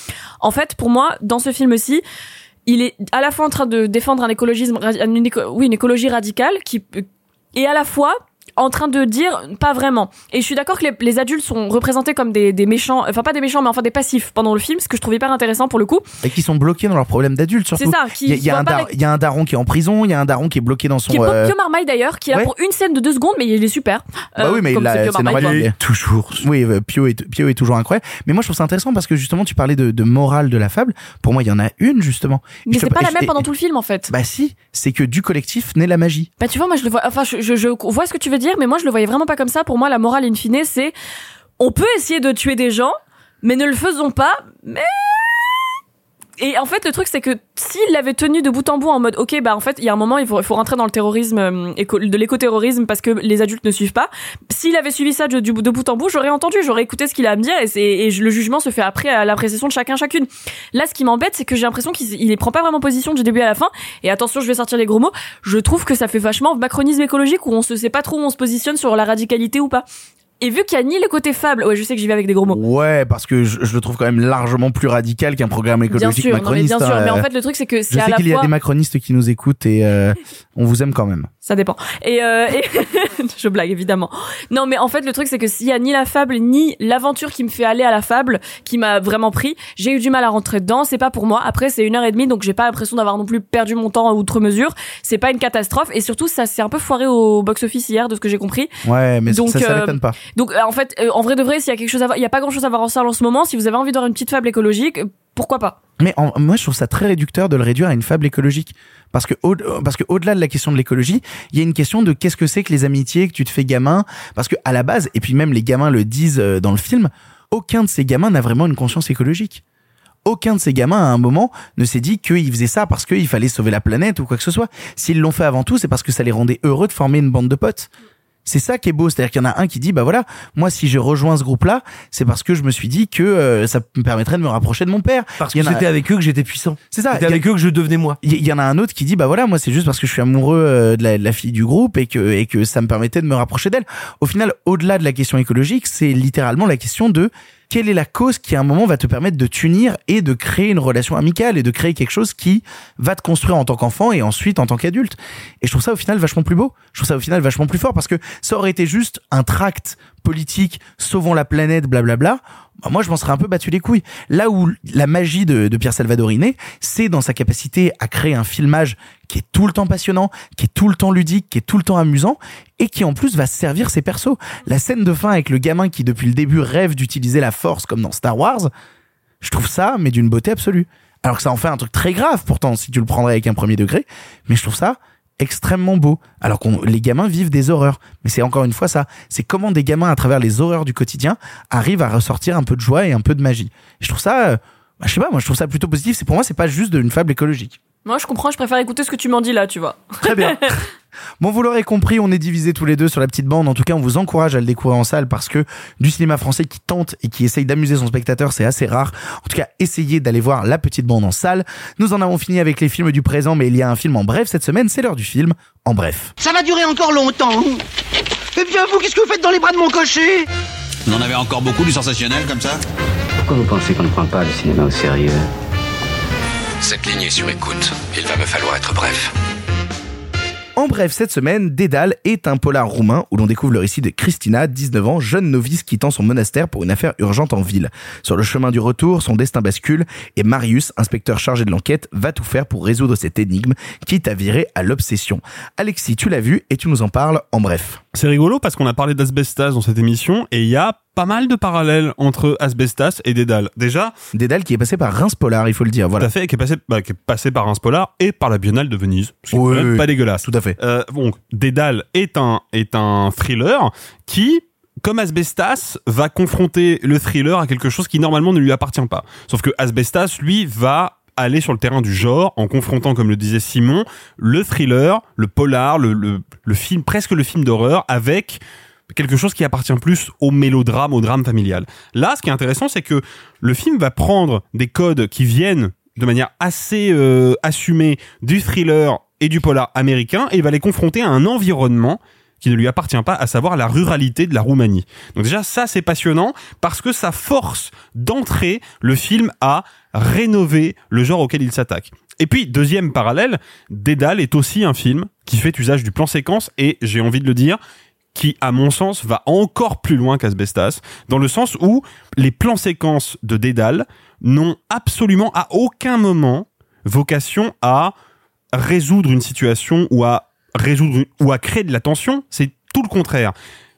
en fait pour moi dans ce film-ci il est à la fois en train de défendre un écologisme, une oui une écologie radicale qui et à la fois en train de dire pas vraiment. Et je suis d'accord que les, les adultes sont représentés comme des, des méchants, enfin pas des méchants, mais enfin des passifs pendant le film, ce que je trouve hyper intéressant pour le coup. Et qui sont bloqués dans leurs problèmes d'adultes, surtout. C'est ça, qui- Il y y avec- y a un daron qui est en prison, il y a un daron qui est bloqué dans son. Qui est euh, Pio Marmaille d'ailleurs, qui est là pour une scène de deux secondes, mais il est super. Bah Euh, oui, mais comme là, c'est normal. quoi. il est- Toujours. Oui, euh, Pio est, Pio est toujours incroyable. Mais moi, je trouve ça intéressant parce que justement, tu parlais de, de morale de la fable. Pour moi, il y en a une, justement. Mais c'est pas la même pendant tout le film en fait. Bah si, c'est que du collectif naît la magie. Bah tu vois, moi je le vois, enfin je, je, je vois ce que tu veux dire, mais moi je le voyais vraiment pas comme ça. Pour moi, la morale in fine, c'est on peut essayer de tuer des gens, mais ne le faisons pas. Mais Et en fait, le truc, c'est que s'il l'avait tenu de bout en bout en mode, ok, bah en fait, il y a un moment, il faut, rentrer dans le terrorisme, euh, de l'écoterrorisme parce que les adultes ne suivent pas. S'il avait suivi ça de, bout en bout, j'aurais entendu, j'aurais écouté ce qu'il a à me dire et, le jugement se fait après à l'appréciation de chacun chacune. Là, ce qui m'embête, c'est que j'ai l'impression qu'il il prend pas vraiment position du début à la fin. Et attention, je vais sortir les gros mots. Je trouve que ça fait vachement macronisme écologique où on se sait pas trop où on se positionne sur la radicalité ou pas. Et vu qu'il y a ni le côté fable, ouais, je sais que j'y vais avec des gros mots. Ouais, parce que je, je le trouve quand même largement plus radical qu'un programme Bien écologique sûr, non, mais bien sûr. hein. Mais en fait, le truc, c'est que c'est à sais la qu'il y a des macronistes qui nous écoutent et euh, on vous aime quand même. Ça dépend. Et, euh, et je blague évidemment. Non, mais en fait, le truc c'est que s'il y a ni la fable ni l'aventure qui me fait aller à la fable, qui m'a vraiment pris, j'ai eu du mal à rentrer dedans. C'est pas pour moi. Après, c'est une heure et demie, donc j'ai pas l'impression d'avoir non plus perdu mon temps à outre mesure. C'est pas une catastrophe. Et surtout, ça s'est un peu foiré au box-office hier, de ce que j'ai compris. Ouais, mais Donc, ça, ça euh, m'étonne pas. Donc, euh, en fait, euh, en vrai de vrai, s'il y a quelque chose à il y a pas grand chose à voir en salle en ce moment. Si vous avez envie de voir une petite fable écologique, pourquoi pas? Mais en- moi, je trouve ça très réducteur de le réduire à une fable écologique. Parce que, au, parce que au-delà de la question de l'écologie, il y a une question de qu'est-ce que c'est que les amitiés que tu te fais gamin? Parce que à la base, et puis même les gamins le disent euh, dans le film, aucun de ces gamins n'a vraiment une conscience écologique. Aucun de ces gamins à un moment ne s'est dit qu'ils faisaient ça parce qu'il fallait sauver la planète ou quoi que ce soit. S'ils l'ont fait avant tout, c'est parce que ça les rendait heureux de former une bande de potes. C'est ça qui est beau, c'est-à-dire qu'il y en a un qui dit bah voilà, moi si je rejoins ce groupe-là, c'est parce que je me suis dit que euh, ça me permettrait de me rapprocher de mon père. Parce que a- c'était avec eux que j'étais puissant. C'est ça. C'était a- avec eux que je devenais moi. il y, il y en a un autre qui dit bah voilà moi c'est juste parce que je suis amoureux euh, de la, de la fille du groupe et que et que ça me permettait de me rapprocher d'elle. Au final, au-delà de la question écologique, c'est littéralement la question de quelle est la cause qui à un moment va te permettre de t'unir et de créer une relation amicale et de créer quelque chose qui va te construire en tant qu'enfant et ensuite en tant qu'adulte. Et je trouve ça au final vachement plus beau. Je trouve ça au final vachement plus fort parce que ça aurait été juste un tract politique, sauvons la planète, blablabla. Bah, moi, je m'en serais un peu battu les couilles. Là où la magie de, de Pierre Salvadoriné, c'est dans sa capacité à créer un filmage qui est tout le temps passionnant, qui est tout le temps ludique, qui est tout le temps amusant, et qui en plus va servir ses persos. La scène de fin avec le gamin qui depuis le début rêve d'utiliser la force comme dans Star Wars, je trouve ça, mais d'une beauté absolue. Alors que ça en fait un truc très grave pourtant, si tu le prendrais avec un premier degré, mais je trouve ça extrêmement beau. Alors que les gamins vivent des horreurs. Mais c'est encore une fois ça. C'est comment des gamins, à travers les horreurs du quotidien, arrivent à ressortir un peu de joie et un peu de magie. Et je trouve ça, euh, bah, je sais pas, moi je trouve ça plutôt positif. C'est pour moi, c'est pas juste une fable écologique. Moi, je comprends. Je préfère écouter ce que tu m'en dis là, tu vois. Très bien. Bon, vous l'aurez compris, on est divisés tous les deux sur la petite bande. En tout cas, on vous encourage à le découvrir en salle parce que du cinéma français qui tente et qui essaye d'amuser son spectateur, c'est assez rare. En tout cas, essayez d'aller voir la petite bande en salle. Nous en avons fini avec les films du présent, mais il y a un film en bref cette semaine. C'est l'heure du film en bref. Ça va durer encore longtemps. Eh bien, vous, qu'est-ce que vous faites dans les bras de mon cocher? Vous en avez encore beaucoup du sensationnel comme ça Pourquoi vous pensez qu'on ne prend pas le cinéma au sérieux? Cette ligne est sur écoute. Il va me falloir être bref. En bref, cette semaine, Dédale est un polar roumain où l'on découvre le récit de Christina, 19 ans, jeune novice quittant son monastère pour une affaire urgente en ville. Sur le chemin du retour, son destin bascule et Marius, inspecteur chargé de l'enquête, va tout faire pour résoudre cette énigme, quitte à virer à l'obsession. Alexis, tu l'as vu et tu nous en parles en bref. C'est rigolo parce qu'on a parlé d'asbestas dans cette émission et il y a pas mal de parallèles entre asbestas et Dédale. Déjà, Dédale qui est passé par Reims Polar, il faut le dire, voilà. tout à fait, qui est passé, bah, qui est passé par un Polar et par la Biennale de Venise. Ce qui est Oui, pas oui. dégueulasse. Tout à fait. Euh, donc, Dédale est un, est un thriller qui, comme Asbestas, va confronter le thriller à quelque chose qui normalement ne lui appartient pas. Sauf que Asbestas, lui, va aller sur le terrain du genre en confrontant, comme le disait Simon, le thriller, le polar, le, le, film, presque le film d'horreur avec quelque chose qui appartient plus au mélodrame, au drame familial. Là, ce qui est intéressant, c'est que le film va prendre des codes qui viennent de manière assez euh, assumée du thriller et du polar américain et va les confronter à un environnement qui ne lui appartient pas, à savoir la ruralité de la Roumanie. Donc déjà, ça c'est passionnant parce que ça force d'entrer le film à rénover le genre auquel il s'attaque. Et puis, deuxième parallèle, Dédale est aussi un film qui fait usage du plan séquence et, j'ai envie de le dire, qui, à mon sens, va encore plus loin qu'Asbestas, dans le sens où les plans séquences de Dédale n'ont absolument à aucun moment vocation à résoudre une situation ou à résoudre ou à créer de la tension, c'est tout le contraire.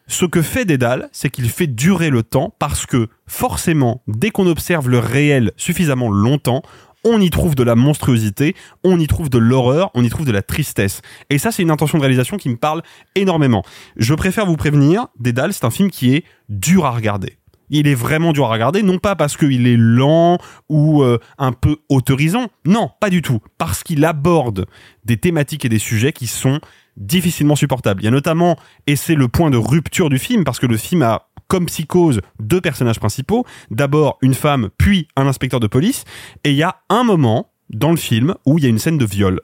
Ce que fait Dédale, c'est qu'il fait durer le temps parce que forcément, dès qu'on observe le réel suffisamment longtemps, on y trouve de la monstruosité, on y trouve de l'horreur, on y trouve de la tristesse. Et ça, c'est une intention de réalisation qui me parle énormément. Je préfère vous prévenir, Dédale, c'est un film qui est dur à regarder. Il est vraiment dur à regarder, non pas parce qu'il est lent ou euh, un peu autorisant, non, pas du tout, parce qu'il aborde des thématiques et des sujets qui sont difficilement supportables. Il y a notamment, et c'est le point de rupture du film, parce que le film a comme psychose deux personnages principaux, d'abord une femme, puis un inspecteur de police, et il y a un moment dans le film où il y a une scène de viol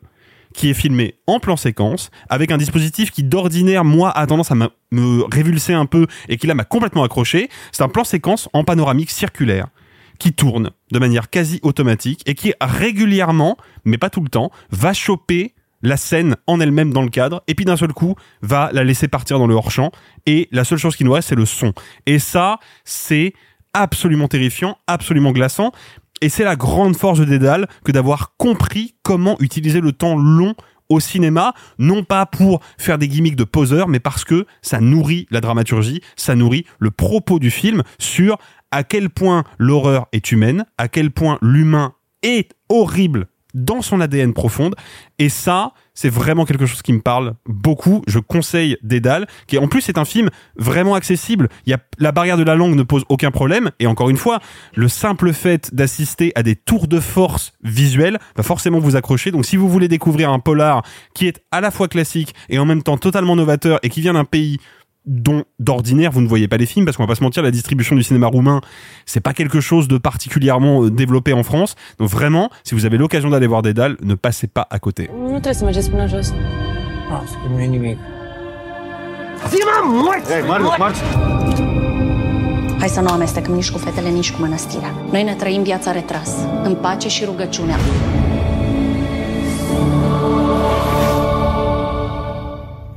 qui est filmé en plan séquence avec un dispositif qui d'ordinaire moi a tendance à me révulser un peu et qui là m'a complètement accroché. C'est un plan séquence en panoramique circulaire qui tourne de manière quasi automatique et qui régulièrement, mais pas tout le temps, va choper la scène en elle-même dans le cadre et puis d'un seul coup va la laisser partir dans le hors-champ et la seule chose qui nous reste c'est le son. Et ça, c'est absolument terrifiant, absolument glaçant et c'est la grande force de Dédale que d'avoir compris comment utiliser le temps long au cinéma, non pas pour faire des gimmicks de poseur, mais parce que ça nourrit la dramaturgie, ça nourrit le propos du film sur à quel point l'horreur est humaine, à quel point l'humain est horrible dans son ADN profonde. Et ça, c'est vraiment quelque chose qui me parle beaucoup. Je conseille Dédale, qui en plus est un film vraiment accessible. La barrière de la langue ne pose aucun problème. Et encore une fois, le simple fait d'assister à des tours de force visuels va forcément vous accrocher. Donc si vous voulez découvrir un polar qui est à la fois classique et en même temps totalement novateur et qui vient d'un pays dont d'ordinaire vous ne voyez pas les films parce qu'on va pas se mentir la distribution du cinéma roumain c'est pas quelque chose de particulièrement euh, développé en France. Donc vraiment si vous avez l'occasion d'aller voir Dédale ne passez pas à côté. E Marius, marți! Hai să nu amestecăm nici cu fetele, nici cu mănăstirea. Noi ne trăim viața retras, în pace și rugăciunea.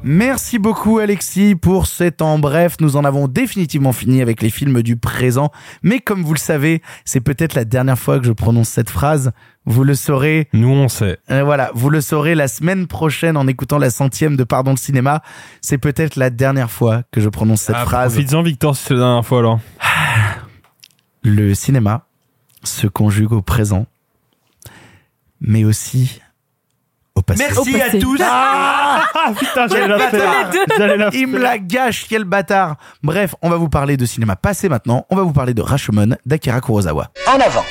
Merci beaucoup Alexis pour cet en bref. Nous en avons définitivement fini avec les films du présent. Mais comme vous le savez, c'est peut-être la dernière fois que je prononce cette phrase. Vous le saurez. Nous on sait. Euh, voilà, vous le saurez la semaine prochaine en écoutant la centième de Pardon le cinéma. C'est peut-être la dernière fois que je prononce cette Ah, phrase. Profites-en Victor si c'est la dernière fois alors. Le cinéma se conjugue au présent, mais aussi au passé. Merci à tous. Ah, putain, Quel j'allais la faire. bâtard J'allais la Il me la gâche, quel bâtard Bref, on va vous parler de cinéma passé maintenant. On va vous parler de Rashomon d'Akira Kurosawa. En avant.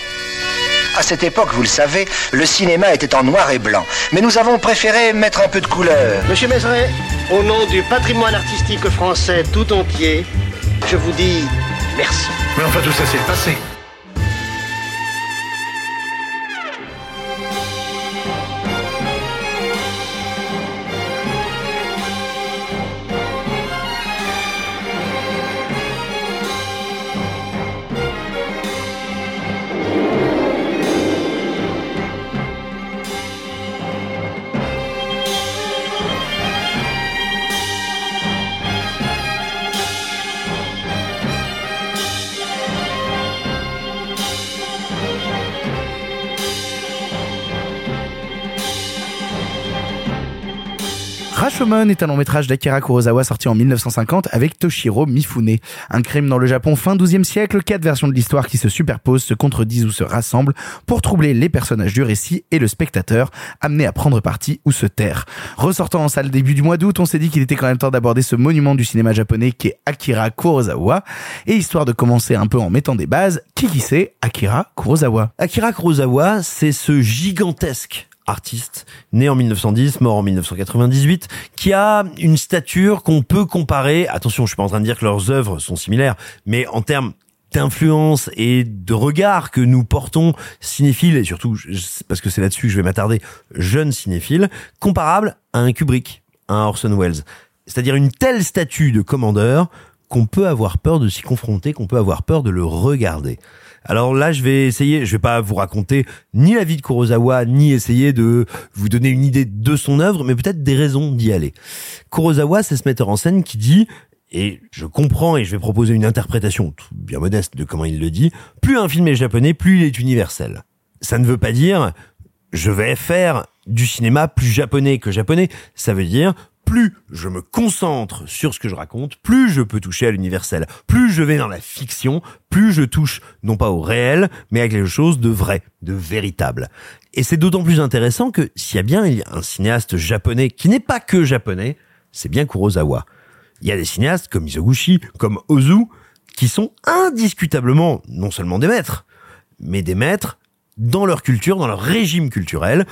À cette époque, vous le savez, le cinéma était en noir et blanc. Mais nous avons préféré mettre un peu de couleur. Monsieur Mézeret, au nom du patrimoine artistique français tout entier, je vous dis merci. Mais enfin, tout ça, c'est le passé. Rashomon est un long métrage d'Akira Kurosawa sorti en 1950 avec Toshiro Mifune. Un crime dans le Japon fin 12e siècle, quatre versions de l'histoire qui se superposent, se contredisent ou se rassemblent pour troubler les personnages du récit et le spectateur, amené à prendre parti ou se taire. Ressortant en salle début du mois d'août, on s'est dit qu'il était quand même temps d'aborder ce monument du cinéma japonais qui est Akira Kurosawa. Et histoire de commencer un peu en mettant des bases, qui qui c'est Akira Kurosawa? Akira Kurosawa, c'est ce gigantesque artiste, né en 1910, mort en 1998, qui a une stature qu'on peut comparer, attention, je suis pas en train de dire que leurs œuvres sont similaires, mais en termes d'influence et de regard que nous portons cinéphiles, et surtout, parce que c'est là-dessus que je vais m'attarder, jeunes cinéphiles, comparable à un Kubrick, à un Orson Welles. C'est-à-dire une telle statue de commandeur qu'on peut avoir peur de s'y confronter, qu'on peut avoir peur de le regarder. Alors là, je vais essayer, je vais pas vous raconter ni la vie de Kurosawa, ni essayer de vous donner une idée de son œuvre, mais peut-être des raisons d'y aller. Kurosawa, c'est ce metteur en scène qui dit, et je comprends et je vais proposer une interprétation bien modeste de comment il le dit, plus un film est japonais, plus il est universel. Ça ne veut pas dire, je vais faire du cinéma plus japonais que japonais. Ça veut dire, plus je me concentre sur ce que je raconte, plus je peux toucher à l'universel. Plus je vais dans la fiction, plus je touche non pas au réel, mais à quelque chose de vrai, de véritable. Et c'est d'autant plus intéressant que s'il y a bien un cinéaste japonais qui n'est pas que japonais, c'est bien Kurosawa. Il y a des cinéastes comme Mizoguchi, comme Ozu, qui sont indiscutablement non seulement des maîtres, mais des maîtres dans leur culture, dans leur régime culturel.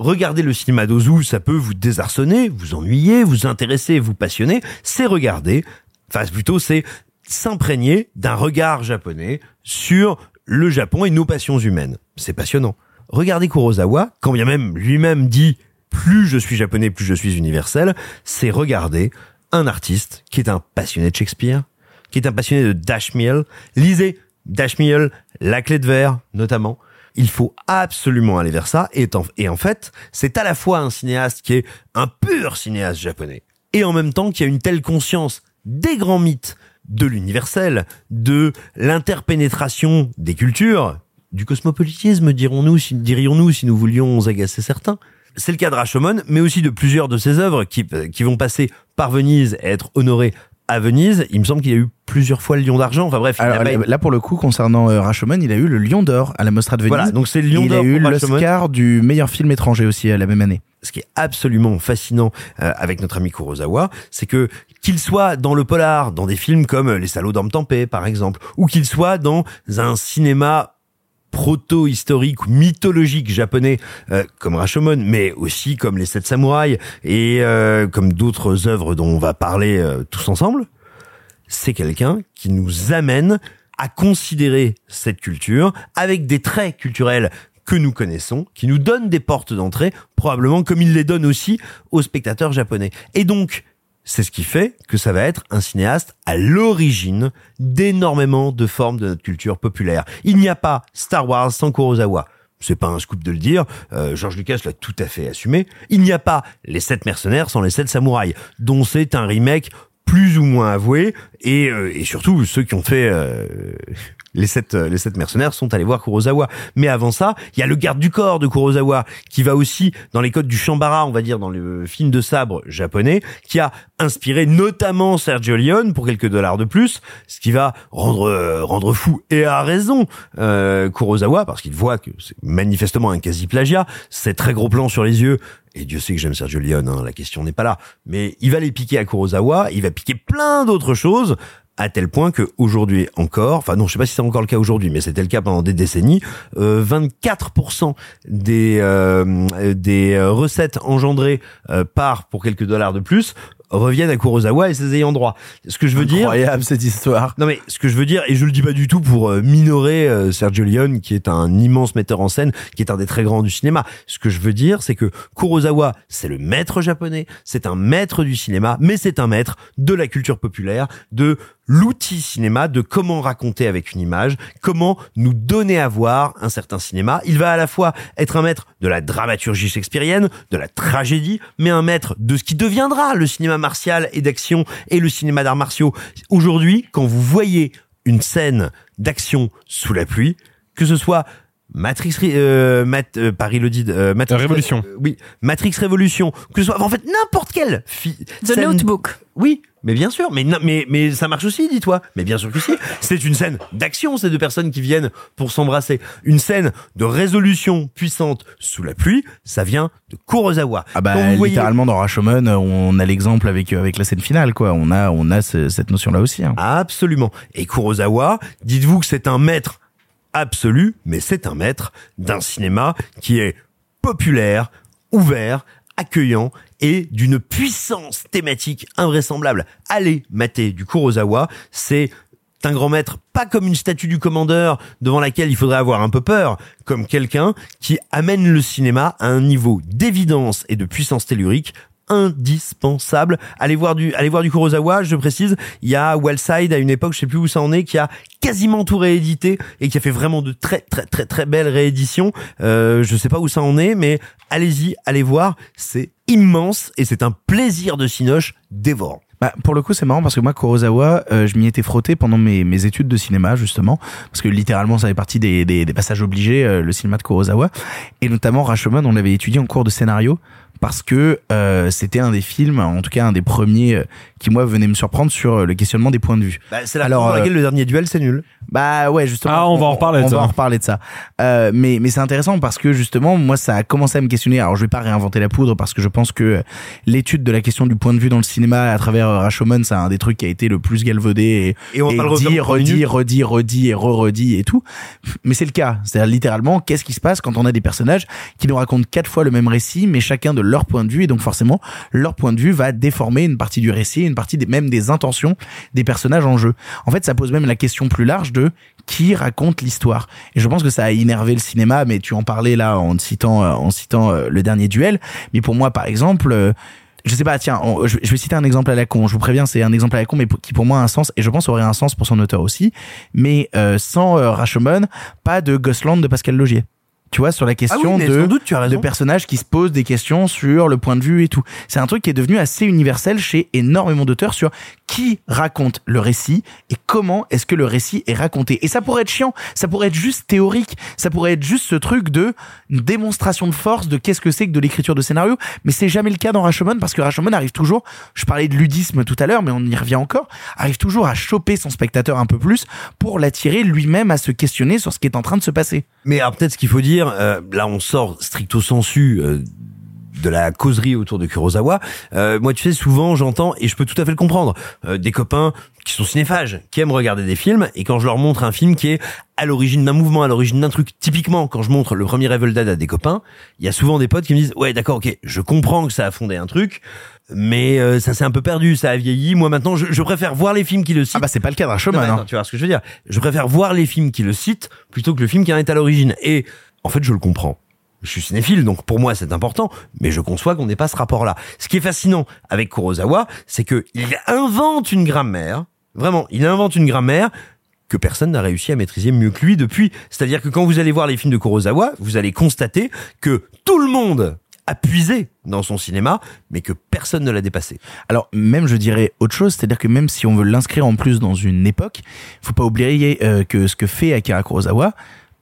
Regarder le cinéma d'Ozu, ça peut vous désarçonner, vous ennuyer, vous intéresser, vous passionner. C'est regarder, enfin plutôt c'est s'imprégner d'un regard japonais sur le Japon et nos passions humaines. C'est passionnant. Regardez Kurosawa, quand bien même lui-même dit plus je suis japonais, plus je suis universel, c'est regarder un artiste qui est un passionné de Shakespeare, qui est un passionné de Dash Mill. Lisez Dash Mill, La Clé de Verre, notamment. Il faut absolument aller vers ça. Et en, fait, c'est à la fois un cinéaste qui est un pur cinéaste japonais, et en même temps qui a une telle conscience des grands mythes, de l'universel, de l'interpénétration des cultures, du cosmopolitisme, dirons-nous, si, dirions-nous, si nous voulions agacer certains. C'est le cas de Rashomon, mais aussi de plusieurs de ses œuvres qui, qui vont passer par Venise et être honorées à Venise. Il me semble qu'il y a eu plusieurs fois le Lion d'argent. Enfin bref. Alors, là, pour le coup, concernant euh, Rashomon, il a eu le Lion d'or à la Mostra de Venise. Voilà, donc c'est le Lion d'or Il a eu l'Oscar du meilleur film étranger aussi à la même année. ce qui est absolument fascinant euh, avec notre ami Kurosawa, c'est que qu'il soit dans le polar, dans des films comme Les Salauds dorment en paix, par exemple, ou qu'il soit dans un cinéma proto-historique ou mythologique japonais euh, comme Rashomon, mais aussi comme Les Sept Samouraïs et euh, comme d'autres œuvres dont on va parler euh, tous ensemble, c'est quelqu'un qui nous amène à considérer cette culture avec des traits culturels que nous connaissons, qui nous donnent des portes d'entrée, probablement comme il les donne aussi aux spectateurs japonais. Et donc, c'est ce qui fait que ça va être un cinéaste à l'origine d'énormément de formes de notre culture populaire. Il n'y a pas Star Wars sans Kurosawa. C'est pas un scoop de le dire, euh, George Lucas l'a tout à fait assumé. Il n'y a pas Les Sept Mercenaires sans Les Sept Samouraïs, dont c'est un remake plus ou moins avoué, et, euh, et surtout ceux qui ont fait euh, les sept euh, les sept mercenaires sont allés voir Kurosawa. Mais avant ça, il y a le garde du corps de Kurosawa qui va aussi dans les codes du Shambara, on va dire dans le film de sabre japonais, qui a inspiré notamment Sergio Leone pour quelques dollars de plus, ce qui va rendre rendre fou et à raison euh, Kurosawa parce qu'il voit que c'est manifestement un quasi plagiat, ces très gros plans sur les yeux. Et Dieu sait que j'aime Sergio Leone, hein, la question n'est pas là. Mais il va les piquer à Kurosawa, il va piquer plein d'autres choses à tel point que aujourd'hui encore, enfin non, je sais pas si c'est encore le cas aujourd'hui, mais c'était le cas pendant des décennies, euh, 24% des euh, des recettes engendrées euh, par pour quelques dollars de plus reviennent à Kurosawa et ses ayants droit. Ce que je veux dire, Incroyable cette histoire. non mais ce que je veux dire, et je le dis pas du tout pour euh, minorer euh, Sergio Leone, qui est un immense metteur en scène, qui est un des très grands du cinéma. Ce que je veux dire, c'est que Kurosawa, c'est le maître japonais, c'est un maître du cinéma, mais c'est un maître de la culture populaire, de l'outil cinéma, de comment raconter avec une image, comment nous donner à voir un certain cinéma. Il va à la fois être un maître de la dramaturgie shakespearienne, de la tragédie, mais un maître de ce qui deviendra le cinéma martial et d'action et le cinéma d'arts martiaux. Aujourd'hui, quand vous voyez une scène d'action sous la pluie, que ce soit Matrix, euh, Mat- euh, Paris le dit, euh, Matrix Révolution. euh, oui, Matrix Révolution, que ce soit en fait n'importe quelle fi- The scène- Notebook. Oui, mais bien sûr, mais non- mais mais ça marche aussi, dis-toi. Mais bien sûr que si. C'est une scène d'action, ces deux personnes qui viennent pour s'embrasser. Une scène de résolution puissante sous la pluie, ça vient de Kurosawa. Ah bah Quand vous voyez- littéralement dans Rashomon, euh, on a l'exemple avec euh, avec la scène finale quoi. On a on a ce- cette notion là aussi. hein. Absolument. Et Kurosawa, dites-vous que c'est un maître absolu, mais c'est un maître d'un cinéma qui est populaire, ouvert, accueillant et d'une puissance thématique invraisemblable. Allez mater du Kurosawa, c'est un grand maître, pas comme une statue du commandeur devant laquelle il faudrait avoir un peu peur, comme quelqu'un qui amène le cinéma à un niveau d'évidence et de puissance tellurique indispensable. Allez voir du, allez voir du Kurosawa, je précise. Il y a Wellside à une époque, je sais plus où ça en est, qui a quasiment tout réédité et qui a fait vraiment de très très très très belles rééditions. Euh, je sais pas où ça en est, mais allez-y, allez voir. C'est immense et c'est un plaisir de cinoche dévorant. Bah, pour le coup, c'est marrant parce que moi, Kurosawa, euh, je m'y étais frotté pendant mes, mes études de cinéma, justement, parce que littéralement, ça fait partie des, des, des passages obligés, euh, le cinéma de Kurosawa. Et notamment, Rashomon, on l'avait étudié en cours de scénario parce que euh, c'était un des films, en tout cas un des premiers euh, qui moi venait me surprendre sur euh, le questionnement des points de vue. Bah, c'est la raison pour laquelle le dernier duel c'est nul. Bah ouais, justement. Ah, on va en reparler de On ça. va en reparler de ça. Euh, mais mais c'est intéressant parce que justement, moi, ça a commencé à me questionner. Alors, je vais pas réinventer la poudre parce que je pense que euh, l'étude de la question du point de vue dans le cinéma à travers euh, Rashomon, c'est un des trucs qui a été le plus galvaudé et, Et on va pas le refaire dit, redit, minutes. redit, redit et re-redit et tout. Mais c'est le cas. C'est-à-dire littéralement, qu'est-ce qui se passe quand on a des personnages qui nous racontent quatre fois le même récit, mais chacun de leur point de vue et donc forcément, leur point de vue va déformer une partie du récit, une partie des, même des intentions des personnages en jeu. En fait, ça pose même la question plus large de qui raconte l'histoire. Et je pense que ça a énervé le cinéma, mais tu en parlais là en citant, euh, en citant euh, le dernier duel. Mais pour moi, par exemple, euh, je sais pas, tiens, je, vais citer un exemple à la con. Je vous préviens, c'est un exemple à la con, mais qui pour moi a un sens, et je pense aurait un sens pour son auteur aussi. Mais sans euh, pas de Gosland de Pascal Logier. Tu vois, sur la question Ah oui, mais de, sans doute, tu as raison. de personnages qui se posent des questions sur le point de vue et tout. C'est un truc qui est devenu assez universel chez énormément d'auteurs sur qui raconte le récit et comment est-ce que le récit est raconté. Et ça pourrait être chiant, ça pourrait être juste théorique, ça pourrait être juste ce truc de démonstration de force de qu'est-ce que c'est que de l'écriture de scénario, mais c'est jamais le cas dans Rashomon parce que Rashomon arrive toujours, je parlais de ludisme tout à l'heure, mais on y revient encore, arrive toujours à choper son spectateur un peu plus pour l'attirer lui-même à se questionner sur ce qui est en train de se passer. Mais alors peut-être ce qu'il faut dire, euh, là on sort stricto sensu euh, de la causerie autour de Kurosawa. Euh, moi tu sais souvent j'entends et je peux tout à fait le comprendre euh, des copains qui sont cinéphages, qui aiment regarder des films et quand je leur montre un film qui est à l'origine d'un mouvement, à l'origine d'un truc, typiquement quand je montre le premier Evil Dead à des copains, il y a souvent des potes qui me disent ouais d'accord ok je comprends que ça a fondé un truc. Mais euh, ça s'est un peu perdu, ça a vieilli. Moi maintenant, je, je préfère voir les films qui le citent. Ah bah c'est pas le cas. Non, mais hein. tu vois ce que je veux dire Je préfère voir les films qui le citent plutôt que le film qui en est à l'origine. Et en fait, je le comprends. Je suis cinéphile, donc pour moi c'est important, mais je conçois qu'on n'ait pas ce rapport-là. Ce qui est fascinant avec Kurosawa, c'est que il invente une grammaire, vraiment, il invente une grammaire que personne n'a réussi à maîtriser mieux que lui depuis. C'est-à-dire que quand vous allez voir les films de Kurosawa, vous allez constater que tout le monde a puisé dans son cinéma, mais que personne ne l'a dépassé. Alors même je dirais autre chose, c'est-à-dire que même si on veut l'inscrire en plus dans une époque, faut pas oublier euh, que ce que fait Akira Kurosawa,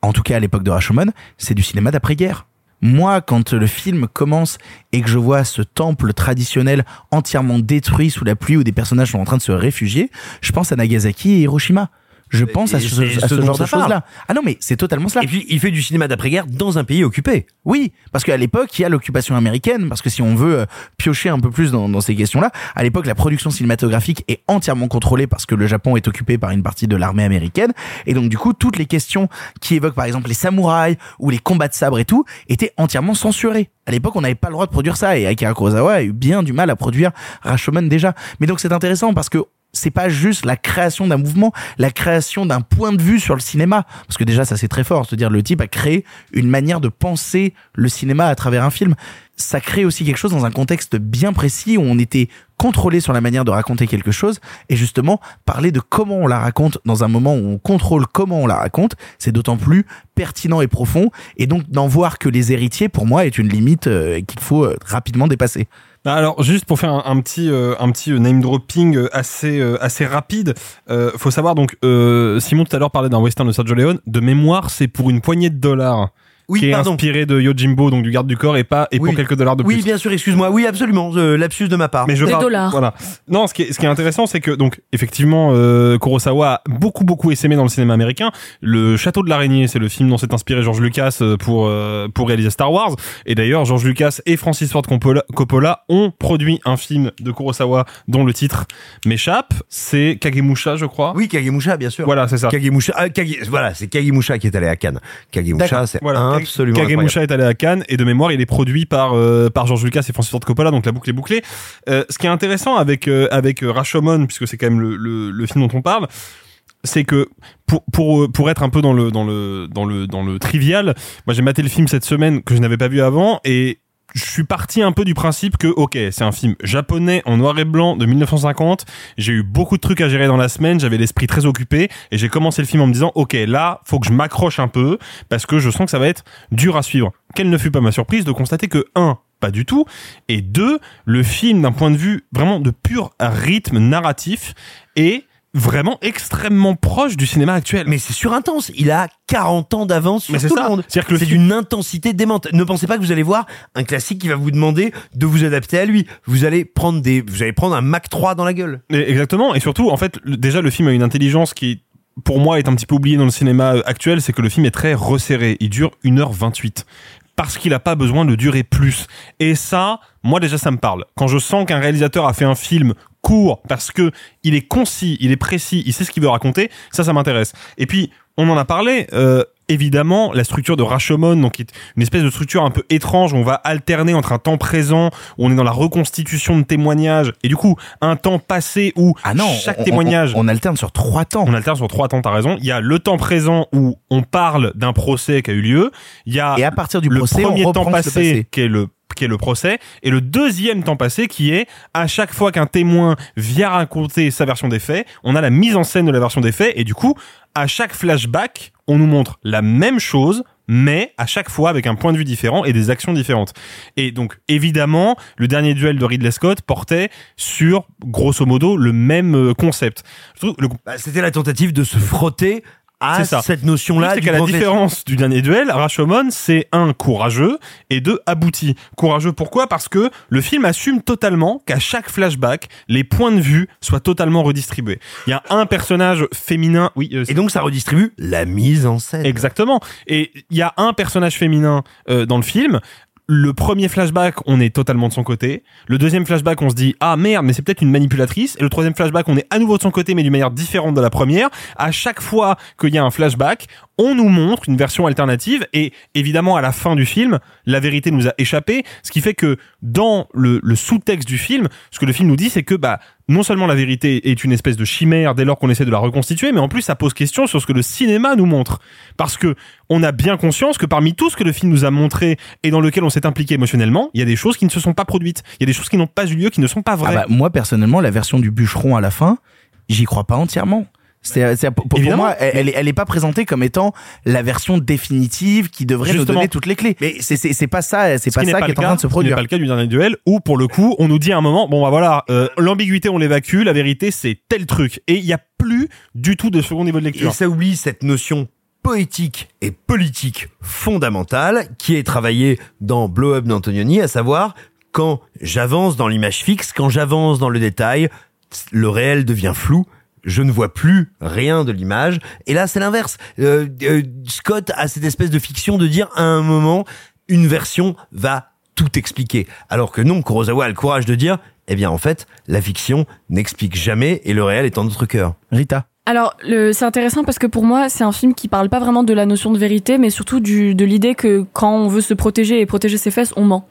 en tout cas à l'époque de Rashomon, c'est du cinéma d'après-guerre. Moi, quand le film commence et que je vois ce temple traditionnel entièrement détruit sous la pluie où des personnages sont en train de se réfugier, je pense à Nagasaki et Hiroshima. Je pense à ce, c'est à ce ce dont genre de choses-là. Ah non, mais c'est totalement cela. Et puis il fait du cinéma d'après-guerre dans un pays occupé. Oui, parce qu'à l'époque, il y a l'occupation américaine, parce que si on veut euh, piocher un peu plus dans, dans ces questions-là, à l'époque, la production cinématographique est entièrement contrôlée parce que le Japon est occupé par une partie de l'armée américaine, et donc du coup, toutes les questions qui évoquent par exemple les samouraïs ou les combats de sabre et tout, étaient entièrement censurées. À l'époque, on n'avait pas le droit de produire ça, et Akira Kurosawa a eu bien du mal à produire Rashomon déjà. Mais donc c'est intéressant parce que c'est pas juste la création d'un mouvement, la création d'un point de vue sur le cinéma. Parce que déjà, ça c'est très fort. C'est-à-dire, le type a créé une manière de penser le cinéma à travers un film. Ça crée aussi quelque chose dans un contexte bien précis où on était contrôlé sur la manière de raconter quelque chose. Et justement, parler de comment on la raconte dans un moment où on contrôle comment on la raconte, c'est d'autant plus pertinent et profond. Et donc, d'en voir que les héritiers, pour moi, est une limite euh, qu'il faut euh, rapidement dépasser. Bah Alors juste pour faire un, petit euh, un petit euh, name dropping euh, assez euh, assez rapide, euh, faut savoir donc euh, Simon tout à l'heure parlait d'un western de Sergio Leone. De mémoire, c'est pour une poignée de dollars. Oui, qui est inspiré de Yojimbo, donc du garde du corps, et pas et Oui. pour quelques dollars de plus. Oui, bien sûr, excuse-moi. Oui, absolument. Euh, lapsus de ma part. Mais je Des parle, dollars. Voilà. Non, ce qui est, ce qui est intéressant, c'est que donc effectivement, euh, Kurosawa a beaucoup beaucoup essaimé dans le cinéma américain. Le Château de l'araignée, c'est le film dont s'est inspiré George Lucas euh, pour euh, pour réaliser Star Wars. Et d'ailleurs, George Lucas et Francis Ford Coppola, Coppola ont produit un film de Kurosawa dont le titre m'échappe. C'est Kagemusha, je crois. Oui, Kagemusha, bien sûr. Voilà, c'est ça. Kagemusha, ah, Kage- voilà, c'est Kagemusha qui est allé à Cannes. Kagemusha, c'est Voilà, absolument Kagemusha est allé à Cannes et de mémoire il est produit par euh, par George Lucas et Francis Ford Coppola donc la boucle est bouclée. Euh, ce qui est intéressant avec euh, avec euh, Rashomon puisque c'est quand même le, le, le film dont on parle, c'est que pour pour euh, pour être un peu dans le dans le dans le dans le trivial, moi j'ai maté le film cette semaine que je n'avais pas vu avant et je suis parti un peu du principe que ok c'est un film japonais en noir et blanc de 1950 j'ai eu beaucoup de trucs à gérer dans la semaine j'avais l'esprit très occupé et j'ai commencé le film en me disant ok là faut que je m'accroche un peu parce que je sens que ça va être dur à suivre. Quelle ne fut pas ma surprise de constater que un pas du tout et deux le film d'un point de vue vraiment de pur rythme narratif est vraiment extrêmement proche du cinéma actuel. Mais c'est sur intense. Il a 40 ans d'avance sur tout ça. le monde. C'est film- d'une intensité démente. Ne pensez pas que vous allez voir un classique qui va vous demander de vous adapter à lui. Vous allez prendre des, vous allez prendre un Mac 3 dans la gueule. Exactement. Et surtout, en fait, le- déjà, le film a une intelligence qui, pour moi, est un petit peu oubliée dans le cinéma euh, actuel. C'est que le film est très resserré. Il dure 1h28. Parce qu'il n'a pas besoin de durer plus. Et ça, moi déjà, ça me parle. Quand je sens qu'un réalisateur a fait un film court parce que il est concis, il est précis, il sait ce qu'il veut raconter, ça, ça m'intéresse. Et puis, on en a parlé. Euh, évidemment, la structure de Rashomon, donc qui est une espèce de structure un peu étrange où on va alterner entre un temps présent où on est dans la reconstitution de témoignages et du coup un temps passé où Ah non, chaque on- témoignage on, on alterne sur trois temps. on alterne sur trois temps, t'as raison. Il y a le temps présent où on parle d'un procès qui a eu lieu. Il y a Et à partir du le procès, premier temps passé, passé. qui est le qui est le procès et le deuxième temps passé qui est à chaque fois qu'un témoin vient raconter sa version des faits, on a la mise en scène de la version des faits et du coup, à chaque flashback, on nous montre la même chose mais à chaque fois avec un point de vue différent et des actions différentes. Et donc évidemment, le dernier duel de Ridley Scott portait sur grosso modo le même euh, concept. Bah, C'était la tentative de se frotter à C'est ça. cette notion-là. C'est qu'à la différence du dernier duel, Rashomon, c'est un courageux et deux abouti. Courageux pourquoi? Parce que le film assume totalement qu'à chaque flashback, les points de vue soient totalement redistribués. Il y a un personnage féminin, oui, euh, Et donc ça redistribue la mise en scène. Exactement. Et il y a un personnage féminin euh, dans le film. Le premier flashback, on est totalement de son côté. Le deuxième flashback, on se dit ah merde, mais c'est peut-être une manipulatrice. Et le troisième flashback, on est à nouveau de son côté, mais d'une manière différente de la première. À chaque fois qu'il y a un flashback, on nous montre une version alternative. Et évidemment, à la fin du film, la vérité nous a échappé. Ce qui fait que dans le, le sous-texte du film, ce que le film nous dit, c'est que bah non seulement la vérité est une espèce de chimère dès lors qu'on essaie de la reconstituer, mais en plus ça pose question sur ce que le cinéma nous montre. Parce que on a bien conscience que parmi tout ce que le film nous a montré et dans lequel on s'est impliqué émotionnellement, il y a des choses qui ne se sont pas produites. Il y a des choses qui n'ont pas eu lieu, qui ne sont pas Ah vraies. bah, moi personnellement, la version du bûcheron à la fin, j'y crois pas entièrement. C'est, c'est- pour, moi, elle, elle est, elle est pas présentée comme étant la version définitive qui devrait nous donner toutes les clés. Mais c'est, c'est, c'est pas ça, c'est Ce pas qui ça pas qui est en train de se ce qui n'est produire. pas le cas du dernier duel où pour le coup on nous dit à un moment bon bah voilà euh, l'ambiguïté on l'évacue la vérité c'est tel truc et il y a plus du tout de second niveau de Et lecture. ça oublie cette notion poétique et politique fondamentale qui est travaillée dans Blow Up d'Antonioni, à savoir quand j'avance dans l'image fixe, quand j'avance dans le détail, le réel devient flou. Je ne vois plus rien de l'image. Et là, c'est l'inverse. Euh, euh, Scott a cette espèce de fiction de dire à un moment, une version va tout expliquer. Alors que non, Kurosawa a le courage de dire, eh bien, en fait, la fiction n'explique jamais et le réel est en notre cœur. Rita. Alors, le- c'est intéressant parce que pour moi, c'est un film qui parle pas vraiment de la notion de vérité, mais surtout du, de l'idée que quand on veut se protéger et protéger ses fesses, on ment.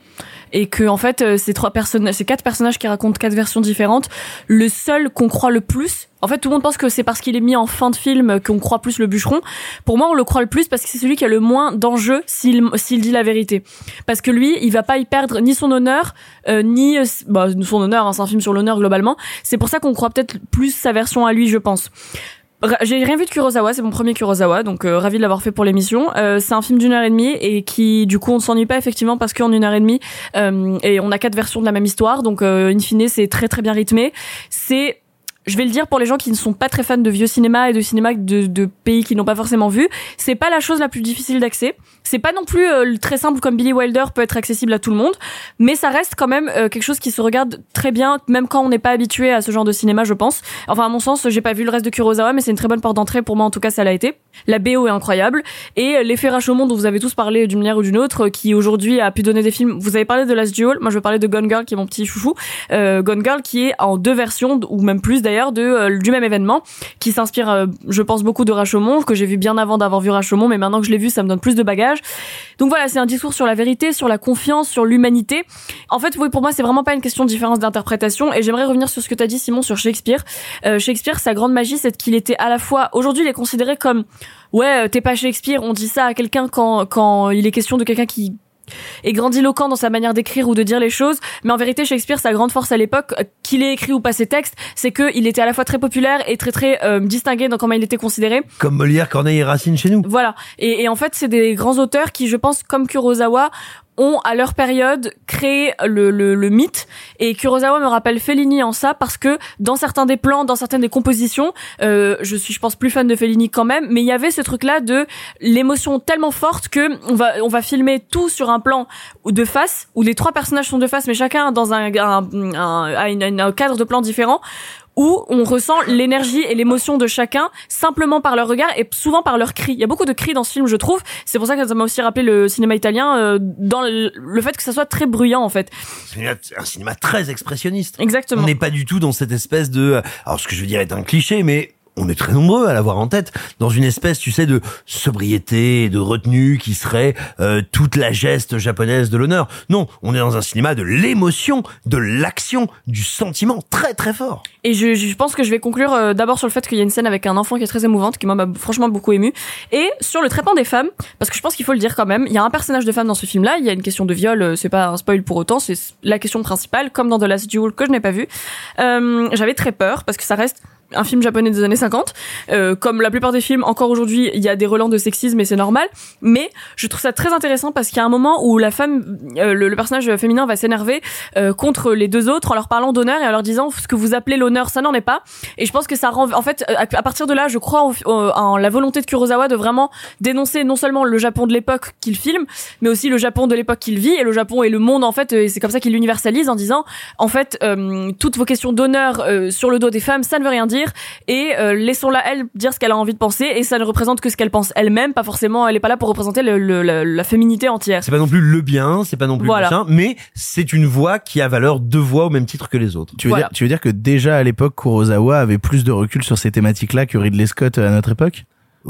Et que, en fait, euh, ces trois personnages, ces quatre personnages qui racontent quatre versions différentes, le seul qu'on croit le plus, en fait, tout le monde pense que c'est parce qu'il est mis en fin de film qu'on croit plus le bûcheron. Pour moi, on le croit le plus parce que c'est celui qui a le moins d'enjeux s'il, s'il dit la vérité. Parce que lui, il va pas y perdre ni son honneur, euh, ni, euh, bah, son honneur, hein, c'est un film sur l'honneur globalement. C'est pour ça qu'on croit peut-être plus sa version à lui, je pense. J'ai rien vu de Kurosawa, c'est mon premier Kurosawa, donc euh, ravi de l'avoir fait pour l'émission. Euh, c'est un film d'une heure et demie et qui, du coup, on ne s'ennuie pas effectivement parce qu'en une heure et demie, euh, et on a quatre versions de la même histoire, donc euh, in fine, c'est très très bien rythmé. C'est je vais le dire pour les gens qui ne sont pas très fans de vieux cinéma et de cinéma de, pays qui n'ont pas forcément vu, c'est pas la chose la plus difficile d'accès. C'est pas non plus euh, très simple comme Billy Wilder peut être accessible à tout le monde, mais ça reste quand même euh, quelque chose qui se regarde très bien, même quand on n'est pas habitué à ce genre de cinéma, je pense. Enfin, à mon sens, j'ai pas vu le reste de Kurosawa, mais c'est une très bonne porte d'entrée pour moi. En tout cas, ça l'a été. La BO est incroyable et euh, l'effet Rashomon dont vous avez tous parlé d'une manière ou d'une autre, euh, qui aujourd'hui a pu donner des films. Vous avez parlé de Last Duel, moi je vais parler de Gone Girl qui est mon petit chouchou. Euh, Gone Girl qui est en deux versions ou même plus d'ailleurs de euh, du même événement, qui s'inspire, euh, je pense beaucoup de Rashomon que j'ai vu bien avant d'avoir vu Rashomon, mais maintenant que je l'ai vu, ça me donne plus de bagages. Donc voilà, c'est un discours sur la vérité, sur la confiance, sur l'humanité. En fait, oui, pour moi, c'est vraiment pas une question de différence d'interprétation. Et j'aimerais revenir sur ce que tu as dit, Simon, sur Shakespeare. Euh, Shakespeare, sa grande magie, c'est qu'il était à la fois. Aujourd'hui, il est considéré comme ouais, t'es pas Shakespeare. On dit ça à quelqu'un quand quand il est question de quelqu'un qui est grandiloquent dans sa manière d'écrire ou de dire les choses, mais en vérité Shakespeare sa grande force à l'époque euh, qu'il ait écrit ou pas ses textes, c'est que il était à la fois très populaire et très très euh, distingué dans comment il était considéré. Comme Molière, Corneille et Racine chez nous. Voilà. Et, et en fait, c'est des grands auteurs qui, je pense, comme Kurosawa, ont à leur période créé le, le, le, mythe. Et Kurosawa me rappelle Fellini en ça parce que dans certains des plans, dans certaines des compositions, euh, je suis je pense plus fan de Fellini quand même, mais il y avait ce truc là de l'émotion tellement forte que on va on va filmer tout sur un plan de face où les trois personnages sont de face mais chacun dans un un, un, un cadre de plan différent où on ressent l'énergie et l'émotion de chacun simplement par leur regard et souvent par leur cri. Il y a beaucoup de cris dans ce film, je trouve. C'est pour ça que ça m'a aussi rappelé le cinéma italien euh, dans le, le, fait que ça soit très bruyant en fait. C'est un cinéma très expressionniste. Exactement. On n'est pas du tout dans cette espèce de alors ce que je veux dire est un cliché mais on est très nombreux à l'avoir en tête, dans une espèce, tu sais, de sobriété de retenue qui serait euh, toute la geste japonaise de l'honneur. Non, on est dans un cinéma de l'émotion, de l'action, du sentiment très très fort. Et je, je pense que je vais conclure euh, d'abord sur le fait qu'il y a une scène avec un enfant qui est très émouvante, qui m'a franchement beaucoup ému, et sur le traitement des femmes, parce que je pense qu'il faut le dire quand même, il y a un personnage de femme dans ce film-là, il y a une question de viol, euh, c'est pas un spoil pour autant, c'est la question principale, comme dans The Last Duel que je n'ai pas vu. Euh, J'avais très peur parce que ça reste un film japonais des années 50. Euh, comme la plupart des films, encore aujourd'hui, il y a des relents de sexisme et c'est normal. Mais je trouve ça très intéressant parce qu'il y a un moment où la femme, euh, le, personnage féminin va s'énerver euh, contre les deux autres en leur parlant d'honneur et en leur disant ce que vous appelez l'honneur, ça n'en est pas. Et je pense que ça rend, en fait, à, partir de là, je crois en, en, la volonté de Kurosawa de vraiment dénoncer non seulement le Japon de l'époque qu'il filme, mais aussi le Japon de l'époque qu'il vit et le Japon et le monde en fait. Et c'est comme ça qu'il l'universalise en disant, en fait, euh, toutes vos questions d'honneur euh, sur le dos des femmes, ça ne veut rien dire et euh, laissons-la elle dire ce qu'elle a envie de penser. Et ça ne représente que ce qu'elle pense elle-même pas forcément elle est pas là pour représenter le, le, la, la, féminité entière. C'est pas non plus le bien c'est pas non plus voilà. le bien mais c'est une voix qui a valeur de voix au même titre que les autres. Tu veux voilà. dire tu veux dire que déjà à l'époque Kurosawa avait plus de recul sur ces thématiques là que Ridley Scott à notre époque?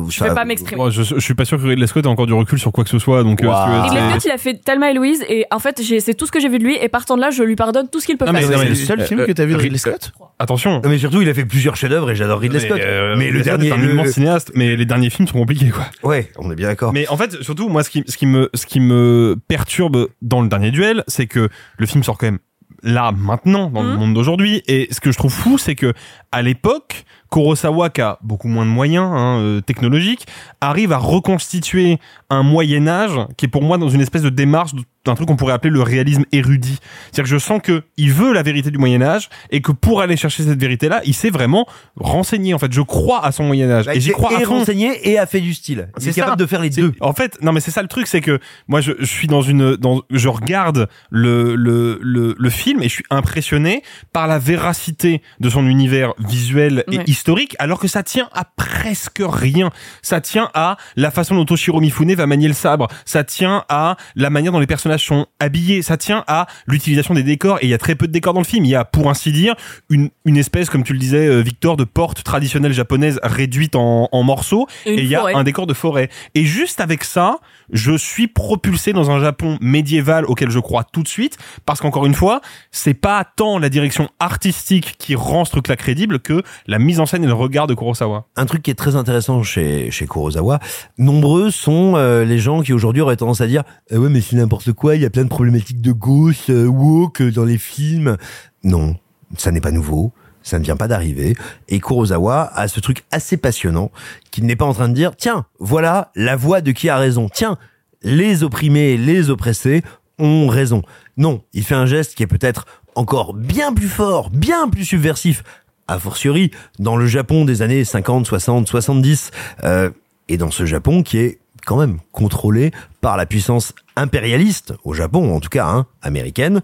Je vais pas m'exprimer. je, je, suis pas sûr que Ridley Scott ait encore du recul sur quoi que ce soit. Donc, wow. euh, Ridley Scott, il a fait Thelma et Louise et en fait, c'est tout ce que j'ai vu de lui et partant de là, je lui pardonne tout ce qu'il peut non, faire. C'est le seul euh, film que t'as vu de Ridley Scott Attention. Non, mais surtout, il a fait plusieurs chefs-d'œuvre et j'adore Ridley Scott. Euh, mais le dernier, un immense cinéaste, mais les derniers films sont compliqués, quoi. Ouais, on est bien d'accord. Mais en fait, surtout, moi, ce qui, ce qui me, ce qui me perturbe dans le dernier duel, c'est que le film sort quand même là maintenant dans mmh. le monde d'aujourd'hui et ce que je trouve fou c'est que à l'époque Kurosawa qui a beaucoup moins de moyens hein, euh, technologiques arrive à reconstituer un Moyen Âge qui est pour moi dans une espèce de démarche d'un truc qu'on pourrait appeler le réalisme érudit. C'est-à-dire que je sens que il veut la vérité du Moyen Âge et que pour aller chercher cette vérité-là, il s'est vraiment renseigné. En fait, je crois à son Moyen Âge bah, et j'y crois et à fond. renseigné et a fait du style. C'est capable de faire les deux. En fait, non mais c'est ça le truc, c'est que moi je, je, suis dans une, dans, je regarde le, le le le film et je suis impressionné par la véracité de son univers visuel et Ouais. historique, alors que ça tient à presque rien. Ça tient à la façon dont Toshiro Mifune va manier le sabre. Ça tient à la manière dont les personnages sont habillés. Ça tient à l'utilisation des décors. Et il y a très peu de décors dans le film. Il y a, pour ainsi dire, une, une espèce, comme tu le disais, euh, Victor, de porte traditionnelle japonaise réduite en, en morceaux. Et il y a un décor de forêt. Et juste avec ça, je suis propulsé dans un Japon médiéval auquel je crois tout de suite. Parce qu'encore une fois, c'est pas tant la direction artistique qui rend ce truc-là crédible que la mise en scène et le regard de Kurosawa. Un truc qui est très intéressant chez, Kurosawa, nombreux sont euh, les gens qui aujourd'hui auraient tendance à dire ah ouais mais c'est n'importe quoi, il y a plein de problématiques de gauche, euh, woke dans les films. Non, ça n'est pas nouveau. Ça ne vient pas d'arriver. Et Kurosawa a ce truc assez passionnant qu'il n'est pas en train de dire, tiens, voilà la voix de qui a raison. Tiens, les opprimés, les oppressés ont raison. Non, il fait un geste qui est peut-être encore bien plus fort, bien plus subversif, a fortiori dans le Japon des années 50, 60, 70, euh, et dans ce Japon qui est quand même contrôlé par la puissance impérialiste, au Japon en tout cas, hein, américaine,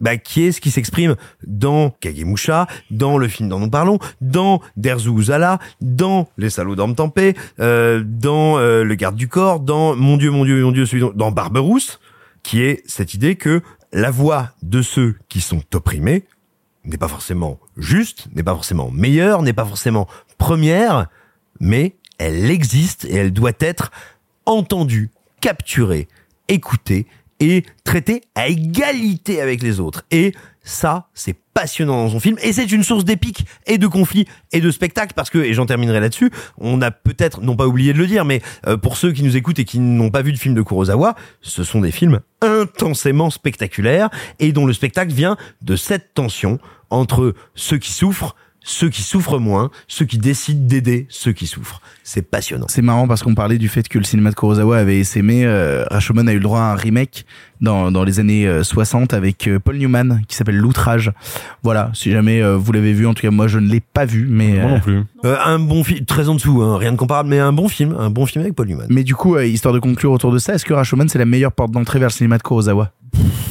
bah, qui est ce qui s'exprime dans Kagemusha, dans le film dont nous parlons, dans Derzu Uzala, dans Les salauds dorment en paix, euh, dans euh, Le garde du corps, dans Mon Dieu, mon Dieu, mon Dieu, celui dont- dans Barberousse, qui est cette idée que la voix de ceux qui sont opprimés n'est pas forcément juste, n'est pas forcément meilleure, n'est pas forcément première, mais elle existe et elle doit être entendue, capturée, écoutée est traité à égalité avec les autres. Et ça, c'est passionnant dans son film et c'est une source d'épique et de conflits et de spectacles parce que et j'en terminerai là-dessus on a peut-être non pas oublié de le dire mais euh, pour ceux qui nous écoutent et qui n'ont pas vu de film de Kurosawa ce sont des films intensément spectaculaires et dont le spectacle vient de cette tension entre ceux qui souffrent ceux qui souffrent moins, ceux qui décident d'aider ceux qui souffrent. C'est passionnant. C'est marrant parce qu'on parlait du fait que le cinéma de Kurosawa avait essaimé. Euh, Rashomon a eu le droit à un remake dans, dans les années euh, 60 avec euh, Paul Newman qui s'appelle L'Outrage. Voilà, si jamais euh, vous l'avez vu, en tout cas moi je ne l'ai pas vu, mais Moi non plus. Euh, un bon film, très en dessous, hein, rien de comparable, mais un bon film, un bon film avec Paul Newman. mais du coup, euh, histoire de conclure autour de ça, est-ce que Rashomon c'est la meilleure porte d'entrée vers le cinéma de Kurosawa?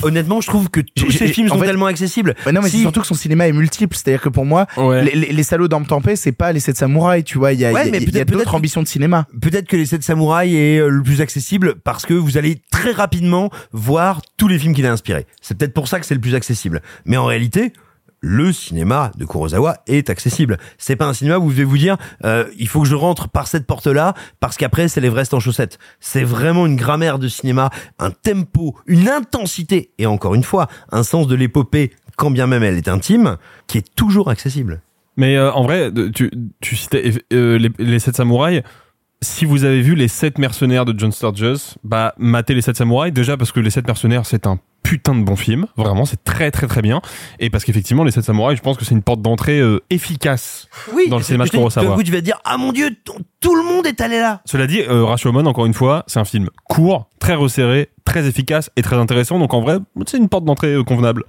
Honnêtement, je trouve que tous ces films sont fait- tellement accessibles. Ouais, non, mais Si- c'est surtout que son cinéma est multiple. C'est-à-dire que pour moi, Ouais. les, les, les salauds d'Amptampé, c'est pas les sept samouraïs, tu vois. Il y a, Ouais, y a- a peut-être- d'autres ambitions de cinéma. Peut-être que les 7 samouraïs est euh, le plus accessible parce que vous allez très rapidement voir tous les films qu'il a inspirés. C'est peut-être pour ça que c'est le plus accessible. Mais en réalité, le cinéma de Kurosawa est accessible. C'est pas un cinéma où vous devez vous dire euh, il faut que je rentre par cette porte-là parce qu'après c'est l'Everest en chaussettes. C'est vraiment une grammaire de cinéma, un tempo, une intensité et encore une fois un sens de l'épopée quand bien même elle est intime qui est toujours accessible. Mais euh, en vrai, tu, citais euh, les, les 7 samouraïs. Si vous avez vu les 7 mercenaires de John Sturges, bah matez les 7 samouraïs déjà parce que les 7 mercenaires c'est un putain de bon film, vraiment c'est très très très bien et parce qu'effectivement les 7 samouraïs, je pense que c'est une porte d'entrée euh, efficace Oui, dans le cinéma Kurosawa. d'un coup, tu vas te dire ah mon dieu tout le monde est allé là. Cela dit, euh, Rashomon, encore une fois, c'est un film court, très resserré, très efficace et très intéressant. Donc en vrai, c'est une porte d'entrée euh, convenable.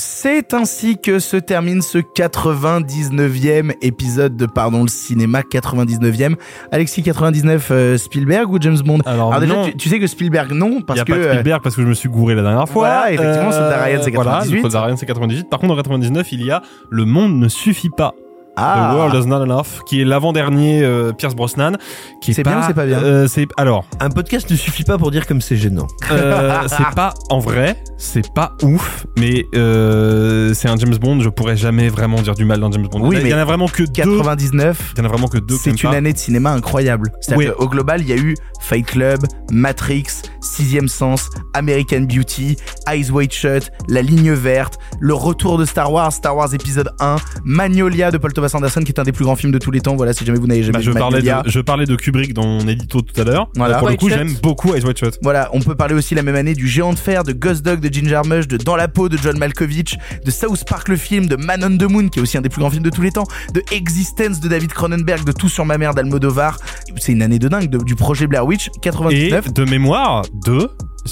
C'est ainsi que se termine ce 99e épisode de Pardon le cinéma 99e. Alexis 99 euh, Spielberg ou James Bond? Alors, déjà non. tu, tu sais que Spielberg non parce a que pas de Spielberg parce que je me suis gouré la dernière fois. Voilà, effectivement, Soldat Ryan, c'est Voilà, 98. Soldat Ryan, c'est 98. Par contre, en 99, il y a Le monde ne suffit pas. Ah. The World is not enough, qui est l'avant-dernier euh, Pierce Brosnan. qui est C'est bien pas- ou c'est pas bien euh, C'est alors, Un podcast ne suffit pas pour dire comme c'est gênant. euh, c'est pas en vrai, c'est pas ouf, mais euh, c'est un James Bond. Je pourrais jamais vraiment dire du mal d'un James Bond. Oui, il y en a- il y en mais a vraiment que deux. 99 Il y en a vraiment que deux. c'est une pas. année de cinéma incroyable. C'est-à-dire Oui. qu'au global, il y a eu Fight Club, Matrix, Sixième Sens, American Beauty, Eyes Wide Shut, La Ligne Verte, le retour de Star Wars, Star Wars épisode 1, Magnolia de Paul Thomas Anderson qui est un des plus grands films de tous les temps. Voilà, si jamais vous n'avez jamais Bah, vu je, parlais Magnolia. de, je parlais de Kubrick dans mon édito tout à l'heure. Voilà. Pour le coup, j'aime beaucoup Eyes Wide Shut. Voilà, on peut parler aussi la même année du Géant de Fer, de Ghost Dog de Ginger Mush, de Dans la peau de John Malkovich, de South Park le film, de Man on the Moon qui est aussi un des plus grands films de tous les temps, de Existence de David Cronenberg, de Tout sur ma mère d'Almodovar. C'est une année de dingue, de- du projet Blair Witch, Et 99. de mémoire, de.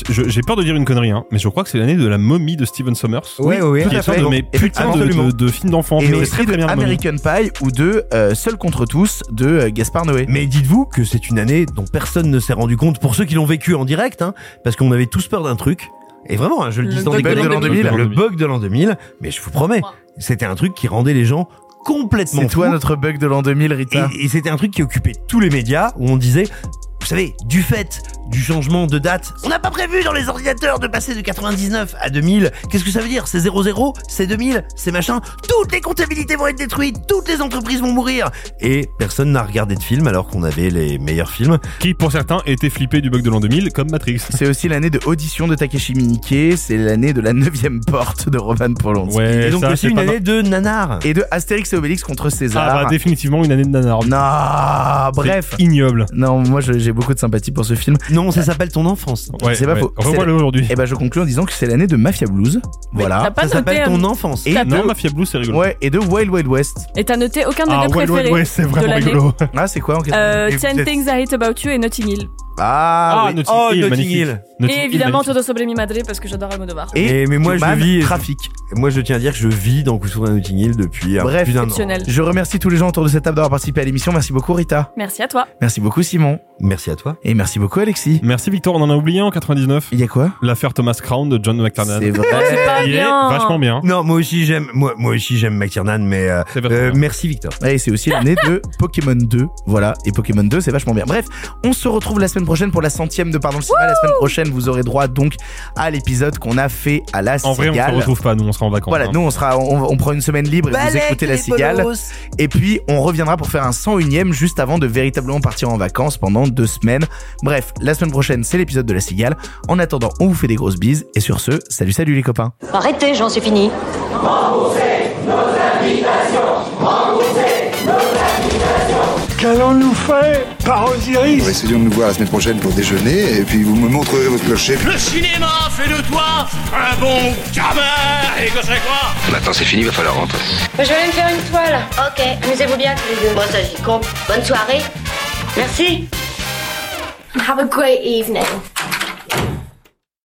J'ai peur de dire une connerie, hein, mais je crois que c'est l'année de la momie de Steven Sommers. Oui, oui, tout qui est fait. de mes putains de, absolument. de, de films d'enfants. Et aussi de. American Pie ou de euh, Seul contre tous de euh, Gaspard Noé. Mais dites-vous que c'est une année dont personne ne s'est rendu compte pour ceux qui l'ont vécu en direct, hein, parce qu'on avait tous peur d'un truc. Et vraiment, hein, je le Le dis sans bug déconner, de l'an 2000. le bug de l'an 2000. Mais je vous promets, c'était un truc qui rendait les gens complètement C'est toi notre bug de l'an 2000, Rita. Et, et c'était un truc qui occupait tous les médias où on disait, vous savez, du fait du changement de date, on n'a pas prévu dans les ordinateurs de passer de 99 à 2000. Qu'est-ce que ça veut dire? C'est 00, c'est 2000, c'est machin. Toutes les comptabilités vont être détruites, toutes les entreprises vont mourir. Et personne n'a regardé de film alors qu'on avait les meilleurs films. Qui, pour certains, étaient flippés du bug de l'an 2000, comme Matrix. C'est aussi l'année de Audition de Takeshi Miike, c'est l'année de la neuvième porte de Roman Polanski. Ouais, et donc ça, aussi une année de nanar. Et de Astérix et Obélix contre César. Ah bah définitivement une année de nanar. non, bref. Ignoble. Non, moi j'ai beaucoup de sympathie pour ce film. Non, ça s'appelle ton enfance. Ouais, C'est pas ouais. faux. Revois-le aujourd'hui. Et ben je conclus en disant que c'est l'année de Mafia Blues. Mais Voilà. Ça s'appelle ton enfance. Et T'as de, Non, Mafia Blue, c'est rigolo. ouais, et de Wild Wild West. Et t'as noté aucun des Ah, deux ouais, préférés ouais, ouais, c'est de vraiment l'année. rigolo. Ah, c'est quoi en question Euh, Et 10 vous êtes- Things I Hate About You et Notting Hill. Ah, oui. Notting Oh, Hill, Notting magnifique. Hill. Notting Et Hill, évidemment magnifique. Todo sobre mi madre parce que j'adore Almodovar. Et, Et- mais moi, je vis- Trafic. Moi, je tiens à dire que je vis dans Coup sur Notting Hill depuis un- Bref. plus d'un an. Je remercie tous les gens autour de cette table d'avoir participé à l'émission. Merci beaucoup Rita. Merci à toi. Merci beaucoup Simon. Merci à toi. Et merci beaucoup Alexis. Merci Victor, on en a oublié en 99. Il y a quoi? L'affaire Thomas Crown de John McTiernan. C'est vrai. C'est pas bien. vachement bien. Non, moi aussi j'aime, moi, moi aussi j'aime McTiernan, mais euh, euh, merci Victor. Et c'est aussi l'année de Pokémon 2. Voilà. Et Pokémon 2, c'est vachement bien. Bref, on se retrouve la semaine prochaine pour la centième de Pardon le cinéma. La semaine prochaine, vous aurez droit donc à l'épisode qu'on a fait à la En vrai, on se Cigale. retrouve pas, nous on sera en vacances. Voilà, hein. nous on sera, on, on prend une semaine libre et vous écoutez la cigale. bolos. Et puis on reviendra pour faire un 101ème juste avant de véritablement partir en vacances pendant deux semaines. Bref, la semaine prochaine, c'est l'épisode de la cigale. En attendant, on vous fait des grosses bises. Et sur ce, salut salut les copains. Arrêtez, j'en suis fini. Qu'allons-nous faire par Osiris Essayons de nous voir la semaine prochaine pour déjeuner et puis vous me montrerez votre clocher. Le cinéma fait de toi un bon gamin Et que c'est quoi Maintenant c'est fini, va falloir rentrer. Je vais aller me faire une toile. Ok, amusez-vous bien tous les deux. Moi, ça, j'y compte. Bonne soirée. Merci. Have a great evening.